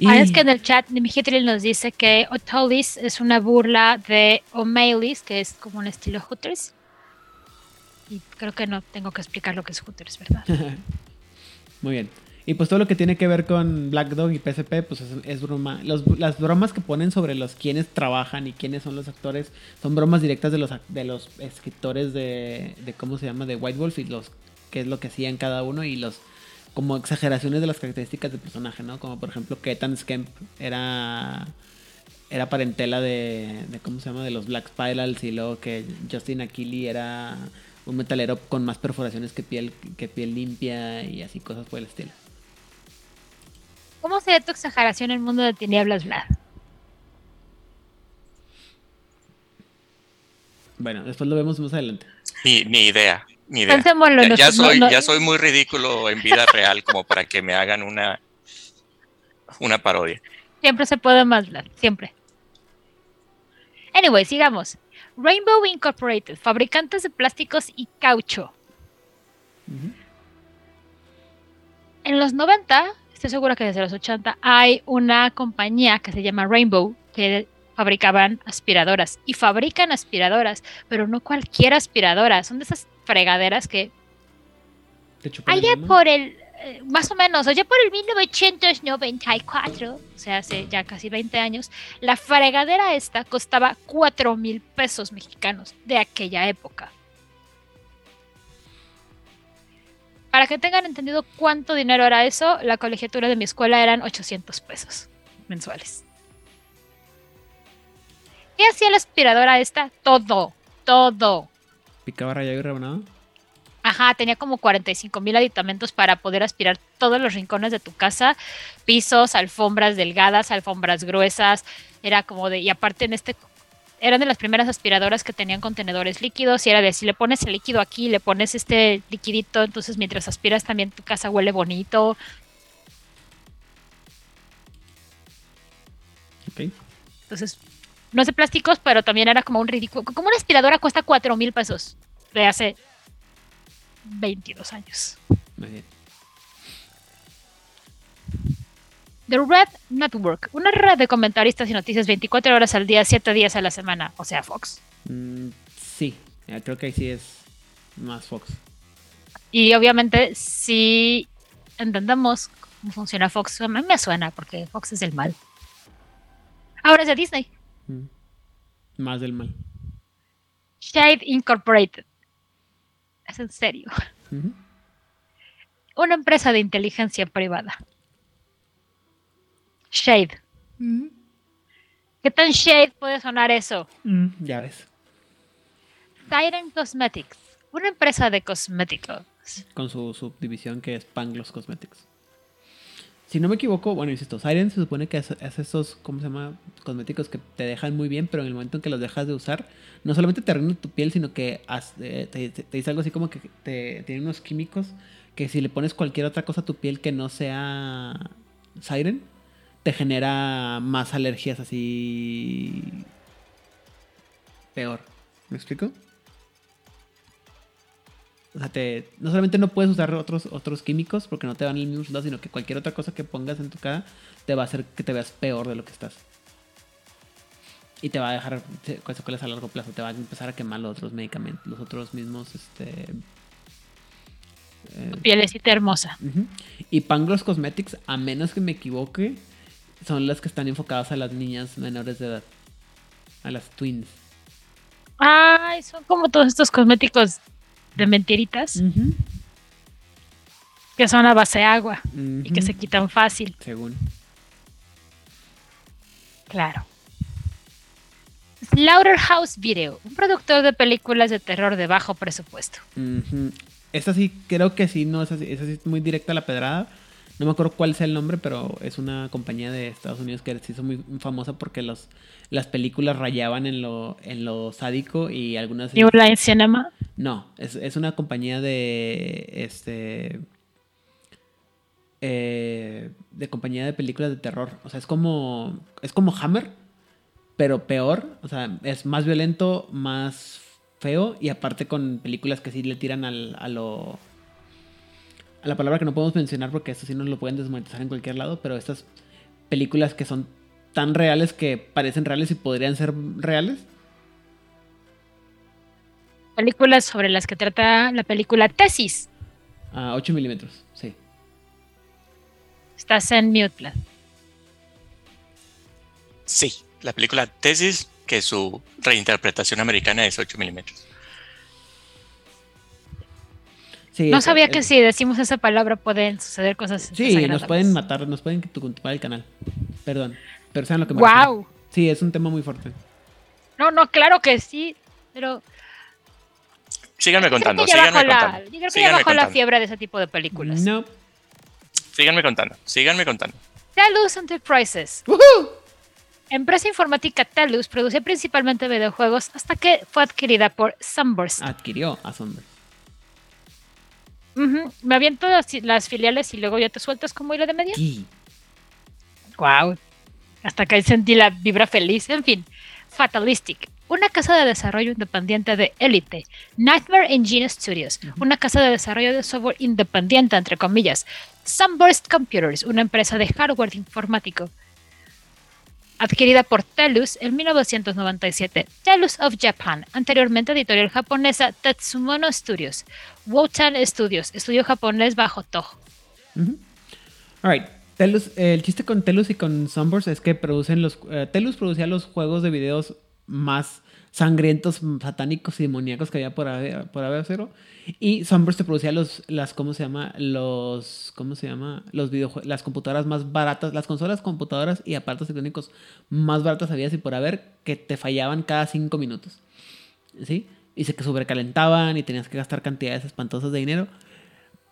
Ah, es Y- que en el chat Nimihitril nos dice que Otolis es una burla de O'Malley's, que es como un estilo Hooters. Y creo que no tengo que explicar lo que es Hooters, ¿verdad? Muy bien. Y pues todo lo que tiene que ver con Black Dog y PSP, pues es, es broma. Los- las bromas que ponen sobre los quienes trabajan y quiénes son los actores son bromas directas de los, de los escritores de, de, ¿cómo se llama? De White Wolf y los qué es lo que hacían cada uno y los como exageraciones de las características del personaje, ¿no? Como por ejemplo que Ethan Skemp era era parentela de, de ¿cómo se llama? De los Black Spirals y luego que Justin Aquili era un metalero con más perforaciones que piel que piel limpia y así cosas por el estilo. ¿Cómo sería tu exageración en el mundo de tinieblas, Vlad? Bueno, después lo vemos más adelante. Ni, ni idea, ni idea. Pensémoslo, Ya, ya soy, ya soy muy ridículo en vida real como para que me hagan una, una parodia. Siempre se puede más, siempre. Anyway, sigamos. Rainbow Incorporated, fabricantes de plásticos y caucho. En los 90, estoy segura que desde los 80, hay una compañía que se llama Rainbow que fabricaban aspiradoras y fabrican aspiradoras, pero no cualquier aspiradora, son de esas fregaderas que el allá por el, eh, más o menos, allá por el 1994, o sea, hace ya casi 20 años, la fregadera esta costaba 4 mil pesos mexicanos de aquella época. Para que tengan entendido cuánto dinero era eso, la colegiatura de mi escuela eran 800 pesos mensuales. ¿Qué hacía la aspiradora esta? Todo, todo. Picaba rayado y rebanado. Ajá, tenía como 45 mil aditamentos para poder aspirar todos los rincones de tu casa, pisos, alfombras delgadas, alfombras gruesas, era como de, y aparte en este, eran de las primeras aspiradoras que tenían contenedores líquidos y era de, si le pones el líquido aquí, le pones este liquidito, entonces mientras aspiras también tu casa huele bonito. Ok. Entonces, no es de plásticos, pero también era como un ridículo, como una aspiradora cuesta 4 mil pesos de hace 22 años. Muy bien. The Red Network, una red de comentaristas y noticias 24 horas al día, 7 días a la semana, o sea, Fox. Mm, sí, eh, creo que ahí sí es más Fox. Y obviamente, si entendemos cómo funciona Fox, a mí me suena porque Fox es el mal. Ahora es de Disney. Mm. Más del mal. Shade Incorporated. Es en serio. Una empresa de inteligencia privada. Shade. ¿Qué tan shade puede sonar eso? Mm, Ya ves. Siren Cosmetics. Una empresa de cosméticos. Con su subdivisión que es Panglos Cosmetics. Si no me equivoco, bueno, insisto, Siren se supone que hace esos, ¿cómo se llama? Cosméticos que te dejan muy bien, pero en el momento en que los dejas de usar, no solamente te arruinan tu piel, sino que eh, te, te- te dice algo así como que te tiene unos químicos que si le pones cualquier otra cosa a tu piel que no sea Siren, te genera más alergias así peor. ¿Me explico? O sea, te, no solamente no puedes usar otros, otros químicos porque no te van el mismo resultado, sino que cualquier otra cosa que pongas en tu cara te va a hacer que te veas peor de lo que estás. Y te va a dejar se- con secuelas a largo plazo. Te va a empezar a quemar los otros medicamentos, los otros mismos, este... eh, Tu pielecita hermosa. Y Pangloss Cosmetics, a menos que me equivoque, son las que están enfocadas a las niñas menores de edad. A las twins. Ay, son como todos estos cosméticos de mentiritas que son a base de agua y que se quitan fácil. Según. Claro. Slaughterhouse Video, un productor de películas de terror de bajo presupuesto. Ujú. Esta sí, creo que sí, no, esa sí, esa sí es muy directa a la pedrada. No me acuerdo cuál es el nombre, pero es una compañía de Estados Unidos que se hizo muy famosa porque los, las películas rayaban en lo, en lo sádico y algunas... New Line Cinema. No, es, es una compañía de. Este. eh, de compañía de películas de terror. O sea, es como. Es como Hammer, pero peor. O sea, es más violento, más feo. Y aparte con películas que sí le tiran al, a lo. A la palabra que no podemos mencionar porque esto sí nos lo pueden desmonetizar en cualquier lado. Pero estas películas que son tan reales que parecen reales y podrían ser reales. Películas sobre las que trata la película Tesis. A 8 milímetros, sí. Estás en mute, Vlad. Sí, la película Tesis, que su reinterpretación americana es 8 milímetros. Sí, No sabía que si decimos esa palabra pueden suceder cosas Sí, nos pueden matar, nos pueden tumbar el canal. Perdón. Pero saben lo que me refiero. ¡Wow! Sí, es un tema muy fuerte. No, no, claro que sí, pero Síganme contando, síganme contando. yo creo que ya bajó la contando. fiebre de ese tipo de películas. No. Síganme contando, síganme contando. Telus Enterprises. Empresa informática Telus produce principalmente videojuegos hasta que fue adquirida por Sunburst. Adquirió a Me aviento las, las filiales y luego ya te sueltas como hilo de media. Sí. Wow. Hasta que ahí sentí la vibra feliz. En fin, Fatalistic, una casa de desarrollo independiente de élite. Nightmare Engine Studios, una casa de desarrollo de software independiente, entre comillas. Sunburst Computers, una empresa de hardware informático. Adquirida por Telus en 1997. Telus of Japan, anteriormente editorial japonesa Tetsumono Studios. Wotan Studios, estudio japonés bajo Toho. Alright. Telus, eh, el chiste con Telus y con Sunburst es que producen los. eh, Telus producía los juegos de videos más sangrientos, satánicos y demoníacos que había por haber, por cero. Y Sunburst te producía los, las, ¿cómo se llama? Los, ¿cómo se llama? Los videojuegos, las computadoras más baratas, las consolas, computadoras y aparatos electrónicos más baratas había y por haber que te fallaban cada cinco minutos. ¿Sí? Y se que sobrecalentaban y tenías que gastar cantidades espantosas de dinero.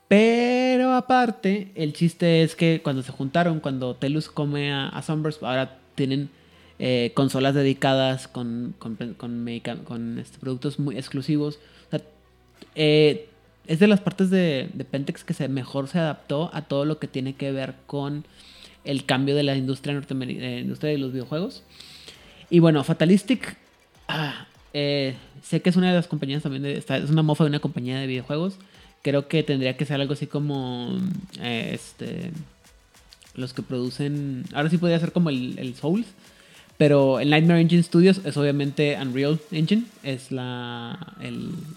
Pero aparte, el chiste es que cuando se juntaron, cuando Telus come a, a Sunburst, ahora tienen eh, consolas dedicadas con, con, con este, productos muy exclusivos. Eh, es de las partes de, Pentex que se mejor se adaptó a todo lo que tiene que ver con el cambio de la industria norteamericana, industria de los videojuegos. Y bueno, Fatalistic, ah, eh, sé que es una de las compañías también, de, es una mofa de una compañía de videojuegos. Creo que tendría que ser algo así como, eh, este, los que producen, ahora sí podría ser como el Souls, pero el Nightmare Engine Studios es obviamente Unreal Engine, es la,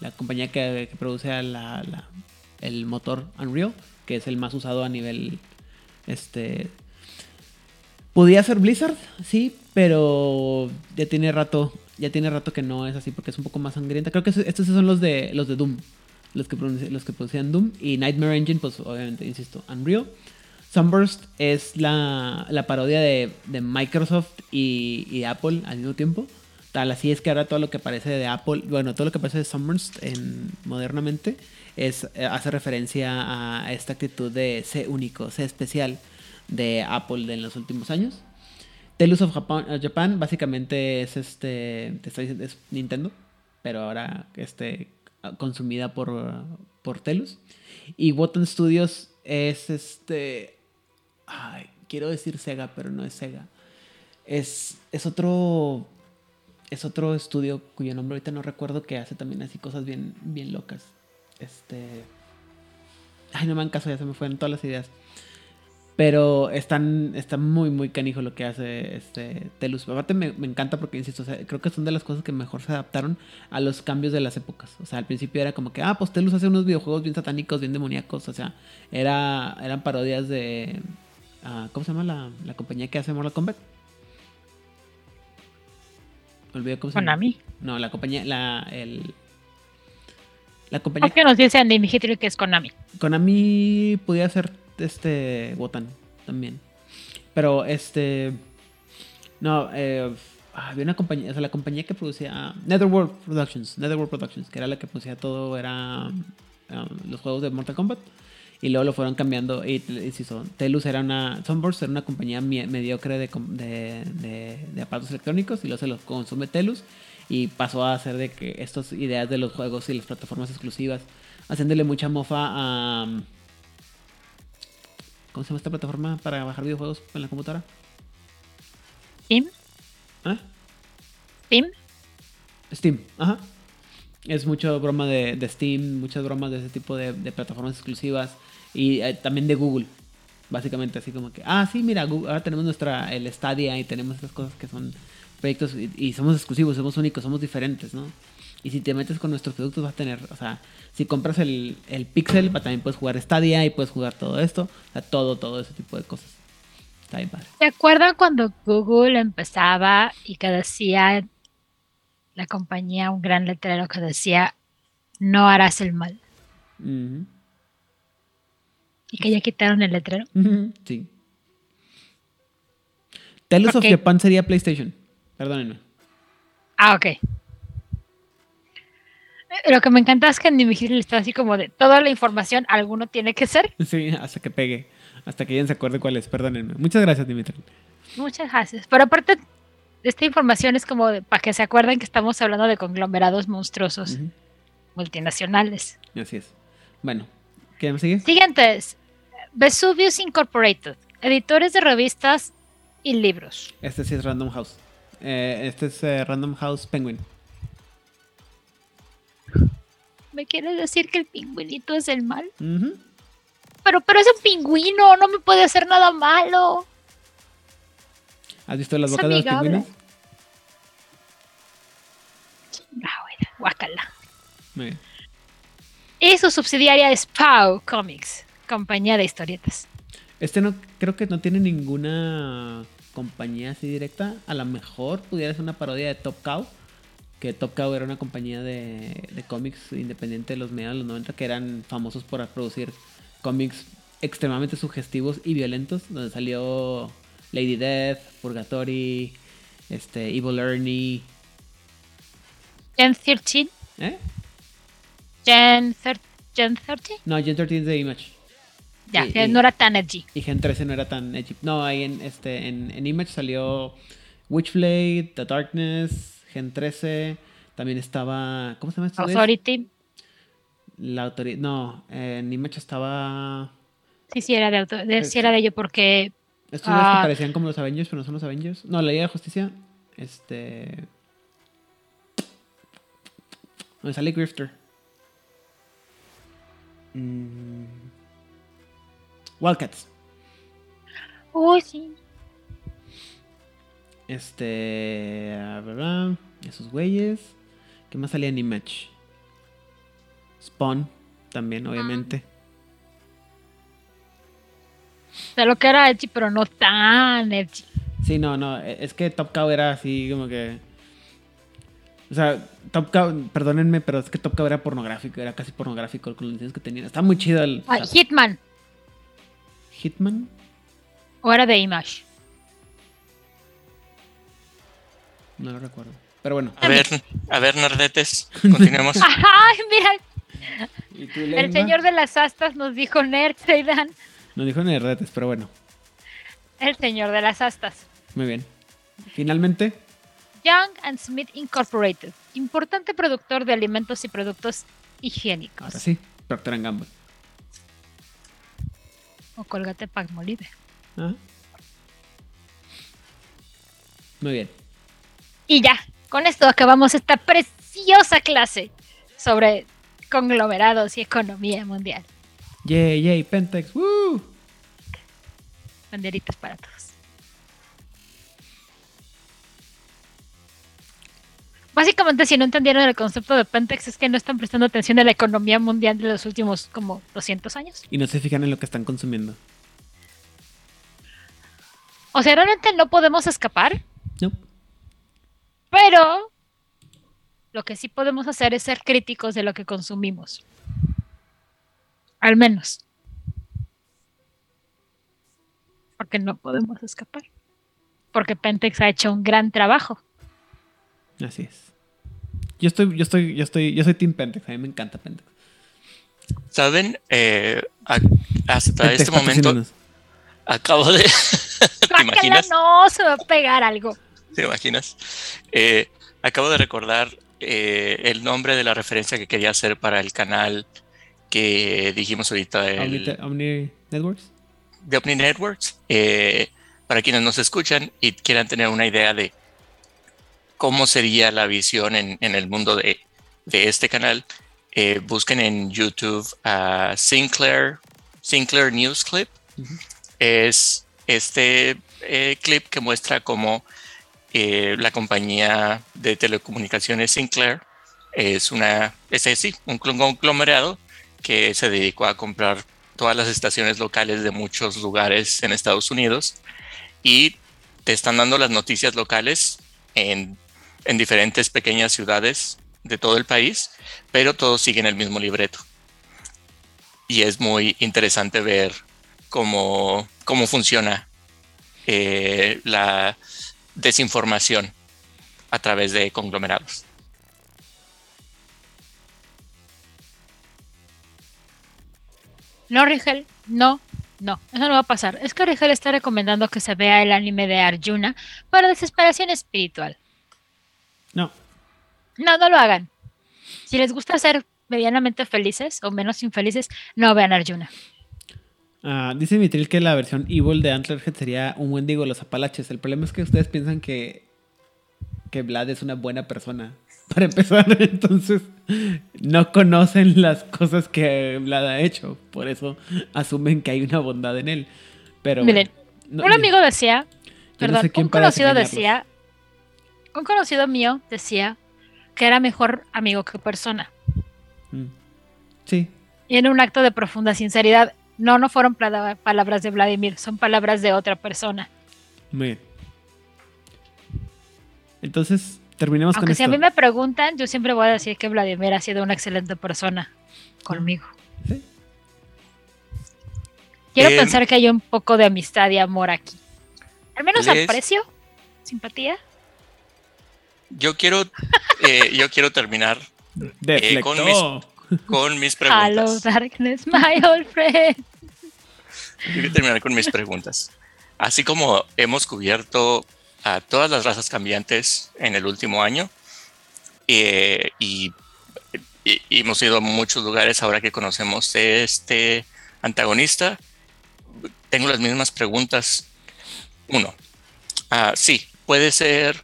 la compañía que, produce el motor Unreal, que es el más usado a nivel, este, Podía ser Blizzard, sí, pero ya tiene rato, ya tiene rato que no es así porque es un poco más sangrienta. Creo que estos son los de los de Doom, los que los que producían Doom y Nightmare Engine, pues obviamente insisto, Unreal. Sunburst es la, la parodia de, de Microsoft y, Apple al mismo tiempo. Tal así es que ahora todo lo que parece de Apple, bueno, todo lo que parece de Sunburst en, modernamente es, eh, hace referencia a esta actitud de sé único, sé especial, de Apple en los últimos años. Telus of Japan, Japan básicamente es este te estoy diciendo, es Nintendo, pero ahora este consumida por, por Telus. Y Wotan Studios es este quiero decir Sega, pero no es Sega. Es, es otro es otro estudio cuyo nombre ahorita no recuerdo que hace también así cosas bien bien locas. Este ay, no me han caso, ya se me fueron todas las ideas. Pero están, está muy, muy canijo lo que hace este Telus. Aparte me, me encanta porque, insisto, o sea, creo que son de las cosas que mejor se adaptaron a los cambios de las épocas. O sea, al principio era como que, ah, pues Telus hace unos videojuegos bien satánicos, bien demoníacos. O sea, era, eran parodias de... ah, ¿Cómo se llama la, la compañía que hace Mortal Kombat? Olvidé cómo se llama. Konami. No, la compañía, la, el... La compañía ¿Por qué nos dicen de History que es Konami? Konami podía ser este Wotan también. Pero este no, eh, había una compañía, o sea, la compañía que producía Netherworld Productions, Netherworld Productions, que era la que producía todo, era um, los juegos de Mortal Kombat. Y luego lo fueron cambiando. Y, y sí, son- Telus era una. Sunburst era una compañía mediocre de, de, de- de aparatos electrónicos. Y luego se los consume Telus. Y pasó a hacer de que estas ideas de los juegos y las plataformas exclusivas. Haciéndole mucha mofa a. ¿Cómo se llama esta plataforma para bajar videojuegos en la computadora? Steam, ¿Ah? Steam. Steam, ajá. Es mucho broma de, de Steam, muchas bromas de ese tipo de, de plataformas exclusivas y eh, también de Google. Básicamente así como que, ah, sí, mira, Google- ahora tenemos nuestra, el Stadia y tenemos estas cosas que son proyectos y, y somos exclusivos, somos únicos, somos diferentes, ¿no? Y si te metes con nuestros productos vas a tener, o sea, si compras el, el Pixel, también puedes jugar Stadia y puedes jugar todo esto, o sea, todo, todo ese tipo de cosas. Está bien padre. ¿Se acuerdan cuando Google empezaba y que decía la compañía un gran letrero que decía no harás el mal? Ujú. Y que ya quitaron el letrero. Sí. Telus Ok. of Japan sería PlayStation. Perdónenme. Ah, ok. Lo que me encanta es que en Nimigil está así como de toda la información, alguno tiene que ser. Sí, hasta que pegue. Hasta que alguien se acuerde cuál es. Perdónenme. Muchas gracias, Dimitri. Muchas gracias. Pero aparte, esta información es como de- para que se acuerden que estamos hablando de conglomerados monstruosos multinacionales. Así es. Bueno, ¿qué me sigue? Siguientes. Vesuvius Incorporated. Editores de revistas y libros. Este sí es Random House. Eh, este es eh, Random House Penguin. ¿Me quieres decir que el pingüinito es el mal? Pero, pero es un pingüino, no me puede hacer nada malo. ¿Has visto las Es bocas de los pingüinos? Guácala. Muy bien. Y su subsidiaria es Pau Comics, compañía de historietas. Este no, creo que no tiene ninguna compañía así directa. A lo mejor pudiera ser una parodia de Top Cow. Que Top Cow era una compañía de, de cómics independiente de los mediados de los 90 que eran famosos por producir cómics extremadamente sugestivos y violentos. Donde salió Lady Death, Purgatory, este, Evil Ernie. 13. ¿Eh? Gen, Gen 13. No, Gen 13 es de Image. Ya, Y- que y- no era tan edgy. Y Gen 13 no era tan edgy. No, ahí en, este, en, en Image salió Witchblade, The Darkness, Gen 13. También estaba. ¿Cómo se llama esto? Authority. La autoridad. No, en Image estaba. Sí, sí, era de, auto- de- sí era de ello porque Estos güeyes Ah. que parecían como los Avengers, pero no son los Avengers. No, la Liga de Justicia. Este. Donde sale Grifter. Mm. Wildcats. Uy, sí. Este. ah, bla, Esos güeyes. ¿Qué más salía en Image? Spawn. También, obviamente. De lo que era edgy, pero no tan edgy. Sí, no, no. e- Es que Top Cow era así como que. O sea, Top Cow, perdónenme, pero es que Top Cow era pornográfico, era casi pornográfico con los diseños que tenía. Está muy chido el. Ah, Hitman. Hitman. O era de Image. No lo recuerdo. Pero bueno. A ver, a ver, nerdetes, continuemos. Ay, mira, ¿Y tú, el señor de las astas nos dijo Nerd, Zaidan. Nos dijo nerdetes, pero bueno. El señor de las astas. Muy bien. Finalmente, Young and Smith Incorporated, importante productor de alimentos y productos higiénicos. ahora sí, Procter Gamble. O Colgate Palmolive. Ajá. Muy bien. Y ya, con esto acabamos esta preciosa clase sobre conglomerados y economía mundial. Yay, yay, Pentex. ¡Woo! Banderitas para todos. Básicamente, si no entendieron el concepto de Pentex, es que no están prestando atención a la economía mundial de los últimos como 200 años. Y no se fijan en lo que están consumiendo. O sea, realmente no podemos escapar, No. pero lo que sí podemos hacer es ser críticos de lo que consumimos. Al menos. Porque no podemos escapar. Porque Pentex ha hecho un gran trabajo. Así es. Yo estoy, yo estoy, yo estoy, yo soy Team Pentex. A mí me encanta Pentex. ¿Saben? Eh, a- hasta Pentex, este momento acabo de... ¿Te imaginas? no, se va a pegar algo. ¿Te imaginas? Eh, acabo de recordar eh, el nombre de la referencia que quería hacer para el canal que dijimos ahorita, el, Omni, Omni Networks. de Omni Networks. Eh, para quienes nos escuchan y quieran tener una idea de cómo sería la visión en, el mundo de, este canal, eh, busquen en YouTube a Sinclair, Sinclair News Clip. Es este eh, clip que muestra cómo eh, la compañía de telecomunicaciones Sinclair es una, es sí, un conglomerado que se dedicó a comprar todas las estaciones locales de muchos lugares en Estados Unidos y te están dando las noticias locales en, en diferentes pequeñas ciudades de todo el país, pero todos siguen el mismo libreto. Y es muy interesante ver cómo, cómo funciona eh, la desinformación a través de conglomerados. No, Rigel, no, no, eso no va a pasar. Es que Rigel está recomendando que se vea el anime de Arjuna para desesperación espiritual. No. No, lo hagan. Si les gusta ser medianamente felices o menos infelices, no vean Arjuna. Ah, dice Mitril que la versión Evil de Antlerhead sería un Wendigo de los Apalaches. El problema es que ustedes piensan que, que Vlad es una buena persona. Para empezar, entonces no conocen las cosas que Vlad ha hecho. Por eso asumen que hay una bondad en él. Pero Miren, no- un amigo decía, no perdón, sé un conocido decía, un conocido mío decía que era mejor amigo que persona. Mm. Sí, Y en un acto de profunda sinceridad, no, no fueron pala- palabras de Vladimir, son palabras de otra persona. muy bien. Entonces, terminemos Aunque con si a mí me preguntan, yo siempre voy a decir que Vladimir ha sido una excelente persona conmigo. Sí. Quiero Eh, pensar que hay un poco de amistad y amor aquí. Al menos les- aprecio, simpatía. Yo quiero, eh, yo quiero terminar eh, con Deflectó. con mis Hello, preguntas. darkness, my old friend. Quiero terminar con mis preguntas. Así como hemos cubierto a todas las razas cambiantes en el último año eh, y, y- y hemos ido a muchos lugares ahora que conocemos este antagonista, tengo las mismas preguntas. Uno, ah, sí, puede ser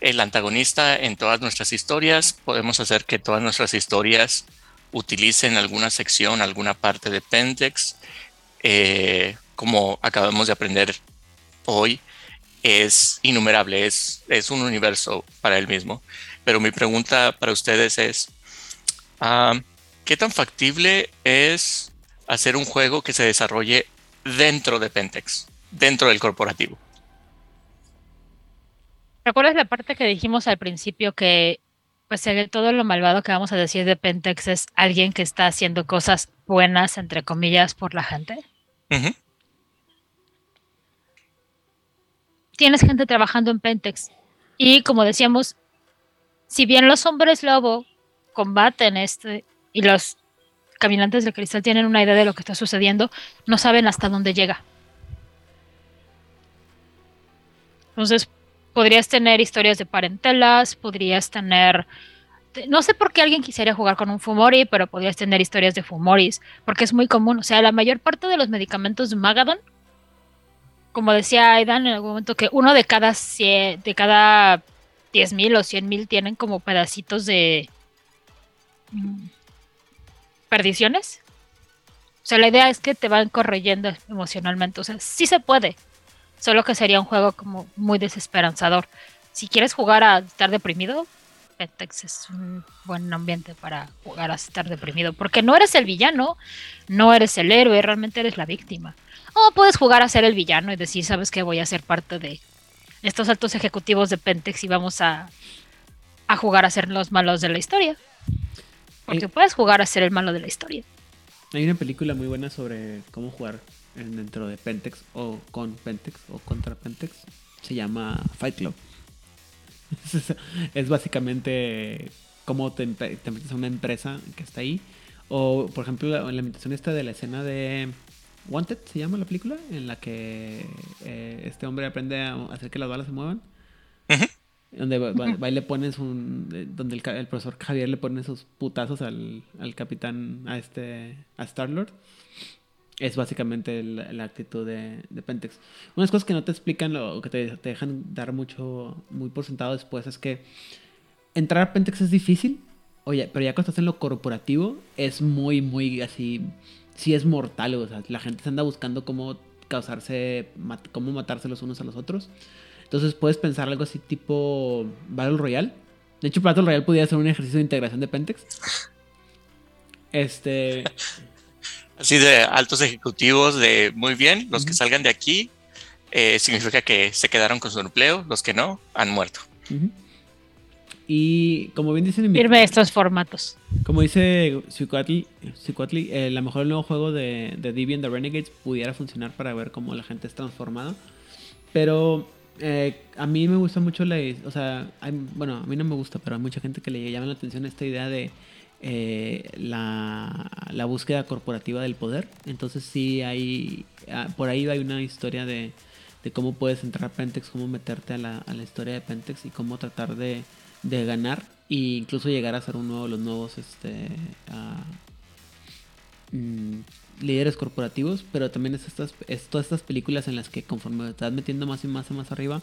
el antagonista en todas nuestras historias. Podemos hacer que todas nuestras historias utilicen alguna sección, alguna parte de Pentex. Eh, como acabamos de aprender hoy, es innumerable, es, es un universo para él mismo. Pero mi pregunta para ustedes es, ah, ¿qué tan factible es hacer un juego que se desarrolle dentro de Pentex, dentro del corporativo? ¿Recuerdas la parte que dijimos al principio que, pues, de todo lo malvado que vamos a decir de Pentex es alguien que está haciendo cosas buenas, entre comillas, por la gente? Tienes gente trabajando en Pentex. Y como decíamos, si bien los hombres lobo combaten este y los caminantes del cristal tienen una idea de lo que está sucediendo, no saben hasta dónde llega. Entonces, podrías tener historias de parentelas, podrías tener... No sé por qué alguien quisiera jugar con un Fumori, pero podrías tener historias de Fumoris, porque es muy común. O sea, la mayor parte de los medicamentos de Magadon, como decía Aidan en algún momento, que uno de cada, cien, de cada 10.000 o 100.000 tienen como pedacitos de mm, perdiciones. O sea, la idea es que te van corrigiendo emocionalmente. O sea, sí se puede. Solo que sería un juego como muy desesperanzador. Si quieres jugar a estar deprimido, Pentex es un buen ambiente para jugar a estar deprimido. Porque no eres el villano, no eres el héroe, realmente eres la víctima. O puedes jugar a ser el villano y decir, sabes que voy a ser parte de estos altos ejecutivos de Pentex y vamos a, a jugar a ser los malos de la historia. Porque puedes jugar a ser el malo de la historia. Hay una película muy buena sobre cómo jugar dentro de Pentex o con Pentex o contra Pentex. Se llama Fight Club. es básicamente cómo te, metes a una empresa que está ahí. O, por ejemplo, la, la imitación esta de la escena de Wanted, se llama la película, en la que eh, este hombre aprende a hacer que las balas se muevan. Donde va, y le pones un. Eh, donde el, profesor Javier le pone esos putazos al, al capitán, a este. a Star-Lord. Es básicamente la, actitud de, Pentex. Unas cosas que no te explican o que te, te, dejan dar mucho. muy por sentado después es que. Entrar a Pentex es difícil. Oye, pero ya cuando estás en lo corporativo, es muy, muy así. Sí es mortal, o sea, la gente se anda buscando cómo causarse. cómo matarse los unos a los otros. Entonces puedes pensar algo así tipo Battle Royale. De hecho, Battle Royale podría ser un ejercicio de integración de Pentex. Este. Así de altos ejecutivos de muy bien, los que salgan de aquí eh, significa que se quedaron con su empleo, los que no han muerto. Y como bien dicen. Firme estos formatos. Como dice Suquatli, eh, a lo mejor el nuevo juego de, de Deviant The Renegades pudiera funcionar para ver cómo la gente es transformada. Pero eh, a mí me gusta mucho la. O sea, bueno, a mí no me gusta, pero hay mucha gente que le llama la atención esta idea de eh, la, búsqueda corporativa del poder. Entonces, sí, hay. Ah, por ahí hay una historia de, cómo puedes entrar a Pentex, cómo meterte a la, historia de Pentex y cómo tratar de, ganar e incluso llegar a ser uno de los nuevos. Este. Uh, líderes corporativos, pero también es, estas, todas estas películas en las que conforme te estás metiendo más y más y más arriba,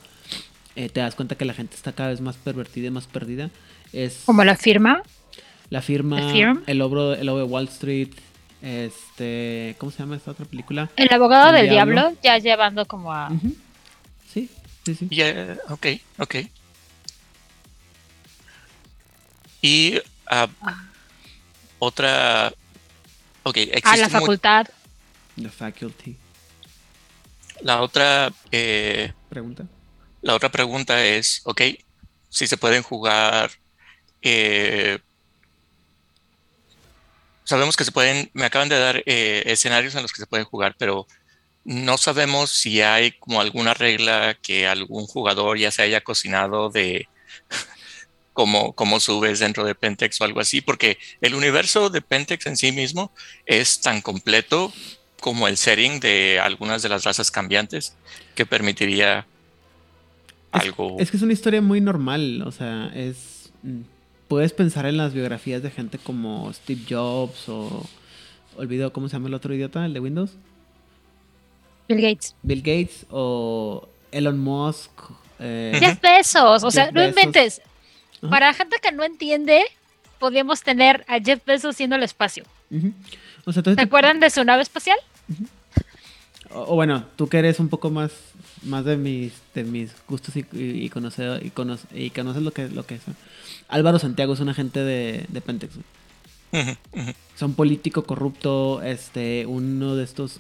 eh, te das cuenta que la gente está cada vez más pervertida y más perdida. Es, Como la firma. La firma, el obro, el de Wall Street, este, ¿cómo se llama esta otra película? El abogado del diablo. ya llevando como a... Sí, sí, sí. Yeah, ok, ok. Y ah, ah. otra a la facultad. La faculty. La otra eh, pregunta. La otra pregunta es, ok, si se pueden jugar. Eh, sabemos que se pueden, me acaban de dar eh, escenarios en los que se pueden jugar, pero no sabemos si hay como alguna regla que algún jugador ya se haya cocinado de como, subes dentro de Pentex o algo así, porque el universo de Pentex en sí mismo es tan completo como el setting de algunas de las razas cambiantes que permitiría algo. Es que es una historia muy normal, o sea, es. Puedes pensar en las biografías de gente como Steve Jobs o. Olvido cómo se llama el otro idiota, el de Windows. Bill Gates. Bill Gates o Elon Musk. Eh, Jeff Bezos, o sea, no inventes. Para gente que no entiende, podríamos tener a Jeff Bezos haciendo el espacio. ¿Te acuerdan de su nave espacial? O, bueno, tú que eres un poco más, más de mis, de mis gustos y, y, conoces, y, conoces lo que, lo que es. Álvaro Santiago es un agente de, de Pentex. Son político corrupto, este, uno de estos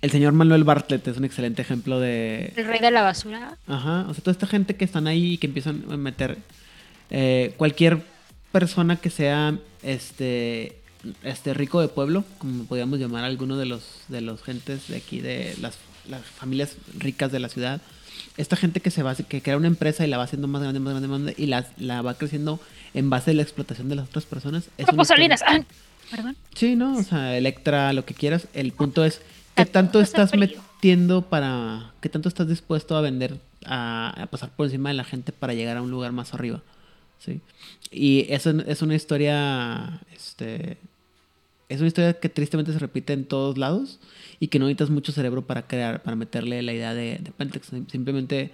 el señor Manuel Bartlett es un excelente ejemplo de... El rey de la basura. Ajá, o sea, toda esta gente que están ahí y que empiezan a meter... Eh, cualquier persona que sea este este rico de pueblo, como podríamos llamar a alguno de los de los gentes de aquí de las, familias ricas de la ciudad. Esta gente que se va que crea una empresa y la va haciendo más grande, más grande, más grande y la, la va creciendo en base a la explotación de las otras personas. Es Salinas. perdón. Sí, no, o sea, Electra, lo que quieras. El punto es ¿Qué tanto estás entiendo para qué tanto estás dispuesto a vender, a, a pasar por encima de la gente para llegar a un lugar más arriba. ¿sí? Y eso es una historia, este, es una historia que tristemente se repite en todos lados y que no necesitas mucho cerebro para crear, para meterle la idea de, de Pentex. Simplemente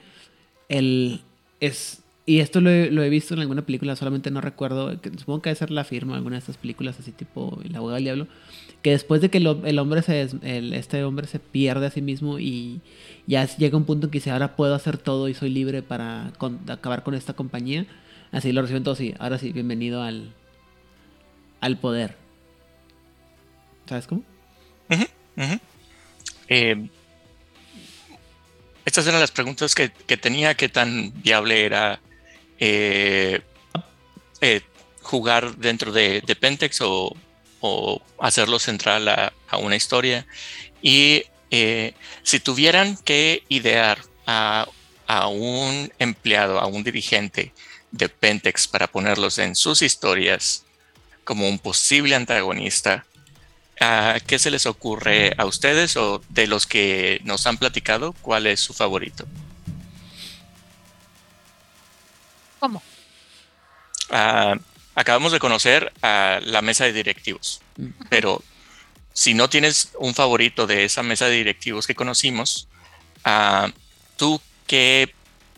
el es y esto lo he, lo he, visto en alguna película, solamente no recuerdo, supongo que debe ser la firma, alguna de estas películas así tipo El abogado del diablo, que después de que el, hombre se, el, este hombre se pierde a sí mismo y ya llega un punto en que dice, ahora puedo hacer todo y soy libre para acabar con esta compañía, así lo reciben todos y ahora sí, bienvenido al, al poder. ¿Sabes cómo? Eh, estas eran las preguntas que, que, tenía, qué tan viable era eh, eh, jugar dentro de, Pentex o, o, hacerlo central a, a una historia. Y si tuvieran que idear a, a, un empleado, a un dirigente de Pentex para ponerlos en sus historias como un posible antagonista, Uh, ¿Qué se les ocurre a ustedes o de los que nos han platicado? ¿Cuál es su favorito? ¿Cómo? Uh, acabamos de conocer a la mesa de directivos, pero si no tienes un favorito de esa mesa de directivos que conocimos, uh, ¿tú qué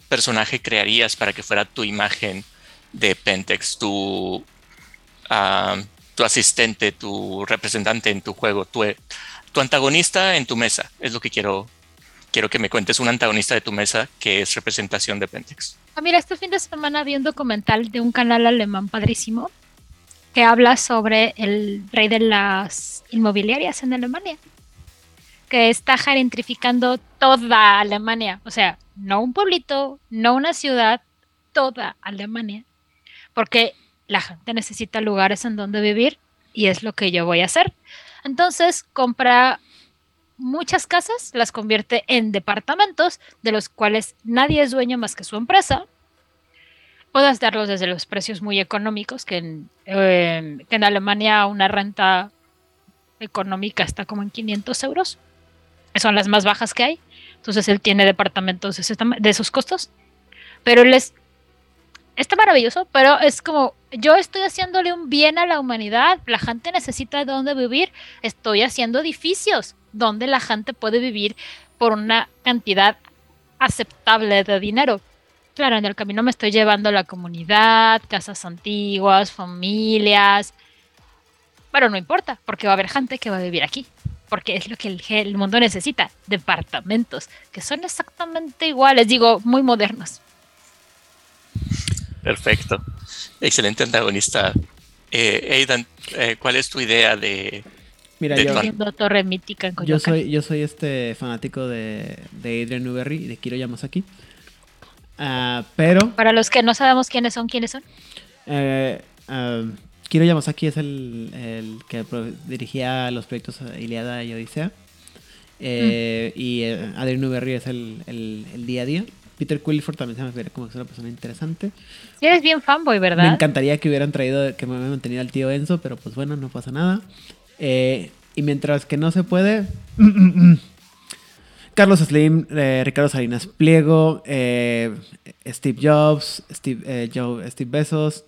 personaje crearías para que fuera tu imagen de Pentex? Tu, tu asistente, tu representante en tu juego, tu, tu, antagonista en tu mesa. Es lo que quiero, quiero que me cuentes, un antagonista de tu mesa que es representación de Pentex. Ah, mira, este fin de semana vi un documental de un canal alemán padrísimo que habla sobre el rey de las inmobiliarias en Alemania, que está gentrificando toda Alemania, o sea, no un pueblito, no una ciudad, toda Alemania, porque la gente necesita lugares en donde vivir y es lo que yo voy a hacer. Entonces compra muchas casas, las convierte en departamentos de los cuales nadie es dueño más que su empresa. Puedes darlos desde los precios muy económicos, que en, eh, que en Alemania una renta económica está como en 500 euros. Son las más bajas que hay. Entonces él tiene departamentos de esos costos. Pero él es está maravilloso, pero es como yo estoy haciéndole un bien a la humanidad, la gente necesita dónde vivir, estoy haciendo edificios donde la gente puede vivir por una cantidad aceptable de dinero. Claro, en el camino me estoy llevando a la comunidad, casas antiguas, familias, pero no importa, porque va a haber gente que va a vivir aquí, porque es lo que el, el mundo necesita, departamentos, que son exactamente iguales, digo, muy modernos. Perfecto. Excelente antagonista. Eh, Aidan, eh, ¿cuál es tu idea de... Mira, de yo, Torre Mítica en yo soy, yo soy este fanático de, de Adrian Newberry y de Kiro Yamasaki. Uh, pero... Para los que no sabemos quiénes son, ¿quiénes son? Eh, uh, Kiro Yamasaki es el, el que dirigía los proyectos Iliada y Odisea. Eh, mm. Y Adrian Newberry es el, el, el día a día. Peter Quillford también se me ve como que es una persona interesante. Sí, eres bien fanboy, ¿verdad? Me encantaría que hubieran traído, que me hubieran mantenido al tío Enzo, pero pues bueno, no pasa nada. Eh, y mientras que no se puede, Carlos Slim, eh, Ricardo Salinas Pliego, eh, Steve Jobs, Steve, Joe, Steve Bezos.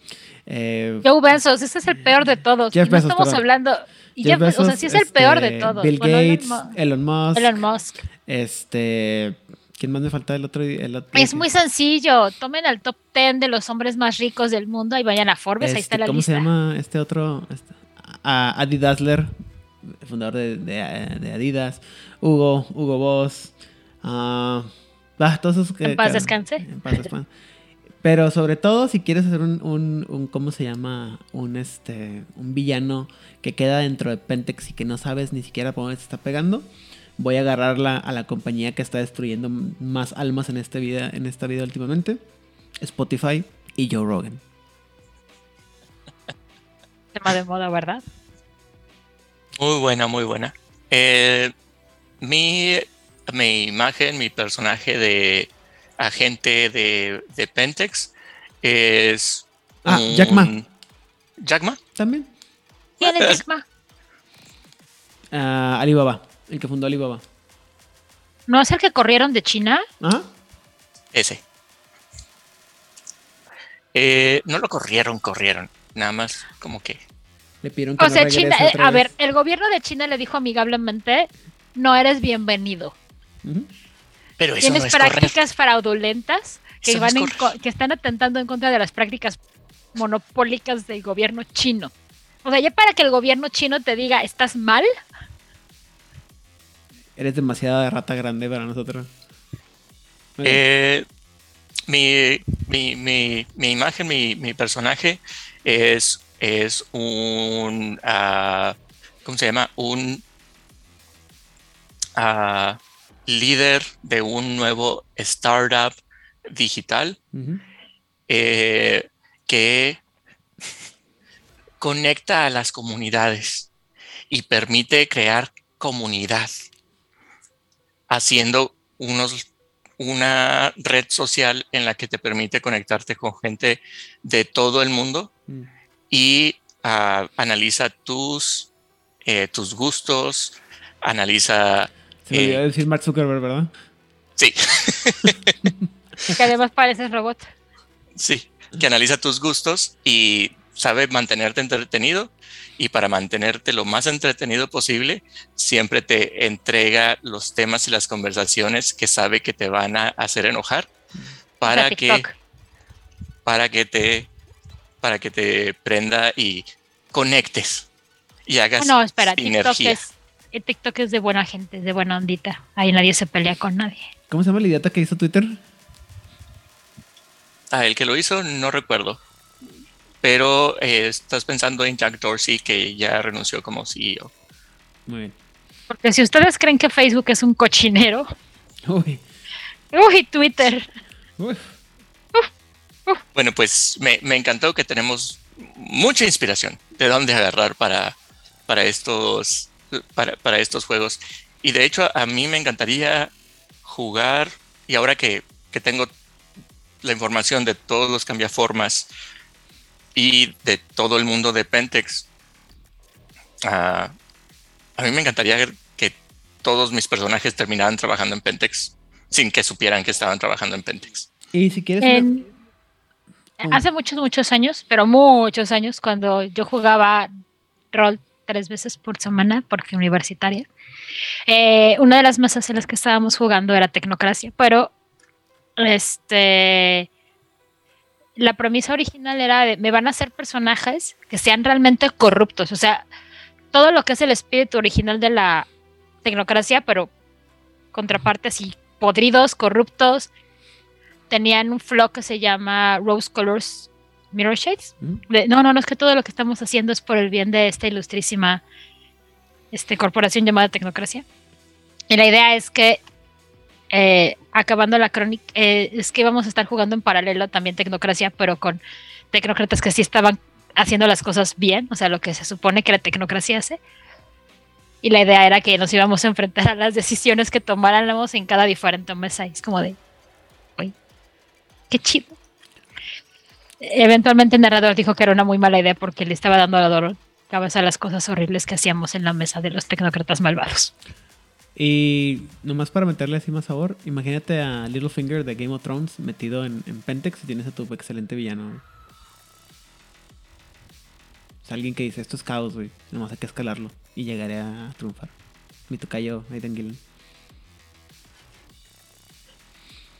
Joe Bezos, ese es el peor de todos. Jeff no estamos perdón. hablando. Y Jeff Jeff, Bezos, o sea, sí es el peor de este, todos. Bill Gates, Elon Musk. Elon Musk. Este. ¿Quién más me falta el otro? El otro es muy sencillo. Tomen al top 10 de los hombres más ricos del mundo y vayan a Forbes. Este, ahí está la ¿Cómo lista. se llama este otro? Este, a Adi Dassler, fundador de, de, de, Adidas. Hugo, Hugo Boss. Uh, ah, todos esos que, en paz descanse. En paz descanse. Pero sobre todo si quieres hacer un, un, un, ¿cómo se llama? Un este un villano que queda dentro de Pentex y que no sabes ni siquiera por dónde se está pegando voy a agarrarla a la compañía que está destruyendo más almas en, este vida, en esta vida últimamente. Spotify y Joe Rogan. Tema de moda, ¿verdad? Muy buena, muy buena. Eh, mi, mi imagen, mi personaje de agente de, de Pentex es... Ah, un... Jack Ma. ¿Jack Ma? También. ¿Quién es Jack Ma? Uh, Alibaba. El que fundó Alibaba. ¿No es el que corrieron de China? Ajá. Ese. Eh, no lo corrieron, corrieron. Nada más como que. Le pidieron que O no sea, China, eh, a ver, el gobierno de China le dijo amigablemente, no eres bienvenido. Pero eso Tienes no es correcto. prácticas fraudulentas que, Eso no van es en que están atentando en contra de las prácticas monopólicas del gobierno chino. O sea, ya para que el gobierno chino te diga, estás mal, Eres demasiada rata grande para nosotros. Eh, mi, mi, mi, mi imagen, mi, mi personaje es, es un. ah, ¿Cómo se llama? Un ah, líder de un nuevo startup digital eh, que conecta a las comunidades y permite crear comunidad haciendo unos, una red social en la que te permite conectarte con gente de todo el mundo Mm. y ah, analiza tus, eh, tus gustos, analiza... Se me olvidó eh, decir Mark Zuckerberg, ¿verdad? sí, que además pareces robot. Sí, que analiza tus gustos y sabe mantenerte entretenido y para mantenerte lo más entretenido posible, siempre te entrega los temas y las conversaciones que sabe que te van a hacer enojar para que, para que te para que te prenda y conectes y hagas no, espera, TikTok es, eh, TikTok es de buena gente, es de buena ondita. Ahí nadie se pelea con nadie. ¿Cómo se llama el idiota que hizo Twitter? Ah, el que lo hizo no recuerdo. Pero eh, estás pensando en Jack Dorsey que ya renunció como CEO. Muy bien. Porque si ustedes creen que Facebook es un cochinero, Uy. uy, Twitter. Uf. Bueno, pues me, me encantó que tenemos mucha inspiración de dónde agarrar para, para, estos, para, para estos juegos. Y de hecho, a mí me encantaría jugar, y ahora que, que tengo la información de todos los cambiaformas y de todo el mundo de Pentex, ah, a mí me encantaría que todos mis personajes terminaran trabajando en Pentex sin que supieran que estaban trabajando en Pentex. Y si quieres... En- hace muchos, muchos años, pero muchos años, cuando yo jugaba rol tres veces por semana, porque universitaria, eh, una de las mesas en las que estábamos jugando era Tecnocracia, pero este la premisa original era de me van a hacer personajes que sean realmente corruptos, o sea, todo lo que es el espíritu original de la tecnocracia, pero contraparte así, podridos, corruptos, tenían un flow que se llama Rose Colors Mirror Shades. ¿Mm? No, no, no, es que todo lo que estamos haciendo es por el bien de esta ilustrísima este, corporación llamada Tecnocracia. Y la idea es que, eh, acabando la crónica, eh, es que íbamos a estar jugando en paralelo también Tecnocracia, pero con tecnócratas que sí estaban haciendo las cosas bien, o sea, lo que se supone que la tecnocracia hace. Y la idea era que nos íbamos a enfrentar a las decisiones que tomáramos en cada diferente mesa. Y es como de, uy, qué chido. Eventualmente el narrador dijo que era una muy mala idea porque le estaba dando a la cabeza las cosas horribles que hacíamos en la mesa de los tecnócratas malvados. Y nomás para meterle así más sabor, imagínate a Littlefinger de Game of Thrones metido en, en Pentex y tienes a tu excelente villano. Es alguien que dice, esto es caos, güey. Nomás hay que escalarlo y llegaré a triunfar. Mi tocayo, Aidan Gillen.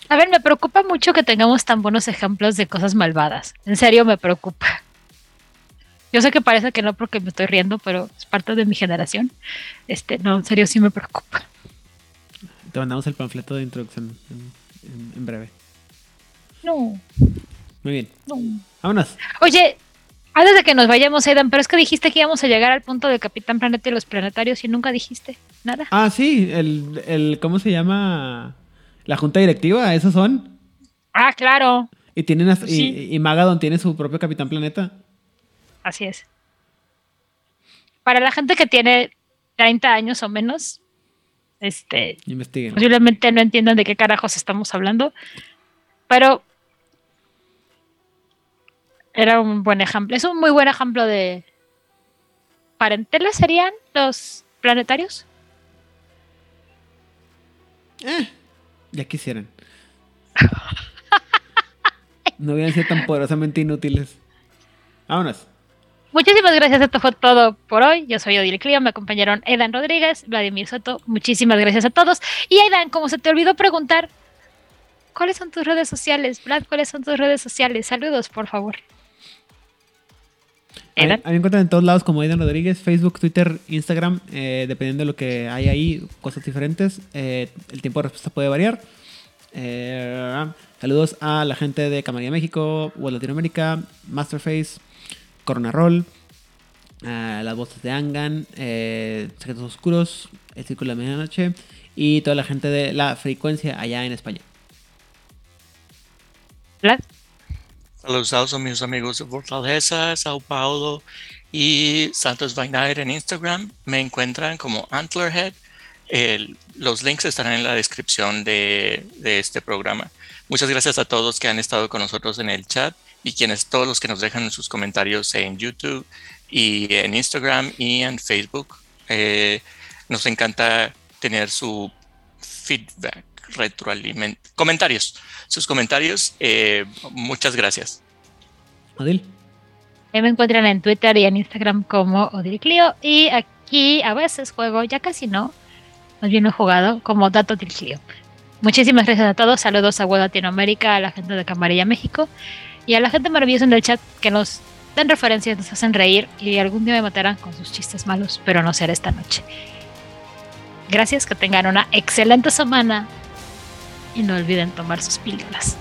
A ver, me preocupa mucho que tengamos tan buenos ejemplos de cosas malvadas. En serio, me preocupa. Yo sé que parece que no porque me estoy riendo, pero es parte de mi generación. Este, no, en serio sí me preocupa. Te mandamos el panfleto de introducción en, en- en breve. No, Muy bien. no. Vámonos. Oye, antes de que nos vayamos, Aidan, pero es que dijiste que íbamos a llegar al punto de Capitán Planeta y los planetarios y nunca dijiste nada. Ah, sí, el, el ¿cómo se llama? La junta directiva, esos son. Ah, claro, Y tienen hasta- sí. y, y Magadon tiene su propio Capitán Planeta. Así es. Para la gente que tiene 30 años o menos, este, Investiguen. posiblemente no entiendan de qué carajos estamos hablando, pero era un buen ejemplo, es un muy buen ejemplo de parentela serían los planetarios. Eh, ya quisieran. No hubieran sido tan poderosamente inútiles. Vámonos. Muchísimas gracias, esto fue todo por hoy. Yo soy Odile Clio, me acompañaron Edan Rodríguez, Vladimir Soto. Muchísimas gracias a todos. Y Edan, como se te olvidó preguntar, ¿cuáles son tus redes sociales? Vlad, ¿cuáles son tus redes sociales? Saludos, por favor. A mí me encuentran en todos lados como Aidan Rodríguez, Facebook, Twitter, Instagram, eh, dependiendo de lo que hay ahí, cosas diferentes. Eh, el tiempo de respuesta puede variar. Eh, saludos a la gente de Camarilla México, World Latinoamérica, Masterface, Corona Roll, a las voces de Angan, eh, Secretos Oscuros, El Círculo de la Medianoche y toda la gente de la frecuencia allá en España. Vlad. Saludos a mis amigos de Fortaleza, Sao Paulo y Santos Night en Instagram. Me encuentran como Antlerhead. El- los links estarán en la descripción de, de este programa. Muchas gracias a todos que han estado con nosotros en el chat y quienes todos los que nos dejan sus comentarios en YouTube y en Instagram y en Facebook. Eh, nos encanta tener su feedback, retroaliment, comentarios, sus comentarios. eh, muchas gracias. Odil. Ahí me encuentran en Twitter y en Instagram como Odilclio. Y aquí a veces juego, ya casi no, más bien no he jugado, como Dato Odilclio. Muchísimas gracias a todos. Saludos a Web Latinoamérica, a la gente de Camarilla México y a la gente maravillosa en el chat que nos dan referencias, nos hacen reír y algún día me matarán con sus chistes malos, pero no será esta noche. Gracias, que tengan una excelente semana y no olviden tomar sus píldoras.